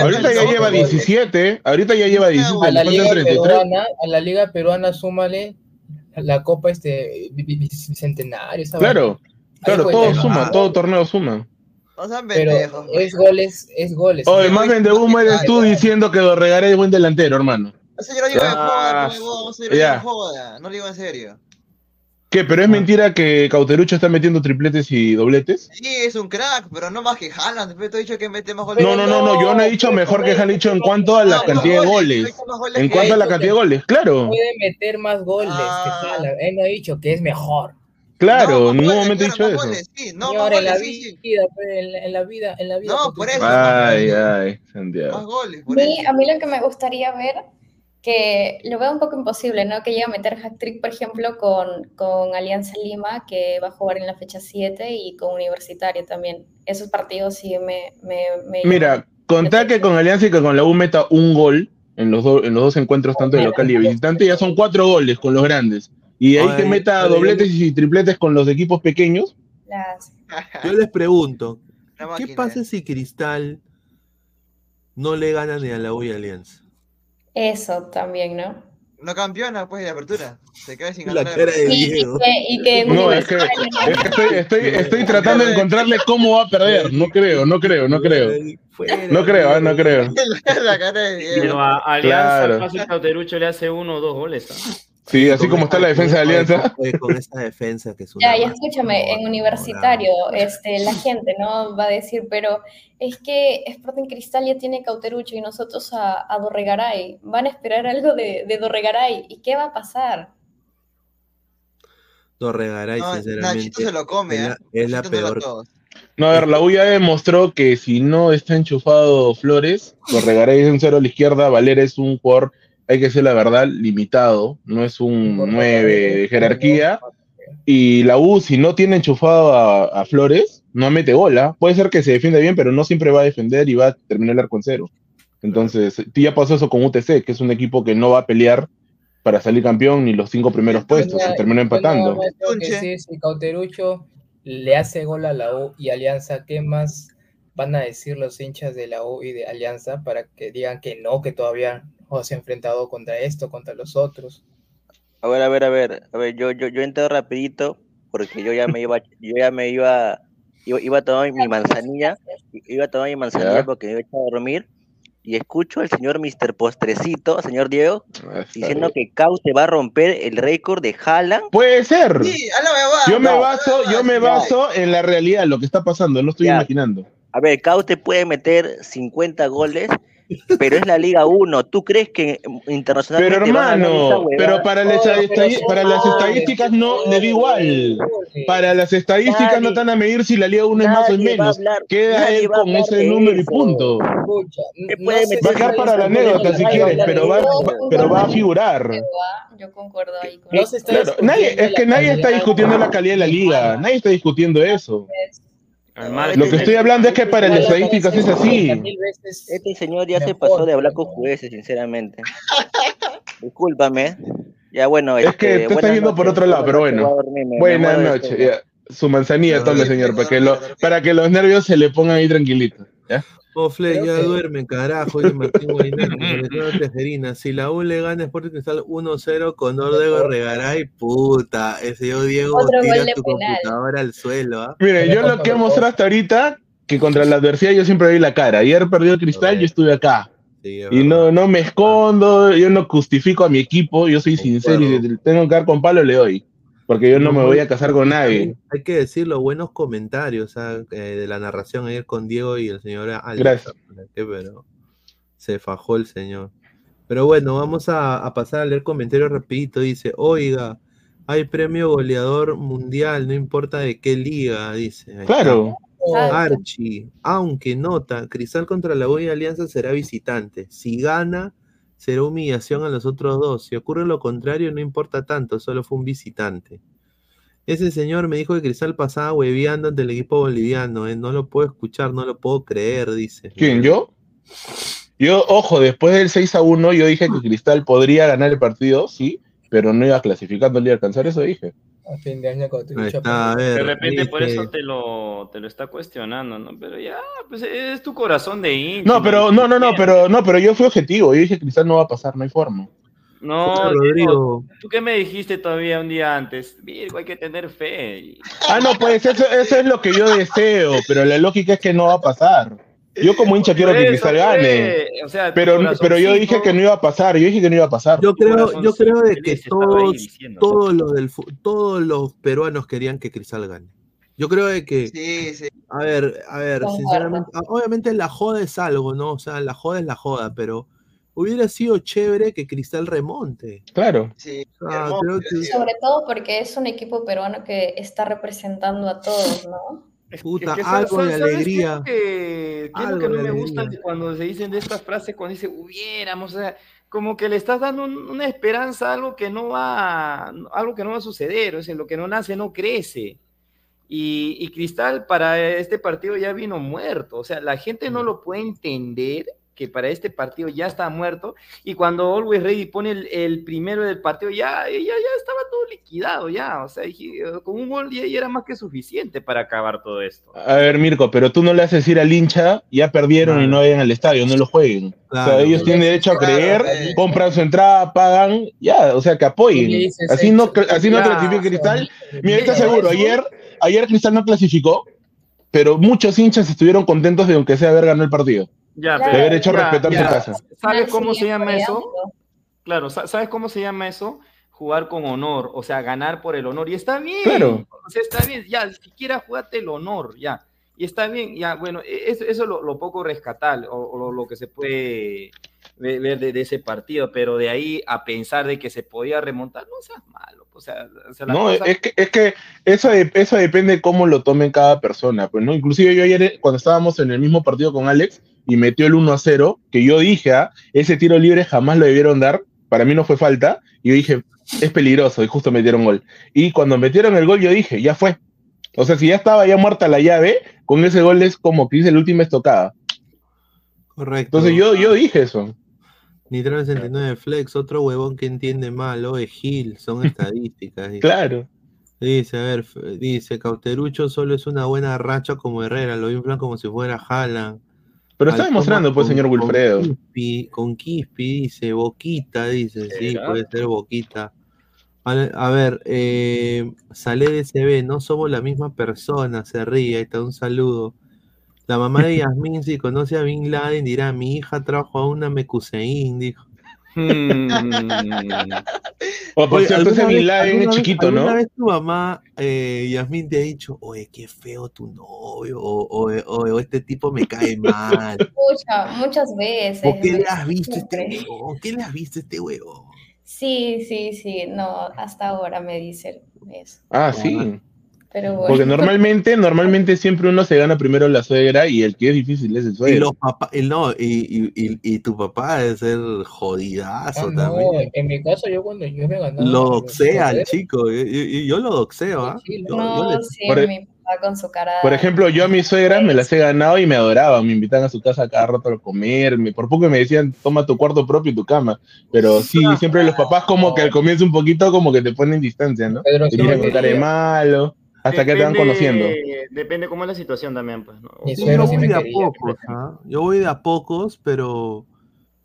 Ahorita ya lleva 17, ahorita ya lleva 17,
a la liga
faltan 33.
peruana, a la liga peruana súmale la copa este bi- bi- bicentenario,
Claro, claro, todo suma, todo torneo suma.
No sean
Pero
pendejos.
es goles, es goles.
Oye, más vende humo eres tú diciendo que Dorregaray es buen delantero, hermano.
Eso yo lo digo de
Ya.
joda, no, de joda, no lo digo en serio.
¿Qué? ¿Pero es mentira que Cauterucho está metiendo tripletes y dobletes?
Sí, es un crack, pero no más que Haaland. Después te he dicho que mete más goles.
No, no, no, no, yo no he dicho mejor que Haaland, he dicho en cuanto a la
No,
cantidad de
goles,
En cuanto a la cantidad de goles, claro.
Puede meter más goles
Ah.
que Haaland. Él no ha dicho que es mejor.
Claro, en ningún momento he dicho eso.
Sí, no,
Señor, en la
goles, sí, sí.
vida, pues, en la, en la vida, en la vida.
No,
pues,
por eso.
Ay, ay, Santiago.
Más goles,
A
por
mí,
eso.
a mí lo que me gustaría ver, que lo veo un poco imposible, ¿no? Que llegue a meter hat-trick, por ejemplo, con, con Alianza Lima, que va a jugar en la fecha 7, y con Universitario también. Esos partidos sí me... me, me
Mira, contar que con Alianza y que con la U meta un gol en los, do- en los dos encuentros, tanto de local y de visitante, ya son cuatro goles con los grandes. Y de ahí que
Ay,
meta
ay,
dobletes y tripletes con los equipos pequeños.
las-
Yo les pregunto, ¿qué
máquina.
pasa si Cristal no le gana ni a la U y Alianza?
Eso también, ¿no?
No campeona, pues, de apertura. Se queda sin
La
ganar.
cara de
Y, y
Diego.
que, y que
No, es que, es que estoy, estoy, estoy tratando de encontrarle cómo va a perder. No creo, no creo, no creo. No creo, ah, no creo.
La cara de Diego.
Pero a Alianza
Claro.
fácil Cauterucho le hace uno o dos goles. ¿ah?
Sí, así como está la defensa de Alianza.
Oye, con esa defensa que es una
Ya, y
máquina.
escúchame, en universitario, este, la gente, ¿no? Va a decir, pero es que Sporting Cristal ya tiene Cauterucho y nosotros a, a Dorregaray. Van a esperar algo de, de Dorregaray. ¿Y qué va a pasar?
Dorregaray,
No,
sinceramente.
Nachito se lo come,
es
¿eh?
la, es la peor.
No, a ver, la U ya demostró que si no está enchufado Flores, Corregaray es un cero a la izquierda, Valera es un jugador, hay que decir la verdad, limitado, no es un 9 de jerarquía. Y la U, si no tiene enchufado a, a Flores, no mete bola. Puede ser que se defienda bien, pero no siempre va a defender y va a terminar el arco en cero. Entonces, ya pasó eso con UTC, que es un equipo que no va a pelear para salir campeón ni los cinco primeros puestos, se terminó empatando.
Que si Cauterucho le hace gol a la U y Alianza, ¿qué más van a decir los hinchas de la U y de Alianza para que digan que no, que todavía no se ha enfrentado contra esto, contra los otros.
A ver, a ver, a ver, a ver, yo, yo, yo entro rapidito porque yo ya me iba, yo ya me iba, iba, iba a tomar mi manzanilla, iba a tomar mi manzanilla
Ya.
porque me iba a echar a dormir y escucho al señor Mr. Postrecito, señor Diego, diciendo que Cauce va a romper el récord de Haaland.
Puede ser.
Sí, a la.
Yo me baso, yo me baso en la realidad, lo que está pasando, no estoy
Ya.
imaginando.
A ver, Cauce puede meter 50 goles, pero es la Liga 1. ¿Tú crees que internacionalmente
Pero hermano, pero para las, para las estadísticas no le da igual. Para las estadísticas no
Nadie-
están a medir si la Liga 1 es más o menos.
hablar-
Queda él con ese número y punto.
Escucha,
¿Qué
no
Va a quedar para la anécdota si quieres, pero va, va- pero va a figurar.
Yo concuerdo ahí con
No se está
Claro, nadie, es que nadie está discutiendo la calidad de la liga, nadie está discutiendo eso. Lo que estoy hablando es que para las estadísticas es así.
Este señor ya se pasó de hablar con jueces, sinceramente. Discúlpame. Ya bueno,
Es que
este,
te estás yendo por otro lado, pero bueno. Buenas noches. ya. Su manzanilla tome, señor, para que, lo, para que los nervios se le pongan ahí tranquilitos. ¿Ya?
Oh, Fle, ya
que-
duerme, carajo, dice Martín tejerina. Si la U le gana Sporting Cristal 1-0 con Diego Regaray, puta, ese yo Diego
Otro
tira tu
penal.
computadora al suelo, ¿ah?
Mire, yo lo que he mostrado hasta ahorita, que contra la adversidad yo siempre vi la cara. Ayer perdió el cristal, yo estuve acá.
Sí,
Y no, no me escondo, yo no justifico a mi equipo, yo soy sincero y tengo que dar con palo le doy. Porque yo no me voy a casar con nadie.
Hay que decirlo, buenos comentarios eh, de la narración ayer con Diego y el señor Alex.
Gracias.
pero se fajó el señor. Pero bueno, vamos a, a pasar a leer comentarios rapidito. Dice, oiga, hay premio goleador mundial, no importa de qué liga, dice.
Claro.
Archie, aunque nota, Cristal contra la U y Alianza será visitante. Si gana, será humillación a los otros dos. Si ocurre lo contrario, no importa tanto, solo fue un visitante. Ese señor me dijo que Cristal pasaba hueveando ante el equipo boliviano. eh, No lo puedo escuchar, no lo puedo creer, dice.
¿Quién, yo? Yo, ojo, después del 6 a 1, yo dije que Cristal podría ganar el partido, sí, pero no iba clasificando ni a alcanzar, eso dije.
A fin de año con tu
Ahí
bicho,
está, a ver,
De repente por eso te lo, te lo está cuestionando, ¿no? Pero ya, pues es tu corazón de hincha.
No, pero, no, no, no, pero, no, pero yo fui objetivo, yo dije que Cristal no va a pasar, no hay forma.
No,
Rodrigo.
¿tú qué me dijiste todavía un día antes? Virgo, hay que tener fe.
Ah, no, pues eso, eso es lo que yo deseo, pero la lógica es que no va a pasar. Yo como hincha quiero que Cristal gane,
o sea, tu
pero, pero yo dije que no iba a pasar, yo dije que no iba a pasar.
Yo creo, yo creo de que todos, todos los del todos los peruanos querían que Cristal gane. Yo creo de que,
Sí, sí.
a ver, a ver, sinceramente, ah, obviamente la joda es algo, ¿no? O sea, la joda es la joda, pero hubiera sido chévere que Cristal remonte.
Claro.
Sí,
creo que,
Sobre todo porque es un equipo peruano que está representando a todos, ¿no?
Puta,
Es que, ¿sabes-
algo de alegría.
que- qué es lo que no me gusta
alegría.
de cuando se dicen de estas frases, cuando dice hubiéramos, o sea, como que le estás dando un- una esperanza a algo que no va, algo que no va a suceder, o sea, lo que no nace no crece. Y, y Cristal para este partido ya vino muerto, o sea, la gente
Mm.
no lo puede entender que para este partido ya está muerto y cuando Always Ready pone el, el primero del partido ya, ya, ya estaba todo liquidado ya, o sea, dije, con un gol ya, ya era más que suficiente para acabar todo esto.
A ver, Mirko, pero tú no le haces ir al hincha, ya perdieron y no vayan al estadio, no lo jueguen. O sea,
Claro.
ellos tienen derecho a
Claro,
creer,
eh.
compran su entrada, pagan, ya, o sea, que apoyen.
dices,
Así
eh,
no, así no clasifica Cristal. Mira, te
Eso-
aseguro, ayer, ayer Cristal no clasificó, pero muchos hinchas estuvieron contentos de aunque sea haber ganado el partido.
Ya,
Claro.
De haber hecho
ya,
respetar
ya.
su casa.
¿Sabes cómo se llama eso? Claro, sa- ¿sabes cómo se llama eso? Jugar con honor, o sea, ganar por el honor. Y está bien,
Claro.
o sea, está bien, ya, siquiera jugate el honor, ya. Y está bien, ya, bueno, e- eso, eso es lo, lo poco rescatable, o, o lo, lo que se puede ve- ver de, de ese partido, pero de ahí a pensar de que se podía remontar, no seas malo, o sea, o sea, la
No,
cosa-
es que, es que eso, de- eso depende de cómo lo tome cada persona. Pues, ¿no? Inclusive yo ayer, eh, cuando estábamos en el mismo partido con Alex y metió el 1 a 0, que yo dije, ah, ese tiro libre jamás lo debieron dar, para mí no fue falta, y yo dije, es peligroso, y justo metieron gol. Y cuando metieron el gol, yo dije, ya fue. O sea, si ya estaba ya muerta la llave, con ese gol es como que dice la última estocada.
Correcto.
Entonces yo, yo dije eso.
Nitro 69 Flex, otro huevón que entiende mal, oe Gil, son estadísticas. dice.
Claro.
Dice, a ver, dice, Cauterucho solo es una buena racha como Herrera, lo inflan como si fuera Haaland.
Pero está demostrando, pues,
con-
señor
con
Wilfredo.
Con Quispe, dice, Boquita, dice, sí, puede ser Boquita. A, a ver, eh, sale de CB, no somos la misma persona, se ríe, ahí está un saludo. La mamá de Yasmín, si conoce a Bin Laden, dirá, mi hija trajo a una Mecuseín, dijo.
O por
Oye,
cierto, ese
¿alguna
Bin
vez-
Laden es chiquito,
¿Alguna
¿no?
vez tu mamá, eh, Yasmín, te ha dicho, oye, qué feo tu novio, o, o- o- o este tipo me cae mal?
Mucha- muchas veces.
¿O qué le has visto este
Siempre.
huevón? ¿Qué le has visto este huevón?
Sí, sí, sí, no, hasta ahora me dicen eso.
Ah, sí.
Pero bueno.
Porque normalmente, normalmente siempre uno se gana primero la suegra y el que es difícil es el
Y
suegro.
los papás, y no, y, y, y, y tu papá debe ser jodidazo
Ah, no,
también.
en mi caso, yo cuando yo me ganaba.
Lo doxea al chico, y, y- y yo lo doxeo, ¿ah? Yo- yo
No,
le-
sí,
Por-
mi papá con su cara.
Por ejemplo, yo a mis suegras me las he ganado y me adoraban, me invitan a su casa cada rato a comer, me- por poco me decían, toma tu cuarto propio y tu cama, pero sí, siempre los papás como que al comienzo un poquito como que te ponen distancia, ¿no?
Pedro,
Te
sí
miran
me
con cara de malo, hasta que te van
Depende-
conociendo.
Depende cómo es la situación también, pues.
yo
sí
voy de a pocos, ¿ah? Yo voy de a pocos, pero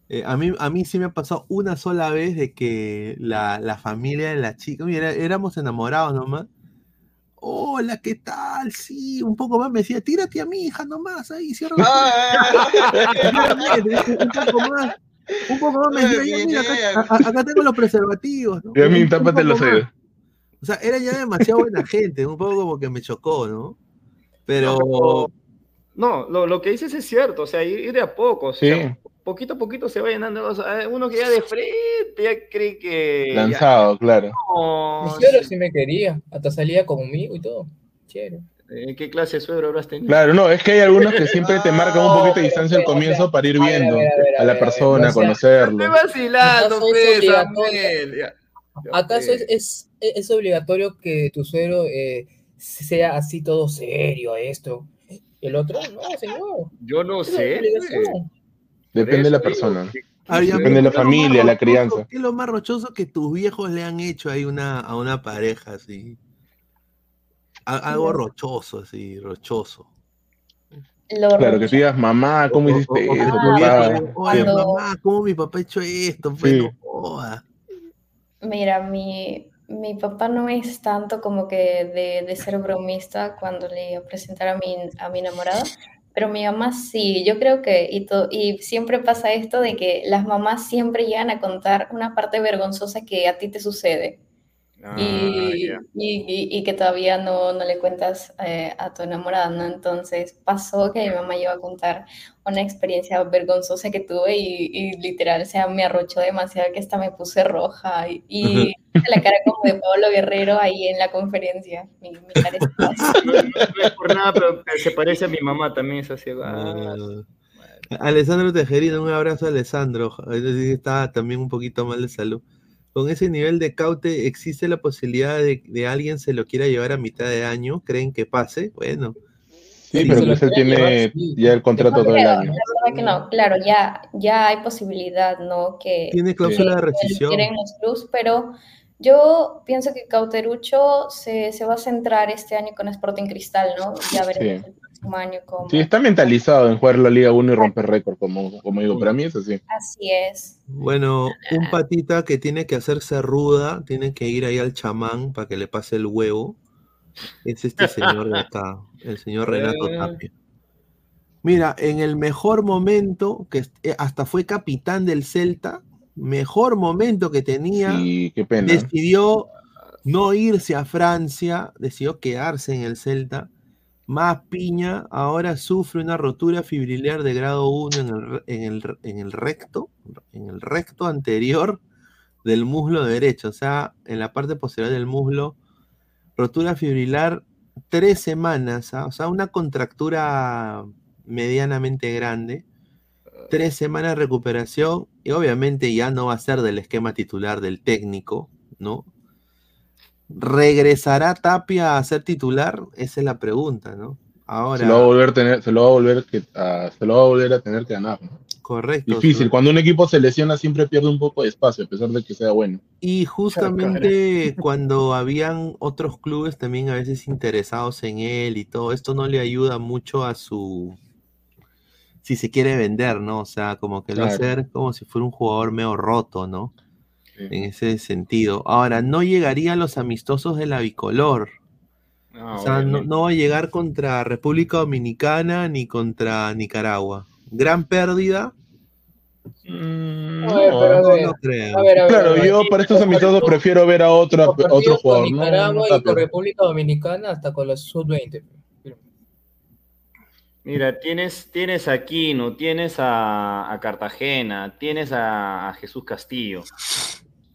eh, a, mí, a mí sí me ha pasado una sola vez de que la, la familia de la chica, mira, éramos enamorados nomás. Hola, ¿qué tal? Sí, un poco más me decía, tírate a mi hija nomás, ahí, cierra la un poco más. Un poco más me decía, "Ya, mira, acá, tengo los preservativos. ¿no?
Y a mí, tápate los oídos.
O sea, era ya demasiado buena gente, un poco como que me chocó, ¿no? Pero,
No, No, lo, lo que dices es cierto, o sea, ir, ir de a poco, o sea,
Sí.
poquito a poquito se va llenando, o sea, uno que ya de frente ya cree que... ya-
Lanzado, claro.
No,
Mi suegro sí me quería, hasta salía conmigo y todo. Chévere.
Eh, ¿Qué clase de suegro habrás tenido?
Claro, no, es que hay algunos que siempre te marcan un poquito de distancia al comienzo para ir
a ver, a
viendo
ver, a ver, a
a la
ver, a ver,
persona,
o sea,
conocerlo.
Estoy vacilando,
¿Acaso es
pues,
obligatorio?
Samuel, ya.
¿Acaso es, es, es obligatorio que tu suegro eh, sea así todo serio, esto? El otro, no, señor.
Yo no sé.
obligación.
Depende de la persona.
A
Depende de la
¿qué es lo más
familia, la crianza.
¿Qué es lo más rochoso que tus viejos le han hecho ahí una, a una pareja así? A- algo rochoso, así, rochoso.
Lo
Claro, que te digas, mamá, ¿cómo hiciste
O-
eso, papá?
viejo, mamá, ¿cómo mi papá ha hecho esto? Pues
Sí.
no joda.
Mira, mi, mi papá no es tanto como que de, de ser bromista cuando le iba a presentar a mi, a mi enamorada, pero mi mamá sí, yo creo que, y, to- y siempre pasa esto de que las mamás siempre llegan a contar una parte vergonzosa que a ti te sucede
Ah,
y,
ya.
y- y- y que todavía no, no le cuentas eh, a tu enamorada, ¿no? Entonces pasó que mi mamá iba a contar una experiencia vergonzosa que tuve y, y literal, o sea, me arrochó demasiado que hasta me puse roja y, y la cara como de Pablo Guerrero ahí en la conferencia. Mi, mi cara así.
No es por nada, pero se parece a mi mamá también, es así. ah,
Alessandro Tejerina, un abrazo a Alessandro. Está también un poquito mal de salud. Con ese nivel de caute, ¿existe la posibilidad de, de alguien se lo quiera llevar a mitad de año? ¿Creen que pase? Bueno.
Sí, pero
se lo
pues tiene
llevar, sí.
ya el contrato
No
todo el año.
la verdad que no, claro, ya, ya hay posibilidad, ¿no? Que,
Tiene cláusula de
que
rescisión.
quieren los clubs, pero yo pienso que Cauterucho se, se va a centrar este año con Sporting Cristal, ¿no? Ya veremos
Sí. Sí, está mentalizado en jugar la Liga 1 y romper récord, como, como digo, para mí es así.
Así es.
Bueno, un patita que tiene que hacerse ruda, tiene que ir ahí al chamán para que le pase el huevo. Es este señor de acá, el señor Renato
Eh.
Tapia. Mira, en el mejor momento, que eh, hasta fue capitán del Celta, mejor momento que tenía,
Y qué pena.
decidió no irse a Francia, decidió quedarse en el Celta. Más piña, ahora sufre una rotura fibrilar de grado 1 en el, en el, en el recto, en el recto anterior del muslo derecho, o sea, en la parte posterior del muslo, rotura fibrilar tres semanas, ¿ah? o sea, una contractura medianamente grande, tres semanas de recuperación y obviamente ya no va a ser del esquema titular del técnico, ¿no? ¿Regresará Tapia a ser titular? Esa es la pregunta, ¿no? Ahora,
Se lo va a volver a tener, se lo va a volver que, a- se lo va a volver a tener que ganar. ¿no?
Correcto.
Difícil. Cuando un equipo se lesiona siempre pierde un poco de espacio, a pesar de que sea bueno.
Y justamente cuando habían otros clubes también a veces interesados en él y todo, esto no le ayuda mucho a su, si se quiere vender, ¿no? O sea, como que lo
Claro.
hacer como si fuera un jugador medio roto, ¿no? En ese sentido. Ahora, no llegaría a los amistosos de la bicolor.
No,
o sea, no, no va a llegar contra República Dominicana ni contra Nicaragua. Gran pérdida.
Mm,
A ver,
no,
pero a
no,
ver,
no creo.
a ver, a ver,
Claro,
a ver.
yo para estos amistosos prefiero ver a otro, a otro jugador,
con
¿no?
Nicaragua
No
y con. República Dominicana hasta con los sub-20.
Mira, tienes, tienes a Aquino, tienes a, a Cartagena, tienes a, a Jesús Castillo.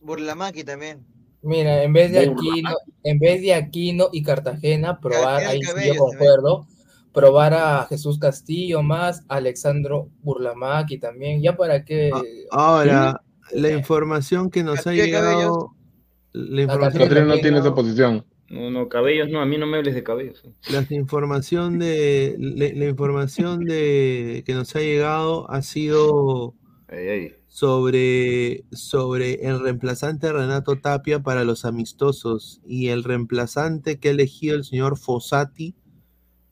Burlamaki también.
Mira, en vez de. Aquino, en vez de Aquino y Cartagena, probar,
Cartagena
ahí sí yo concuerdo, probar a Jesús Castillo más, Alexandro Burlamaki también, ya para que
Ahora, la información que nos ha llegado. La información,
Catrina no tiene esa posición.
No, no, cabellos, no, a mí no me hables de cabellos.
la información de la, la información de que nos ha llegado ha sido sobre, sobre el reemplazante de Renato Tapia para los amistosos y el reemplazante que ha elegido el señor Fossati,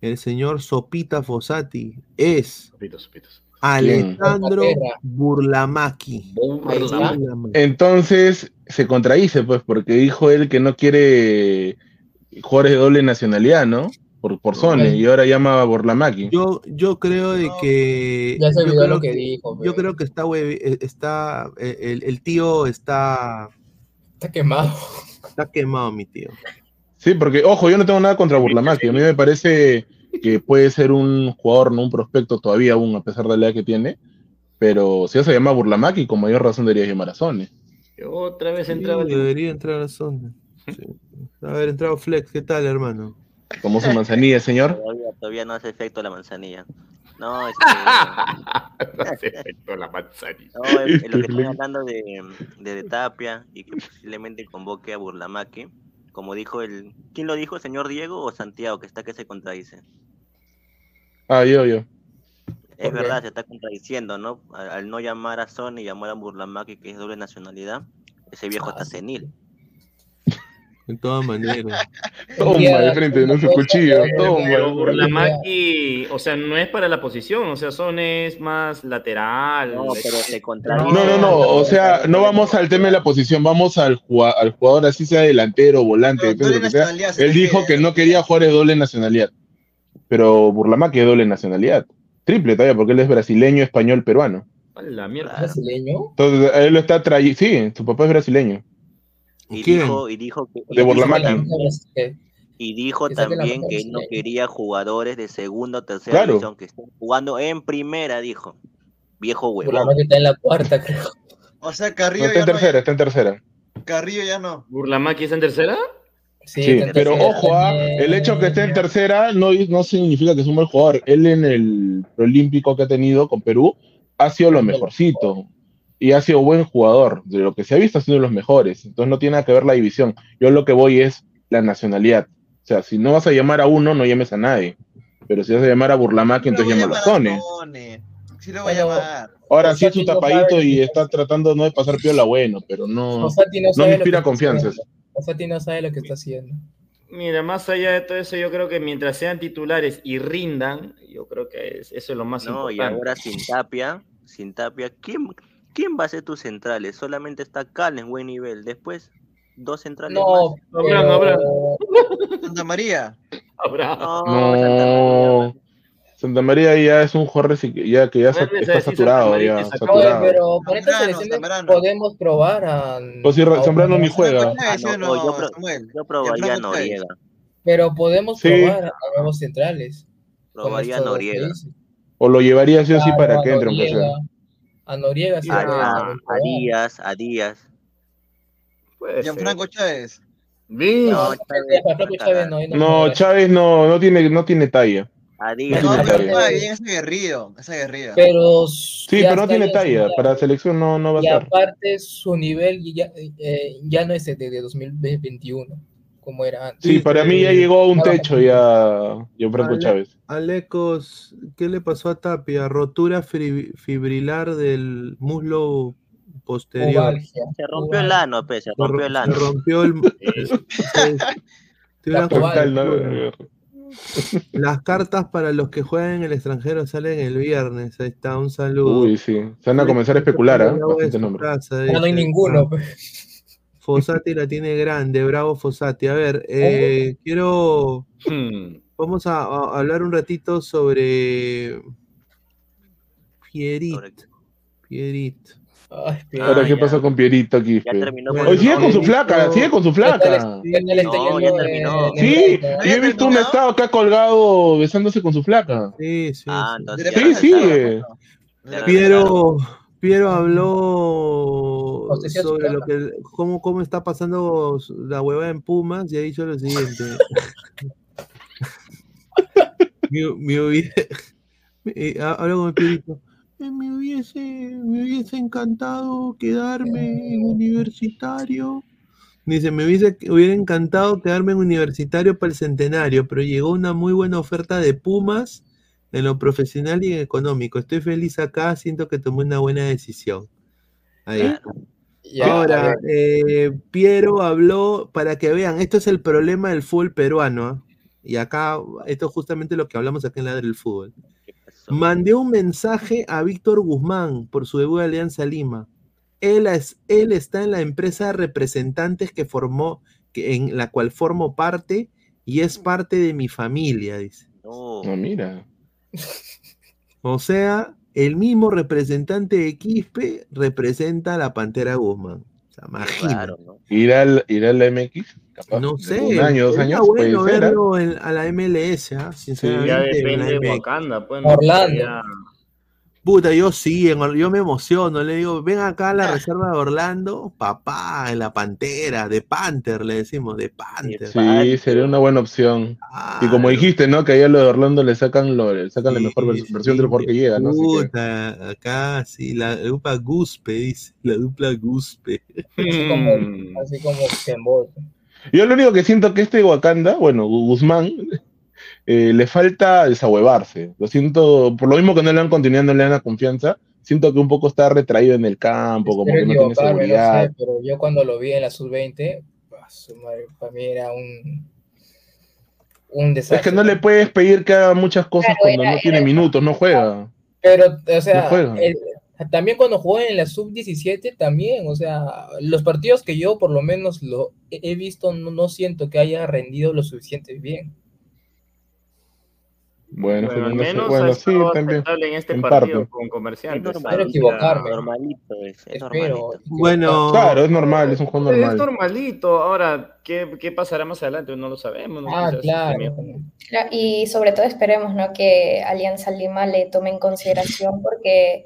el señor Sopita Fossati, es
Sopitos, sopitos.
Alejandro. Burlamaki. Burlamaki.
Entonces se contradice, pues, porque dijo él que no quiere jugadores de doble nacionalidad, ¿no? Por, por Sony, y ahora llama a Borlamaki.
Yo, yo creo de que.
Ya se
yo
olvidó
creo
lo que dijo,
Yo creo que está, eh, está eh, el, el tío está,
está quemado.
está quemado, mi tío.
Sí, porque, ojo, yo no tengo nada contra Burlamaki. A mí me parece que puede ser un jugador, no un prospecto todavía aún, a pesar de la edad que tiene. Pero si ya se llama Burlamaki, con mayor razón debería llamar a Sony.
Otra vez
Sí,
entraba el-
debería entrar a Sonda. Sí. A ver, entrado Flex, ¿qué tal, hermano?
Como su manzanilla, señor.
Todavía, todavía no hace efecto la manzanilla. No, este,
No hace efecto la manzanilla.
no, es- es lo que están hablando de, de, de Tapia y que posiblemente convoque a Burlamaki. Como dijo el. ¿Quién lo dijo, señor Diego o Santiago? Que está que se contradice.
Ah, yo, yo.
Es verdad, se está contradiciendo, ¿no? Al, al no llamar a Sony y llamar a Burlamaki, que es doble nacionalidad, ese viejo está senil.
De todas maneras.
Toma de frente, no su cuchillo. Toma.
Pero Burlamaki, o sea, no es para la posición, o sea, Son es más lateral.
No, pero se contradice.
No, no, no. O sea, no vamos al tema de la posición, vamos al, al jugador, así sea delantero, volante, defensa, lo que sea. Él dijo que no quería jugadores de doble nacionalidad. Pero Burlamaki es doble nacionalidad. Triple todavía, porque él es brasileño, español, peruano.
A la mierda.
¿Brasileño?
Entonces, él lo está trayendo. Sí, su papá es brasileño.
Y
¿Quién?
dijo, y dijo que. y
De
dijo
Burlamaki.
tam- Y dijo
Que
también que él no quería jugadores de segunda o tercera
Claro.
división, que estén jugando en primera, dijo. Viejo huevón.
Burlamaki está en la cuarta, creo.
O sea,
No,
Carrillo
está en
no.
tercera, está en tercera.
Carrillo ya no.
¿Burlamaki está en tercera?
Sí,
pero
tercera
ojo, ah,
también.
el hecho que esté en tercera no, no significa que es un buen jugador. Él en el preolímpico que ha tenido con Perú ha sido lo mejorcito y ha sido buen jugador. De lo que se ha visto ha sido de los mejores. Entonces no tiene nada que ver la división. Yo lo que voy es la nacionalidad. O sea, si no vas a llamar a uno, no llames a nadie. Pero si vas a llamar a Burlamaki, entonces llámalo a Sone.
Sí lo voy a llamar.
Ahora sí es su
no
tapadito y está tratando no de pasar piola bueno, pero no,
no
me inspira confianza.
Fossati no sabe lo que está haciendo.
Mira, más allá de todo eso, yo creo que mientras sean titulares y rindan, yo creo que es- eso es lo más
No, y
importante.
ahora sin Tapia, sin Tapia, ¿quién, ¿quién va a ser tus centrales? Solamente está Cal en buen nivel. Después, dos centrales
No,
más.
Abraham, Abraham.
Santa María.
Abraham.
No, Santa
No. Santa María ya es un reci- ya que ya está saturado,
María,
ya,
Oye,
saturado.
pero selecciones
Zambrano.
podemos probar a.
Pues si Zambrano ni juega.
Ah,
¿sí
no, no, yo, pro-
Samuel?
yo probaría a. Noriega.
Pero podemos
Sí.
probar a nuevos centrales.
Probaría a Noriega.
O lo llevaría sí o sí para que entre, aunque sea.
A Noriega sí
A, a-. Díaz, a Díaz.
Puede ser.
Gianfranco Chávez.
¿Ves?
No,
No,
Chávez,
Franco Chávez no.
Chávez no, no tiene, no tiene talla.
a
No
Díaz.
No,
tiene
pero
talla.
juega bien, es aguerrido. Es aguerrido.
Pero
Sí, pero no tiene talla. Para selección no, no va a
Y
ser.
aparte su nivel ya, eh, ya no es el de 2021. Como era antes.
Sí, para mí ya llegó a un techo ya, ya Franco
Ale-
Chávez.
Alecos, ¿qué le pasó a Tapia? Rotura fibrilar del muslo posterior.
Se rompió el ano, pe, se
Se
rompió
ro-
el
se
ano.
rompió el. se- una
Total, ¿no?
contractura. Las cartas para los que juegan en el extranjero salen el viernes. Ahí está, un saludo.
Uy, sí. Se van a comenzar a especular, nombres.
casa,
Ya no hay ninguno.
Ah. Fossati la tiene grande, bravo Fossati. A ver, eh, quiero. Vamos a, a hablar un ratito sobre. Pierit. Pierit.
Ahora, ¿qué pasó con Pierito aquí?
Ya terminó
con
Hoy sigue con su flaca, sigue con su flaca.
No, ya terminó.
Sí, yo he visto un estado acá colgado besándose con su flaca.
Sí, sí.
Ah,
Sí, sigue.
Piero, Piero habló sobre lo que cómo, cómo está pasando la huevada en Pumas y ha dicho lo siguiente. me, me hubiese, eh, con el. "Eh, Me hubiese, me hubiese encantado quedarme en universitario. Dice, me hubiese, hubiera encantado quedarme en universitario para el centenario, pero llegó una muy buena oferta de Pumas en lo profesional y en económico. Estoy feliz acá, siento que tomé una buena decisión. Ahí.
Ya,
Ahora, eh, Piero habló, para que vean, esto es el problema del fútbol peruano. ¿ah? Y acá, esto es justamente lo que hablamos acá en la del fútbol. Mandé un mensaje a Víctor Guzmán por su debut de Alianza Lima. Él, es, él está en la empresa de representantes que formó, que, en la cual formo parte y es parte de mi familia, dice.
No.
No, mira.
O sea, el mismo representante de Quispe representa a la Pantera Guzmán. O sea, imagínate.
¿Irá, al- irá a la MX? Capaz.
No sé.
Un año, dos
sería
años,
bueno
puede ser. ¿ah?
verlo en- a la MLS, ¿ah? sinceramente.
Ya
en la
depende de. Wakanda, pues. ¿no?
Orlando.
Ya-
Puta, yo sí, en yo me emociono, le digo, ven acá a la reserva de Orlando, papá, en la Pantera, de Panther, le decimos, de Panther.
Sí, sería una buena opción. Y como dijiste, ¿no? Que allá lo de Orlando le sacan, lo, le sacan la mejor vers- versión del jugador que llega, ¿no? Así que-
Puta, acá sí, la dupla Guspe, dice, la dupla Guspe.
Así como, así como Kenboy.
Yo lo único que siento que este Wakanda, bueno, Gu- Guzmán, eh, le falta desahuevarse. Lo siento, por lo mismo que no le dan continuidad, no le dan la confianza, siento que un poco está retraído en el campo, como que no tiene
no
seguridad.
sé, pero yo cuando lo vi en la sub-20, ah, su madre, para mí era un, un desastre.
Es que no le puedes pedir que haga muchas cosas
Claro,
cuando
era-
no tiene
era-
minutos, no juega.
Pero, o sea,
No juega.
el- también cuando jugó en la sub-17, también, o sea, los partidos que yo por lo menos lo he he visto, no, no siento que haya rendido lo suficiente bien.
Bueno,
Bueno, al menos
bueno, sí, también.
en este
en
partido
parte.
con comerciantes.
Es normal,
equivocarme.
Normalito es, es
Espero.
normalito.
Bueno,
Claro, es normal, es un juego
Es
normal.
normalito. Ahora, ¿qué, qué pasará más adelante? No lo sabemos. ¿no?
Ah, claro.
Y sobre todo esperemos ¿no? que Alianza Lima le tome en consideración porque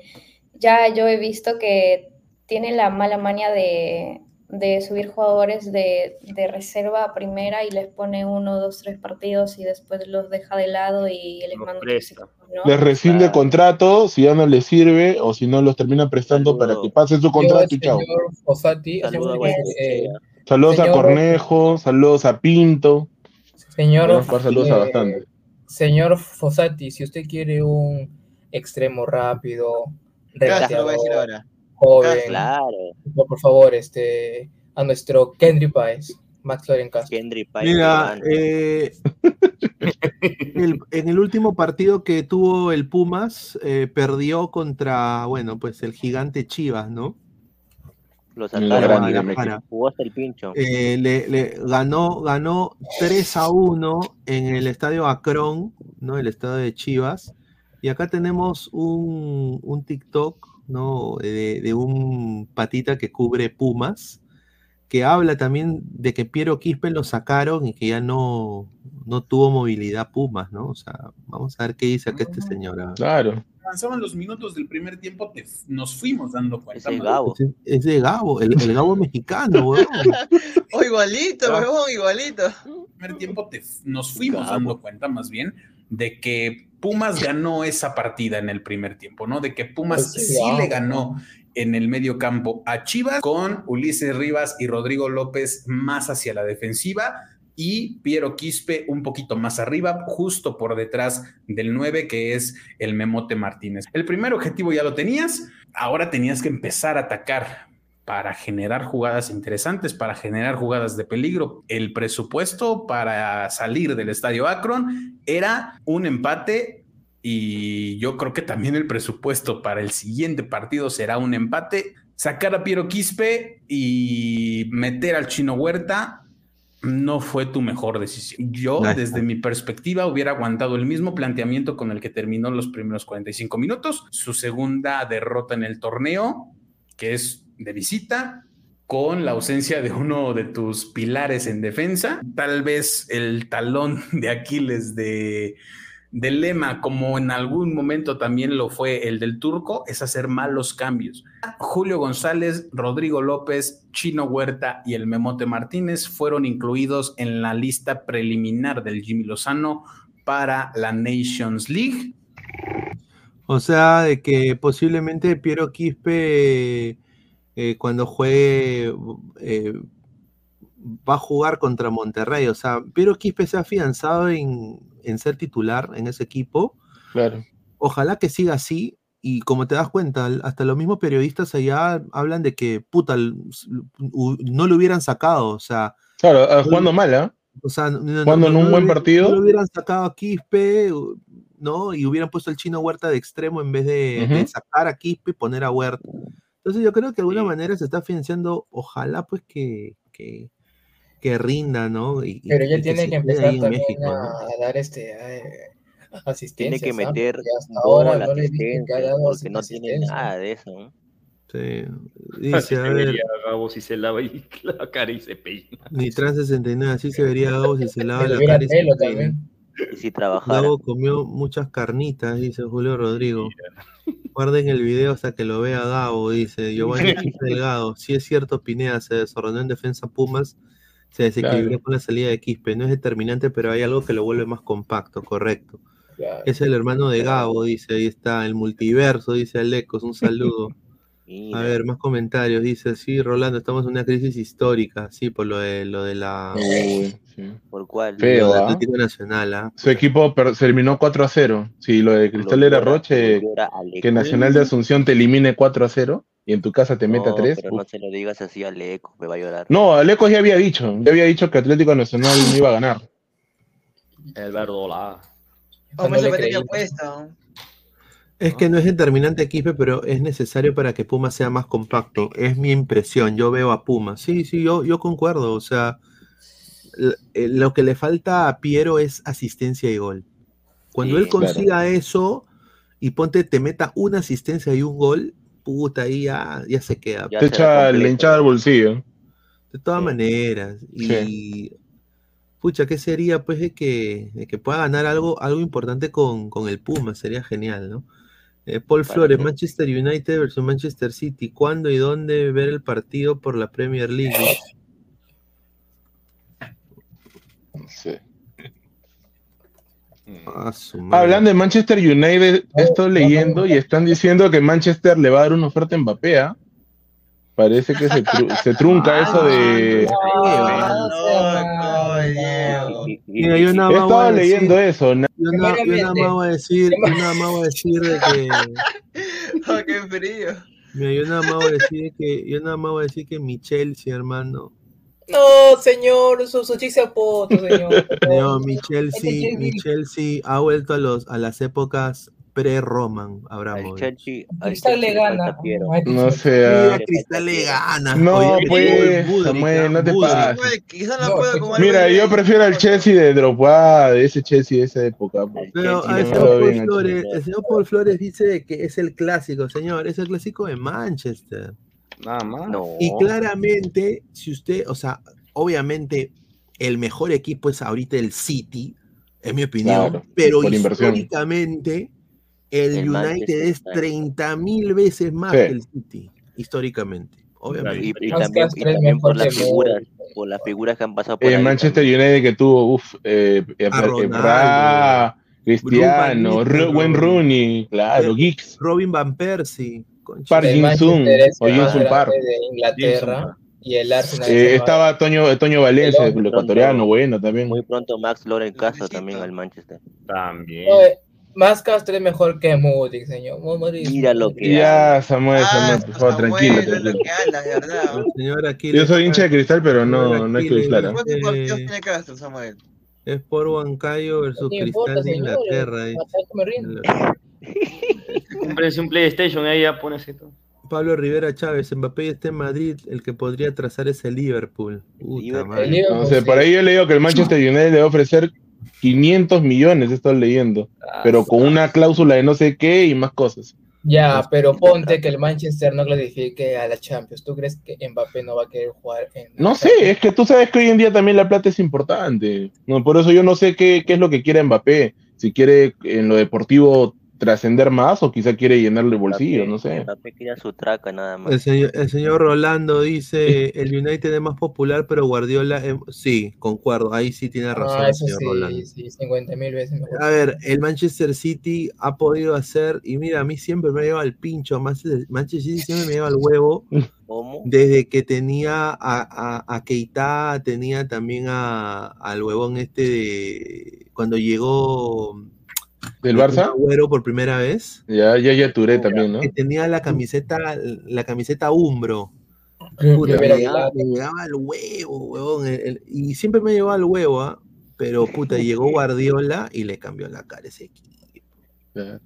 ya yo he visto que tiene la mala maña de, de subir jugadores de, de reserva a primera y les pone uno, dos, tres partidos y después los deja de lado y les manda.
Les rescinde contrato si ya no les sirve o si no los termina prestando para que pase su contrato y chao.
Guayaquil,
eh,
Saludos a Cornejo, saludos a Pinto.
Señor,
saludos a
eh,
bastante.
señor Fossati, si usted quiere un extremo rápido,
Claro, lo voy a decir ahora.
Joven,
Claro.
por, por favor, este, a nuestro Kendry Páez, Max Loren Castro.
Kendry Páez,
Mira, eh, el- en el último partido que tuvo el Pumas, eh, perdió contra, bueno, pues el gigante Chivas, ¿no?
Lo
En la
sacaron.
grande,
Guadalajara.
México.
Jugó hasta el pincho.
Eh, le, le ganó, ganó 3 a 1 en el estadio Acron, ¿no? El estadio de Chivas. Y acá tenemos un, un TikTok, ¿no? De, de un patita que cubre Pumas, que habla también de que Piero Quispe lo sacaron y que ya no, no tuvo movilidad Pumas, ¿no? O sea, vamos a ver qué dice acá este señor. ah.
Claro.
Avanzaban los minutos del primer tiempo, te- nos fuimos dando cuenta.
Ese
¿no?
Gabo.
Es, es de Gabo, el, el Gabo mexicano, weón.
Oh, igualito,
Ah.
huevón, igualito.
primer tiempo te- nos fuimos
Gabo.
dando cuenta más bien de que Pumas ganó esa partida en el primer tiempo, ¿no? De que Pumas
Pues sí,
sí le ganó en el medio campo a Chivas con Ulises Rivas y Rodrigo López más hacia la defensiva y Piero Quispe un poquito más arriba, justo por detrás del 9, que es el Memote Martínez. El primer objetivo ya lo tenías, ahora tenías que empezar a atacar para generar jugadas interesantes, para generar jugadas de peligro. El presupuesto para salir del estadio Akron era un empate y yo creo que también el presupuesto para el siguiente partido será un empate. Sacar a Piero Quispe y meter al Chino Huerta no fue tu mejor decisión. Yo,
No.
desde mi perspectiva, hubiera aguantado el mismo planteamiento con el que terminó los primeros 45 minutos. Su segunda derrota en el torneo, que es de visita, con la ausencia de uno de tus pilares en defensa. Tal vez el talón de Aquiles de, del lema, como en algún momento también lo fue el del turco, es hacer malos cambios. Julio González, Rodrigo López, Chino Huerta y el Memote Martínez fueron incluidos en la lista preliminar del Jimmy Lozano para la Nations League.
O sea, de que posiblemente Piero Quispe, eh, cuando juegue, eh, va a jugar contra Monterrey. O sea, Piero Quispe se ha afianzado en, en ser titular en ese equipo.
Claro.
Ojalá que siga así. Y como te das cuenta, hasta los mismos periodistas allá hablan de que, puta, no lo hubieran sacado. O sea,
Claro, ah, jugando mal, ¿ah?
o sea, no- no-
Jugando en un buen partido.
No lo hubieran sacado a Quispe, ¿no? Y hubieran puesto al chino Huerta de extremo en vez de, sacar a Quispe y poner a Huerta. Entonces yo creo que de alguna manera se está financiando, ojalá pues que, que, que rinda, ¿no? Y,
Pero ya
y
tiene que empezar también
México,
a,
¿no?
a dar este eh, asistencias.
Tiene que meter
hasta ahora no
asistencia,
dado
porque no tiene
asistencia.
nada de eso. ¿no?
Sí. A
se
ver,
vería a Gabo si se lava y la cara y se peina.
Nitran 69, así se vería Gabo si se lava la cara y se peina.
Y si trabajara.
Gabo comió muchas carnitas, dice Julio Rodrigo. Guarden el video hasta que lo vea Gabo, dice Giovanni Delgado. Si es cierto, Pineda se desordenó en defensa Pumas, se desequilibró
Claro.
con la salida de Quispe. No es determinante, pero hay algo que lo vuelve más compacto, correcto.
Claro.
Es el hermano de Gabo, dice, ahí está, el multiverso, dice Alecos, un saludo. A
Mira.
ver, más comentarios, dice, sí, Rolando, estamos en una crisis histórica, sí, por lo de lo de la
sí.
¿Por cuál?
Feo,
lo de
¿ah?
Atlético Nacional, ¿ah?
Su equipo se eliminó 4 a 0. Si lo de Cristal
Lo
era Roche,
Aleco.
que Nacional de Asunción te elimine 4 a 0 y en tu casa te meta
No,
3.
pero no se lo digas así a Leco, me va a llorar.
No, Alecos ya había dicho, ya había dicho que Atlético Nacional no iba a ganar.
El verdola.
O me sorprende que apuesta.
Es que no es determinante Quispe, pero es necesario para que Puma sea más compacto. Es mi impresión. Yo veo a Puma. Sí, sí, yo, yo concuerdo. O sea, eh, lo que le falta a Piero es asistencia y gol. Cuando
Sí,
él consiga eso y ponte, te meta una asistencia y un gol, puta, ahí ya, ya se queda.
Ya
Te echa la hinchada al bolsillo.
De todas
Sí.
maneras. Y pucha, ¿qué sería pues de que, de que pueda ganar algo, algo importante con, con el Puma? Sería genial, ¿no? Eh, Paul Flores, Manchester United versus Manchester City. ¿Cuándo y dónde ver el partido por la Premier League?
Sí.
Ah, su madre.
Hablando de Manchester United, estoy leyendo y están diciendo que Manchester le va a dar una oferta en Mbappé. ¿ah? Parece que se, tru- se trunca eso de.
No, no.
Y- y-
Mira, yo nada más voy
estado
a decir-
leyendo eso. na-
Yo, na- yo nada más voy a decir, yo nada más voy a decir de que,
Oh, qué frío.
mira, yo nada más voy a decir que, yo nada más voy a decir que mi Chelsea, hermano,
No, señor, su, su poto, señor.
No, mi
Este
Chelsea,
Chelsea.
mi Chelsea ha vuelto a los a las épocas pre-Roman
Al
Abramovich.
Chelsea, al
Cristal
Chelsea
le gana.
No
a Cristal le gana.
No, pues, Samuel, no te pases.
Quizás no puedo
pues,
con
Mira, yo prefiero al Chelsea de Drogba, de ese Chelsea de esa época. pues.
Pero
Chelsea
el Paul Flores, el señor Paul Flores dice que es el clásico, señor, es el clásico de Manchester.
Nada más.
No.
Y claramente, si usted, o sea, obviamente el mejor equipo es ahorita el City, en mi opinión,
Claro,
pero históricamente el,
El
United es
está-
30 mil veces más
Sí.
que el City, históricamente, obviamente.
Y, también, y
Strel
también por las figuras, por las figuras que han pasado por
Eh,
ahí
Manchester
también.
United que tuvo, uff, eh, eh,
Ronaldo,
Ebra, Cristiano. Wayne Rooney, claro,
Eh,
Giggs,
Robin Van Persie,
Park
El
Jin Sung,
Manchester es
o
el
Jin
más
Sung Park.
de Inglaterra. Y el Arsenal.
Eh,
estaba-
Toño, Toño Valencia, el ecuatoriano, bueno también.
Muy pronto Max Loren Casa también al Manchester.
También.
Oye, más Castro es mejor que Modric, señor. Modric-
Mira lo que
Ya, Samuel,
Ah,
Samuel, por favor, tranquilo. tranquilo. Yo soy hincha de cristal, pero no, no hay que
Aquiles,
claro.
¿Cuántos partidos
Eh,
tiene Castro, Samuel?
Es por Huancayo versus
No importa,
Cristal de Inglaterra.
rindo.
Cómprense un PlayStation, ahí ya pones esto.
Pablo Rivera Chávez, Mbappé está en Madrid, el que podría trazar es el Liverpool. Puta madre.
No sé, por ahí yo le digo que el Manchester United le va a ofrecer 500 millones, estoy leyendo, pero con una cláusula de no sé qué y más cosas.
Ya, pero ponte que el Manchester no clasifique a la Champions. ¿Tú crees que Mbappé no va a querer jugar en
No sé, es que tú sabes que hoy en día también la plata es importante. No, por eso yo no sé qué, qué es lo que quiere Mbappé. Si quiere en lo deportivo trascender más o quizá quiere llenarle el bolsillo, no sé.
Mbappé quería su traca nada más.
El señor, el señor Rolando dice, el United es más popular, pero Guardiola... es- Sí, concuerdo, ahí sí tiene razón
Ah,
el señor Rolando.
sí, sí, 50 mil veces mejor.
A ver, el Manchester City ha podido hacer, y mira, a mí siempre me lleva al pincho, Manchester Manchester City siempre me lleva al huevo,
¿Cómo?
desde que tenía a, a, a Keita, tenía también a, al huevón este de, cuando llegó
¿Del Barça?
Agüero por primera vez,
Ya, ya, ya Touré también, ¿no?
que tenía la camiseta, la camiseta Umbro. Puta, me, llegaba, me llegaba al huevo, huevón, el- el- y siempre me llevaba al huevo, ¿ah? pero puta, llegó Guardiola y le cambió la cara ese equipo.
Pero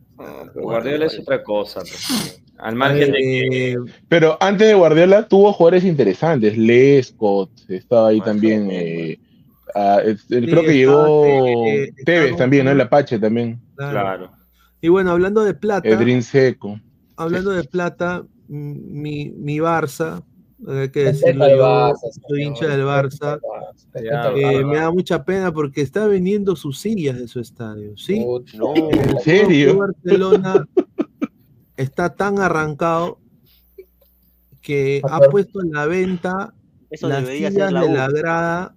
Guardiola es otra cosa. pues. Al margen de que.
Eh,
Pero antes de Guardiola tuvo jugadores interesantes. Lescott estaba ahí también. eh, ah, es- el-
Sí,
creo que llegó
Tevez,
Tevez
estaba-
también, ¿no? El Apache también.
Claro. Y bueno, hablando de plata,
Edrin Seco.
hablando de plata, mi, mi Barça, hay que decirlo yo,
Barça,
soy hincha del Barça, eh, me da mucha pena porque está vendiendo sus sillas de su estadio, ¿sí?
No.
¿En serio?
El Barcelona está tan arrancado que ha puesto en la venta
Eso
las sillas
la
de la grada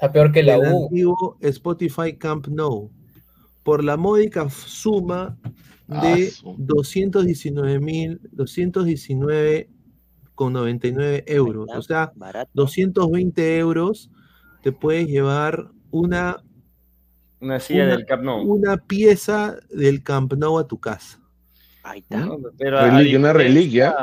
Está peor que la U.
antiguo Spotify Camp Nou por la módica suma
Ah,
de
su-
219 mil 219 con 99 euros o sea
Barato.
220 euros te puedes llevar una
Una silla
una,
del Camp Nou.
una pieza del Camp Nou a tu casa
Ahí está.
No, pero a
Reliquia, una reliquia.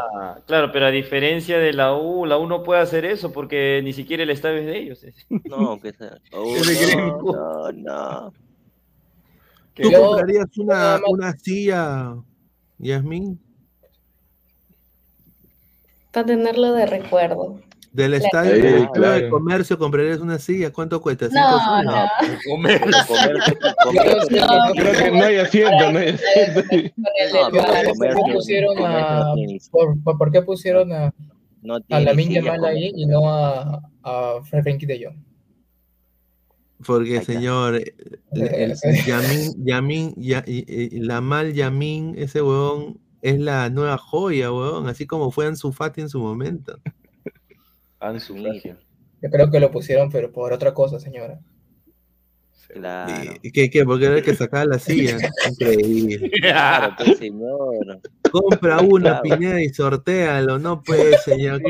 Claro, pero a diferencia de la U, la U no puede hacer eso porque ni siquiera el estadio es de ellos.
No, que sea. Oh, no, no, no.
¿Tú
Yo-
comprarías una, una silla, Yasmín?
Para tenerlo de recuerdo.
Del estadio,
Sí,
de
claro.
comercio comprarías una silla. ¿Cuánto cuesta? ¿Cinco
No, no.
Comer, comer,
Yo sé que no-
Creo que no hay asiento, no hay asiento.
Con el
No,
del
pero
Barça.
comer-
¿Por qué pusieron
comer
a, por, por- por qué pusieron a,
No
a Yamal
comer.
ahí y no a, a Frenkie de Jong?
Porque, señor, Yamin, y- Lamal Yamin, ese huevón, es la nueva joya, huevón. Así como fue Ansu Fati en su momento.
Fati.
Yo creo que lo pusieron, pero por otra cosa, señora.
Claro.
¿Y ¿Qué, qué? Porque era el que sacaba la silla. Increíble.
Claro, pues, señor.
Compra una,
Claro.
Pineda, y sortealo. No puede, señor.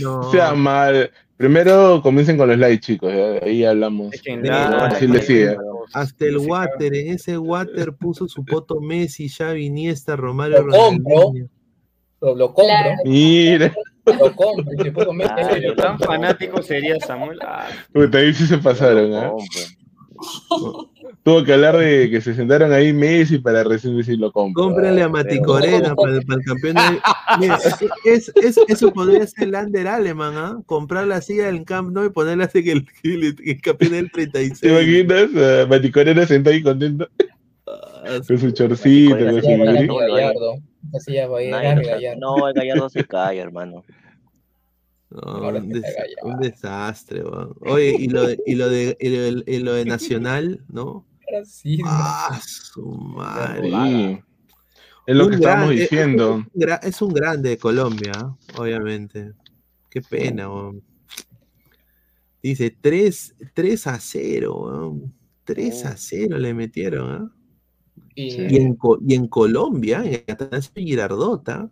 No.
Sea mal. Primero comiencen con los likes, chicos. Ahí hablamos. Así le sigue.
Hasta el water, en ese water puso su poto Messi, Xavi, Iniesta, Romario,
Lo compro.
Ronaldinho.
Lo, lo compro,
Claro.
Mira.
Lo compro. y si puedo meter,
Claro,
lo
Tan fanático sería Samuel. Ah,
Puta, ahí sí se pasaron, ¿ah?
Compro.
Tuvo que hablar de que se sentaron ahí Messi para recién decir lo compro.
Cómprenle a Mati Corena para, el- para el campeón de... Mira, es- es- eso podría ser el Under Aleman, ¿ah? Comprar la silla del Camp Nou y ponerla así que el, el- el campeón del
¿Te
36.
imaginas? A Maticorena sentado ahí contento. Con su chorcito, con su
Así ya va a ir. Gallardo.
No, el Gallardo se cae, hermano.
No, un, des- un desastre, weón. Oye, y lo de, y lo de, y lo de, y lo de Nacional, ¿no?
Racismo.
Ah, su madre.
Sí. Es lo
Un
que estábamos
gran- es-
diciendo.
Es, un es un grande de Colombia, obviamente. Qué pena, weón. Dice 3, 3 a 0, weón. 3 a 0 le metieron, ¿ah?
Y,
Y, en, y en Colombia, en Atanasio Girardota,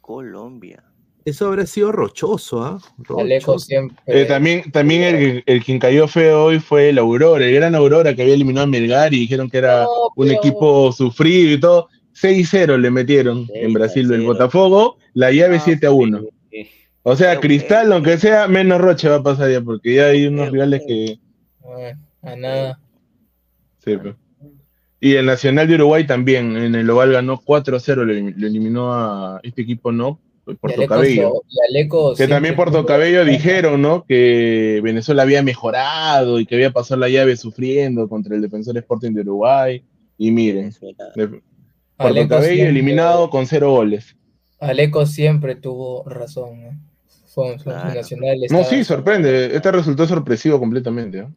Colombia.
Eso habría sido rochoso, ¿ah?
Alejo
Rochoso.
siempre.
Eh, también también el, el quien cayó feo hoy fue el Aurora, el gran Aurora que había eliminado a Melgar y dijeron que era un equipo sufrido y todo. 6-0 le metieron en Brasil el Botafogo, la llave 7 a 1. O sea, Cristal, aunque sea menos Roche, va a pasar ya, porque ya hay unos rivales que.
Ah, A nada.
sí, pues. Y el Nacional de Uruguay también, en el Oval ganó 4-0, le, le eliminó a este equipo, ¿no? Puerto
Aleco
Cabello.
Aleco
Que también Puerto Cabello dijeron, ¿no? Que Venezuela había mejorado y que había pasado la llave sufriendo contra el defensor Sporting de Uruguay. Y miren, Puerto Cabello
siempre-
eliminado con cero goles.
Aleco siempre tuvo razón. ¿no? Fue su nacional.
No, sí, sorprende. Este resultó sorpresivo completamente. ¿no?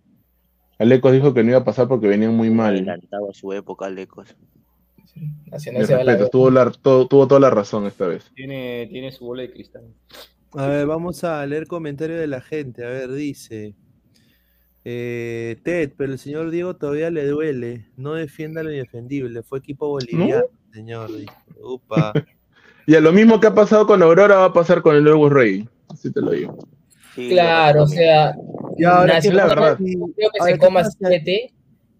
Alecos dijo que no iba a pasar porque venían muy mal.
Adelantaba su época, Alecos.
Nacional
Me
se va a la
respeto, tuvo, la- todo- tuvo toda la razón esta vez.
Tiene, tiene su bola de cristal.
A ver, vamos a leer comentarios de la gente. A ver, dice. eh, Ted, pero el señor Diego todavía le duele. No defienda lo indefendible. Fue equipo boliviano, señor. Upa.
Y a lo mismo que ha pasado con Aurora va a pasar con el Orgus Rey. Así te lo digo.
Claro, o sea,
Y ahora,
Nacional
¿qué pasa?
no creo que
Ahora,
se
¿qué
coma
pasa?
7,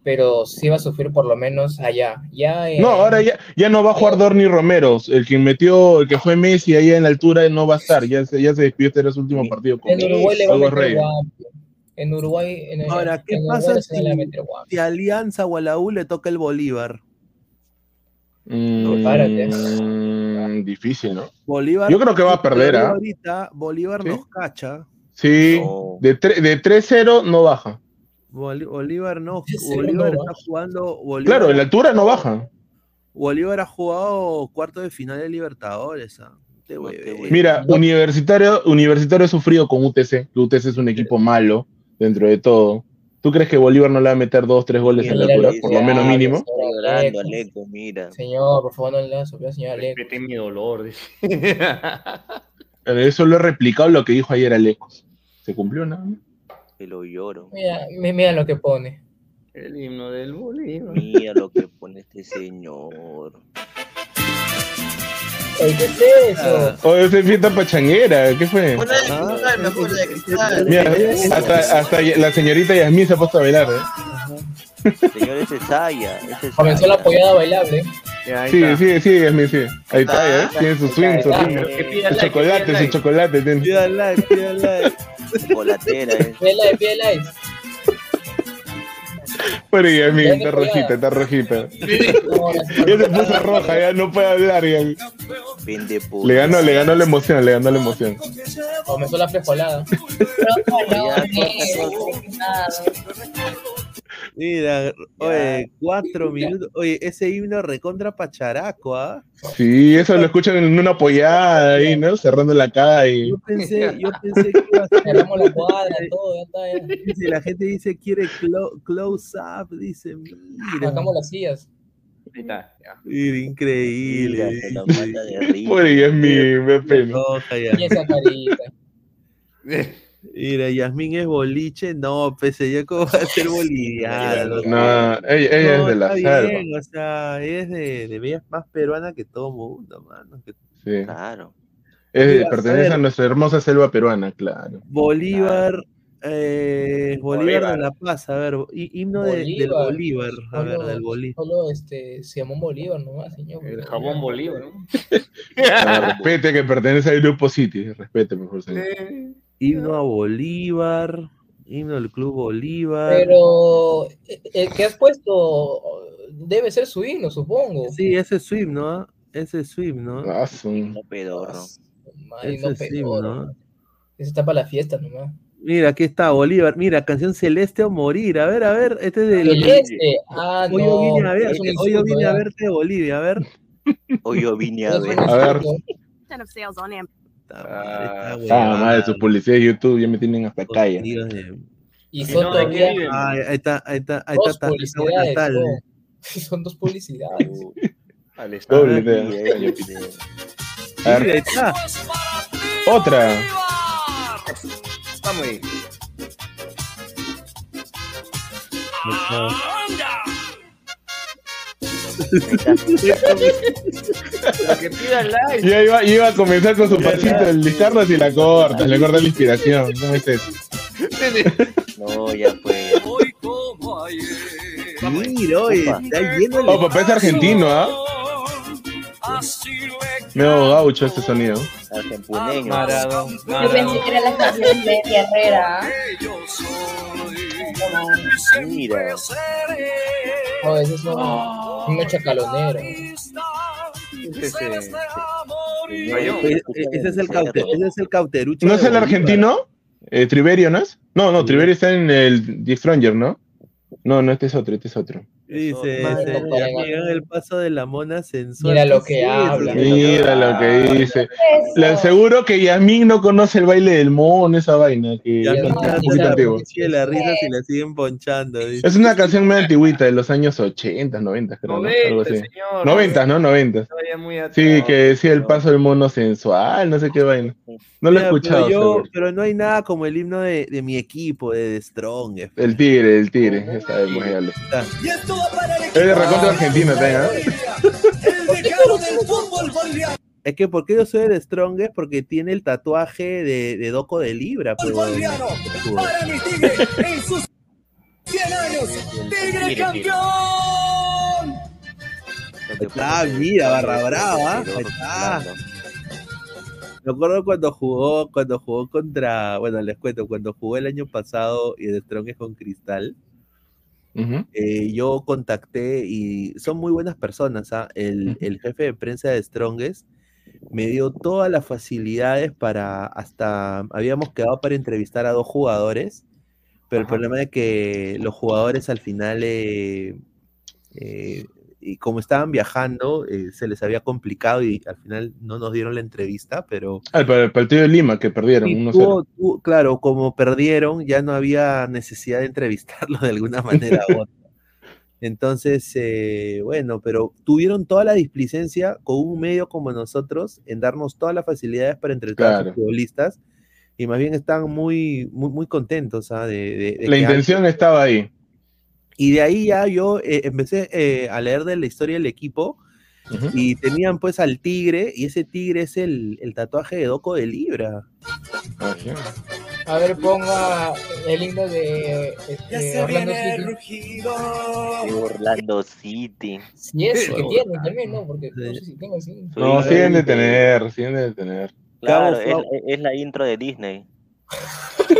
pero sí va a sufrir por lo menos allá. Ya, eh,
No, ahora ya, ya no va a jugar Dorni Romero. El que metió, el que fue Messi ahí en la altura no va a estar. Ya se, ya se despidió, este era su último partido con
en Uruguay le va a meter. En Uruguay, en el,
Ahora, ¿qué
en
pasa si,
meter guapo.
si Alianza o a la U le toca el Bolívar?
Mm, difícil, ¿no?
Bolívar
Yo creo que va a perder,
Bolívar
¿ah?
Ahorita Bolívar nos cacha.
Sí, de, tre- de 3-0 no baja.
Boli- Bolívar no. Bolívar
no
está jugando. Bolívar,
Claro, en la altura no baja.
Bolívar ha jugado cuarto de final de Libertadores. ¿ah? Te hueve.
Mira, Universitario, Universitario ha sufrido con UTC. que UTC es un equipo malo dentro de todo. ¿Tú crees que Bolívar no le va a meter dos, tres goles en la altura? Por lo menos mínimo.
Aleco.
Mira.
Señor, por favor, no le das al señor Aleco.
Respete mi dolor. dice.
Pero Eso lo he replicado lo que dijo ayer Alecos. ¿Se cumplió nada?
Que lo lloro.
Mira, mi- mira lo que pone.
El himno del Bolívar.
Mira lo que pone este señor.
Oye, ¿Qué es eso?
Oh, esa es fiesta pachanguera. ¿Qué fue?
Una de cristal, mejor de cristal.
Mira, hasta, hasta la señorita Yasmín se ha puesto a bailar. ¿eh?
Señor, ese es Saya.
Comenzó la apoyada bailable.
Sigue, sigue, sigue, Yasmín, sigue. Ahí está, ¿eh?
Ah,
Tiene su swing, su
pida
Su chocolate,
pida
su
like.
chocolate. tiene.
Pida like, pida like.
Chocolatera, eh.
Pide like, pide like.
Pero Yasmín
Ya
está rojita, está rojita. Ya se puso roja, ya no puede hablar. Ya.
Vende puta.
Le ganó, le ganó la emoción, le ganó la emoción.
Comenzó la frijolada.
Mira, oye, cuatro minutos. Oye, ese himno recontra pacharaco, ¿ah?
Sí, eso lo escuchan en una apoyada ahí, ¿no? Cerrando la calle.
Yo pensé, yo pensé que iba a ser.
Cerramos la cuadra, todo, ya está. Ya.
Dice, la gente dice quiere clo- close up, dice, mira.
Sacamos las sillas.
Ahí está, ya.
Mira, increíble.
Mira, se lo mata de risa.
Pobre Yasmín, me pena.
Y esa carita.
Mira, Yasmín es boliche, no, pese yo cómo va a ser boliviano.
No, ella, ella
No,
es de la
está
selva.
bien, o sea, ella es de, de ella es más peruana que todo mundo, mano. que-
Sí.
Claro.
Es-
Mira, a
pertenece a, nuestra hermosa selva peruana, claro.
Bolívar, eh, Bolívar,
Bolívar.
de La Paz, a ver, hi- himno de- del
Bolívar.
A ver, del Bolívar.
solo este, se llamó Bolívar nomás, señor.
El jabón Bolívar, ¿no?
No, respete que pertenece al grupo City, respete, mejor señor.
Himno a Bolívar, himno del Club Bolívar.
Pero eh, el que has puesto debe ser su himno, supongo.
Sí, ese es su himno, ¿ah? Ese es su himno. ¿ah?
Ah, su-
No pedorro.
Ese
no,
es himno.
Eso está para la fiesta nomás.
Mira, aquí está Bolívar. Mira, canción Celeste o Morir. A ver, a ver, este es del.
Celeste. Ah,
Hoy yo
no.
vine a ver,
un
hoy yo vine a verte de Bolivia, a ver.
Hoy yo vine a ver.
A ver.
Amazon.
Está
Ah, madre, sus publicidades de YouTube ya me tienen hasta
de-
Y
¿Y
son
no, de
todavía
viven?
Ay, ahí está, ahí está, ahí
dos
está,
publicidades.
tal.
Son dos publicidades.
Al.
Doble,
vine.
A ver,
ahí está.
otra.
Vamos ahí. Pero que pida like.
Ya iba, iba a comenzar con su pasito del discardas y la corta, le corta la inspiración. ¿Cómo es eso?
No, ya fue.
Mira, oye, está lleno de...
Oh, papá es argentino, ¿ah? Medio gaucho este sonido.
Argentuneño.
Maradón.
Yo pensé que era la canción de Herrera.
Mira.
Oh, ese es un, un chacalonero.
Ese, ese es el caute, ese es el cauterucho.
¿No es el argentino? Eh, ¿Triverio no es? No, no, Triverio está en el The Stranger, ¿no? No, no, este es otro, este es otro.
Dice, llegan el paso de la mona sensual.
Mira lo
¿Qué
que
es eso,
habla.
Mira lo que dice. Le aseguro que Yasmin no conoce el baile del mono, esa vaina, que
Ya
es un poquito
la
antiguo.
risa si la siguen ponchando. dice.
Es una canción medio antigüita, de los años 80, 90, creo, ¿no? Algo
90,
así.
señor.
90, ¿no? 90.
Todavía muy atrás.
Sí, que decía el paso del mono sensual, no sé qué vaina. No lo he escuchado.
Pero, yo, pero no hay nada como el himno de, de mi equipo, de The Strong.
El tigre, el tigre, sabemos ya lo.
Está.
Es de recontra argentino también, ¿ah?
Es que porque yo soy de Strong es porque tiene el tatuaje de, de Doco de Libra. Pero, Ah, mira, barra brava. Ahí está. Me acuerdo cuando jugó, cuando jugó contra, bueno, les cuento, cuando jugó el año pasado y de Strong es con Cristal, Eh, yo contacté y son muy buenas personas. ¿ah? El, el jefe de prensa de Strongest me dio todas las facilidades para, hasta habíamos quedado para entrevistar a dos jugadores, pero el problema es que los jugadores al final, eh, eh, y como estaban viajando, eh, se les había complicado y al final no nos dieron la entrevista, pero...
Ah, para el partido de Lima que perdieron,
Sí,
1-0.
tuvo- tuvo- claro, como perdieron, ya no había necesidad de entrevistarlo de alguna manera u otra. Entonces, eh, bueno, pero tuvieron toda la displicencia con un medio como nosotros en darnos todas las facilidades para entrevistar a
Claro.
los futbolistas y más bien están muy, muy, muy contentos ¿ah? de, de- de
La intención estaba ahí.
Y de ahí ya yo eh, empecé eh, a leer de la historia del equipo y tenían pues al tigre y ese tigre es el, el tatuaje de Doco de Libra.
A ver, ponga el himno de este, Orlando City.
De Orlando City.
Si es que tiene también, ¿no? Porque no sé si tengo así.
No, siguen de tener, siguen de tener.
Claro, es, es la intro de Disney.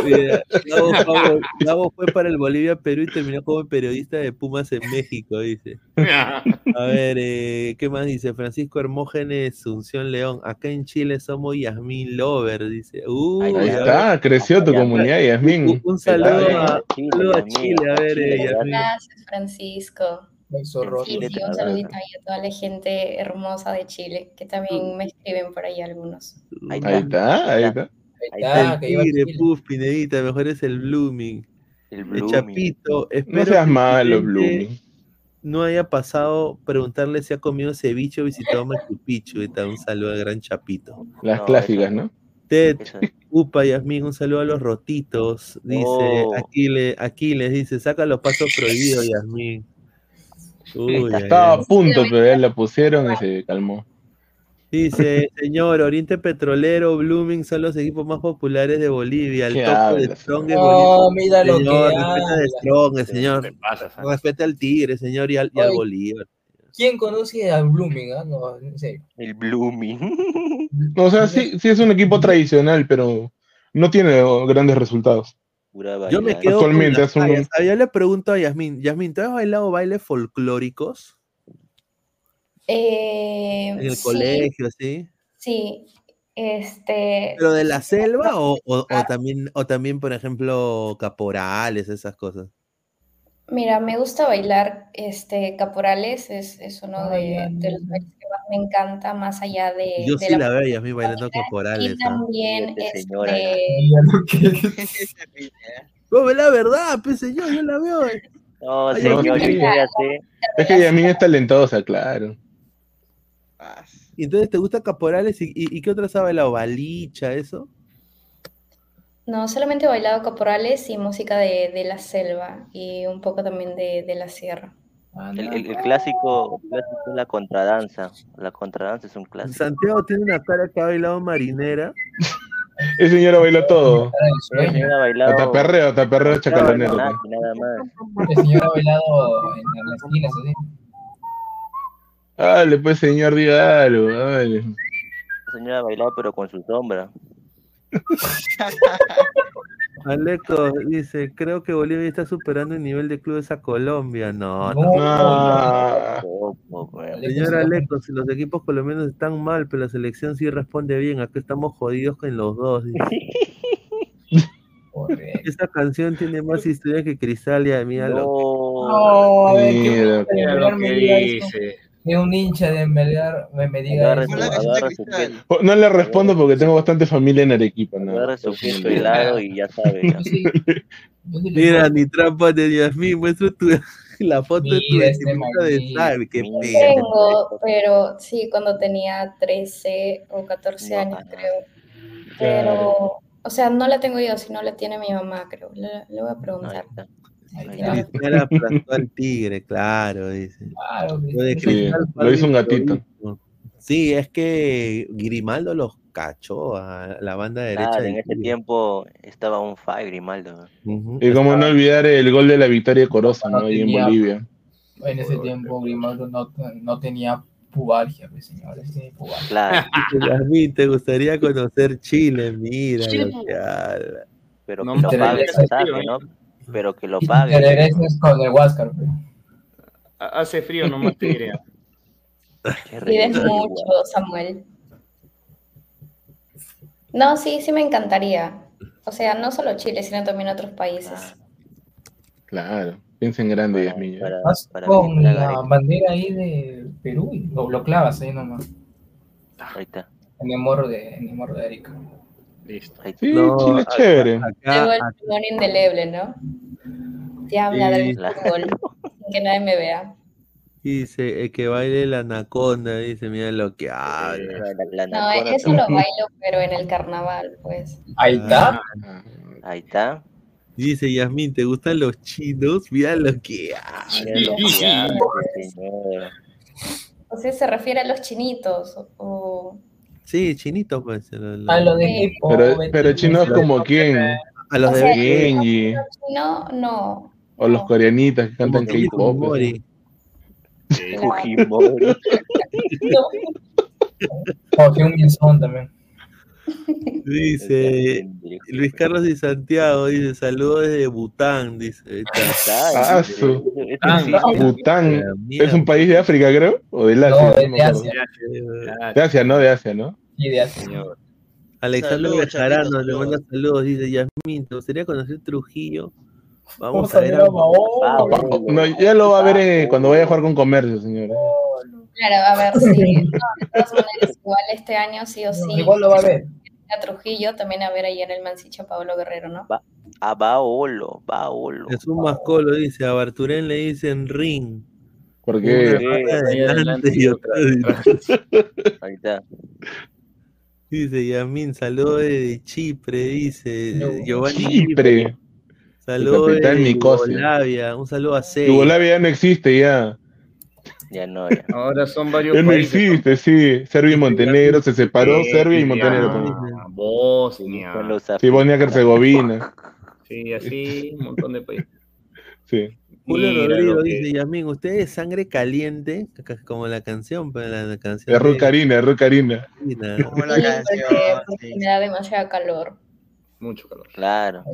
Mira, Gabo, fue para el Bolivia, Perú y terminó como periodista de Pumas en México, dice. A ver, eh, ¿qué más dice? Francisco Hermógenes, Sunción León. Acá en Chile somos Yasmín Lover, dice. Uy,
Ahí
ver.
está, creció tu comunidad,
Un,
Yasmín.
un saludo
Pelada.
a, un saludo a Chile, a ver, eh, Yasmín.
Gracias, Francisco.
Zorro.
Sí, sí, un saludito ahí a toda la gente hermosa de Chile, que también me escriben por ahí algunos.
Ahí está, ahí está.
Ahí está,
El tigre,
Chile.
puf, Pinedita, mejor es el Blooming.
El.
Chapito, espero
No seas malo, Blooming.
No haya pasado preguntarle si ha comido ceviche o visitado Machu Picchu. Y tal, un saludo al gran Chapito.
Las
No,
clásicas, ¿no?
Ted, Upa, Yasmín, un saludo a los rotitos. Dice,
Oh.
Aquiles, Aquiles, dice, saca los pasos prohibidos, Yasmín. Uy, ay,
Estaba a punto, pero ya la pusieron y se calmó.
Dice, señor, Oriente Petrolero, Blooming son los equipos más populares de Bolivia. El
¿Qué
topo de Strong es
No,
Bolivia.
mira lo
señor,
que
respeta de. Strong, señor. Respeta al Tigre, señor, y al, y al
Oye.
Bolívar.
¿Quién conoce a Blooming? ah? No, en serio.
El Blooming.
O sea, sí, sí es un equipo tradicional, pero no tiene oh, grandes resultados.
Pura
Yo me quedo
Actualmente es un-
fallas. Ah, Yo le pregunto a Yasmín, Yasmín, ¿tú has bailado bailes folclóricos
Eh,
en el
sí,
colegio, sí?
Sí, este,
¿Pero de la selva o, o- o también, o también, por ejemplo, caporales, esas cosas?
mira, me gusta bailar este caporales, es, es uno de, de los bailes que más me encanta, más allá de,
Yo
de
sí
la
la veo a Yasmín bailando
y
caporales. ¿ah?
también
Fíjate, señora,
este,
No, es la verdad, pues señor, yo la veo. eh.
No, señor,
no,
yo ya sé.
Es que Yasmin es talentosa, claro.
Y entonces, ¿te gusta caporales? ¿Y, y, y qué otras ha bailado? ¿Balicha, eso?
no, solamente he bailado caporales y música de, de la selva y un poco también de, de la sierra.
El, el- el clásico, el clásico es la contradanza. La contradanza es un clásico.
Santiago tiene una cara que ha bailado marinera.
El señor bailó todo.
El señor ha bailado
Hasta perreo, hasta perreo chacalonero.
nada, nada más.
El señor ha bailado en, en las esquinas, así.
Dale, pues señor, diga algo. Dale.
El señor ha bailado pero con su sombra.
Aleco dice, creo que Bolivia está superando el nivel de clubes a Colombia. No, no.
Ah.
Señor Aleco, si los equipos colombianos están mal, pero la selección sí responde bien, acá estamos jodidos con los dos. dice. Esa canción tiene más historia que Cristalia, míralo.
No, a ver, ¿qué
Mira, mira lo que dice.
Que un hincha de Melgar me, me diga
Agarra
eso.
agarra
No le respondo porque tengo bastante familia en Arequipa. ¿no?
agarra su helado y ya sabe. ya.
Mira, ni trampa de Yasmín, muestra tu, la foto de tu
este
vestimenta de qué pena.
Tengo, pero sí, cuando tenía 13 o 14 años, creo. Pero, o sea, no la tengo yo, sino la tiene mi mamá, creo. Le, le voy a preguntar.
Cristal aplastó al tigre, claro, dice. Lo de Cristal
hizo un gatito.
Sí, es que Grimaldo los cachó a la banda derecha.
Claro, en ese tiempo estaba un fire Grimaldo.
Y como no olvidar el gol de la victoria Coroza, ¿no? Ahí en Bolivia.
En ese tiempo Grimaldo no, no tenía pubalgia, pues, señores. Tiene pubalgia.
Claro.
Dice, Yasmín, ¿te gustaría conocer Chile? Mira
Chile.
lo que habla.
Pero
No
que lo pague, ¿no? Pero que lo
Y
pague.
te regresas con el Huáscar.
Hace frío nomás te diré.
Pides mucho, Samuel. No, sí, sí me encantaría. O sea, no solo Chile, sino también otros países.
Claro. Piensa en grande, Yasmín. ¿ya?
Vas con la bandera ahí de Perú y lo, lo clavas ahí nomás.
Ahí está.
En el morro de, en el morro de Erika.
Listo.
Sí,
No,
Chile es
acá-
chévere.
Luego el timón indeleble, ¿no? Te habla del fútbol, sin que nadie me vea.
dice, el que baile la anaconda, dice, mira lo que habla.
No, eso lo bailo, pero en el carnaval, pues.
Ahí está.
Ahí está.
Dice, Yasmín, ¿te gustan los chinos? Mira lo que habla.
O sea, se refiere a los chinitos. O...
Sí, chinitos, pues. lo- lo-
A lo de
Sí.
Hippo.
Pero, pero chinos como quién?
A los
O
de
Genji.
No, no.
O los coreanitas que cantan K-pop.
Fujimori.
Fujimori.
O también.
Dice Luis Carlos y Santiago, dice, saludos desde Bután, dice.
Ah, su.
Bután.
Bután. ¿Es un país de África, creo? ¿O del Asia?
No, de. Asia.
De Asia, no de Asia, ¿no?
De Asia.
Alexander Bejarano le manda saludos, dice, Yasmín, ¿te gustaría conocer Trujillo? Vamos
Vamos
a
a
ver a
a Mahón.
No, ya lo va a ver eh, cuando vaya a jugar con comercio, señor.
Claro, a ver, sí. No, de todas maneras, igual este año sí o sí.
Igual lo va a ver.
A Trujillo, también a ver ahí en el Mancicho Pablo Guerrero, ¿no?
A Baolo, Baolo.
Jesús Mascolo dice, a Barturén le dicen ring.
Porque
Una pata adelante y otra.
Ahí está.
Dice Yamin, saludos de Chipre, dice Giovanni.
Chipre.
Saludos de. Yugoslavia, un saludo a Sey.
Yugoslavia ya no existe ya.
Ya no, ya.
Ahora son varios
Ya no
países.
existe, sí. Serbia y Montenegro se separó,
Sí,
Serbia y
ya.
Montenegro también.
Bosnia.
Sí, Bosnia-Herzegovina.
Sí, así, un montón de países.
Sí.
Julio Rodrigo
que-
dice, Yasmin, usted es sangre caliente, ca- como la canción, pero la, la canción
Es Rucarina, es Rucarina.
Como la canción.
me da demasiado calor.
Mucho calor.
Claro.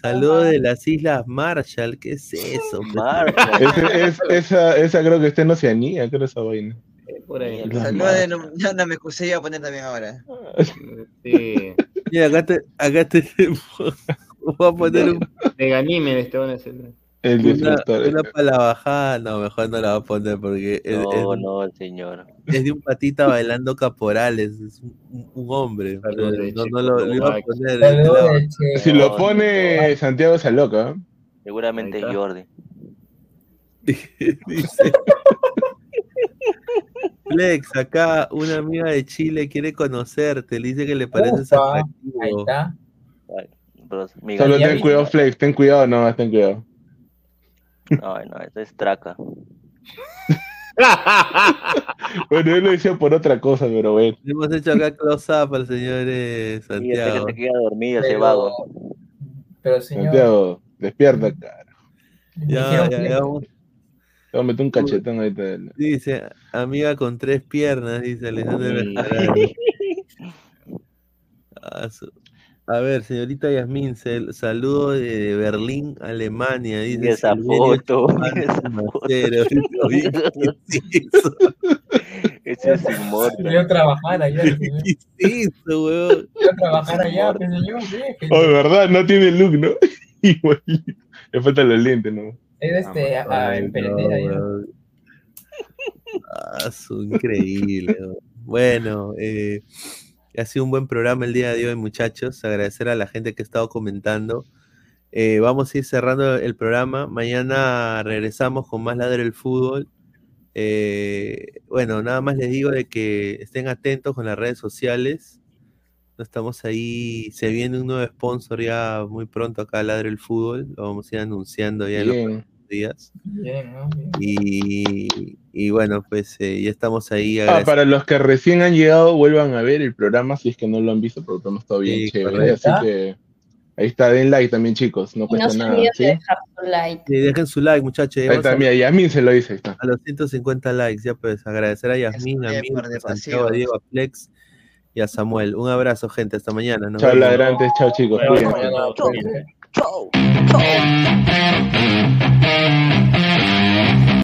Saludos de las Islas Marshall, ¿qué es eso?
Marshall.
Ese- es- esa, esa creo que está en Oceanía, creo esa vaina.
Por ahí.
Saludos de no, no, no, me excusé, iba a poner también ahora.
Sí.
Mira, acá te, acá te voy a poner un-
De Ganímedes este van a ser.
El
una,
destructor.
una para la bajada, no, mejor no la voy a poner porque es,
No,
es-
no, señor.
es de un patita bailando caporales, es un, hombre. No, lo, lo iba a poner. La-
Che.
Si lo pone Santiago esa loca. ¿eh?
Seguramente
Ahí
es
está.
Jordi.
Dice. Flex, acá una amiga de Chile quiere conocerte, le dice que le pareces
Ufa, Ahí
atractivo.
está.
Bro, mi
Solo ten cuidado, Flex, ten cuidado, no, ten cuidado.
No, no, eso es traca.
bueno, yo lo decía por otra cosa, pero bueno.
Hemos hecho acá close-up al señor eh,
Y este que
Santiago.
se queda dormido, ese
Pero-
vago.
Pero señor,
Santiago, despierta, cara.
Ya, ya,
que-
ya vamos.
Te voy a meter un cachetón ahorita.
Dice, amiga con tres piernas, dice Alexander Ah, A ver, señorita Yasmín, saludo de Berlín, Alemania. Dice
Mira esa foto,
Chupán
mira esa foto.
Macero. Oye, ¿qué es?
Ese es inmortal.
Yo trabajar allá.
¿Qué es eso, weón?
Yo trabajar allá, pues, señor. sí, es que-
Oh, de verdad, no tiene look, ¿no? Igualito. Le faltan los lentes, ¿no?
Es este, a, a
Ay,
emprender
no. Ah, su increíble. weón. Bueno, eh, ha sido un buen programa el día de hoy, muchachos. Agradecer a la gente que ha estado comentando. Eh, vamos a ir cerrando el programa. Mañana regresamos con más Ladre el Fútbol. Eh, bueno, nada más les digo de que estén atentos con las redes sociales. No estamos ahí, se viene un nuevo sponsor ya muy pronto acá Ladre el Fútbol. Lo vamos a ir anunciando ya
Bien.
Días.
Bien, ¿no? Bien.
Y, y bueno, pues eh, ya estamos ahí.
Ah, para los que recién han llegado, vuelvan a ver el programa si es que no lo han visto, porque programa está bien
Sí,
chévere. Así que ahí está, den like también, chicos, no
no
cuesta
se
nada.
olviden
¿sí?
de dejar su like.
Sí, dejen su like, muchachos.
Ahí está,
a,
mira, Yasmin se lo dice, ahí está.
a los 150 likes. Ya pues agradecer a Yasmin, a mí, a Santiago. Diego, a Flex y a Samuel. Un abrazo, gente. Hasta mañana.
Chao, ladrantes, chao, chicos.
Bueno,
cuídense.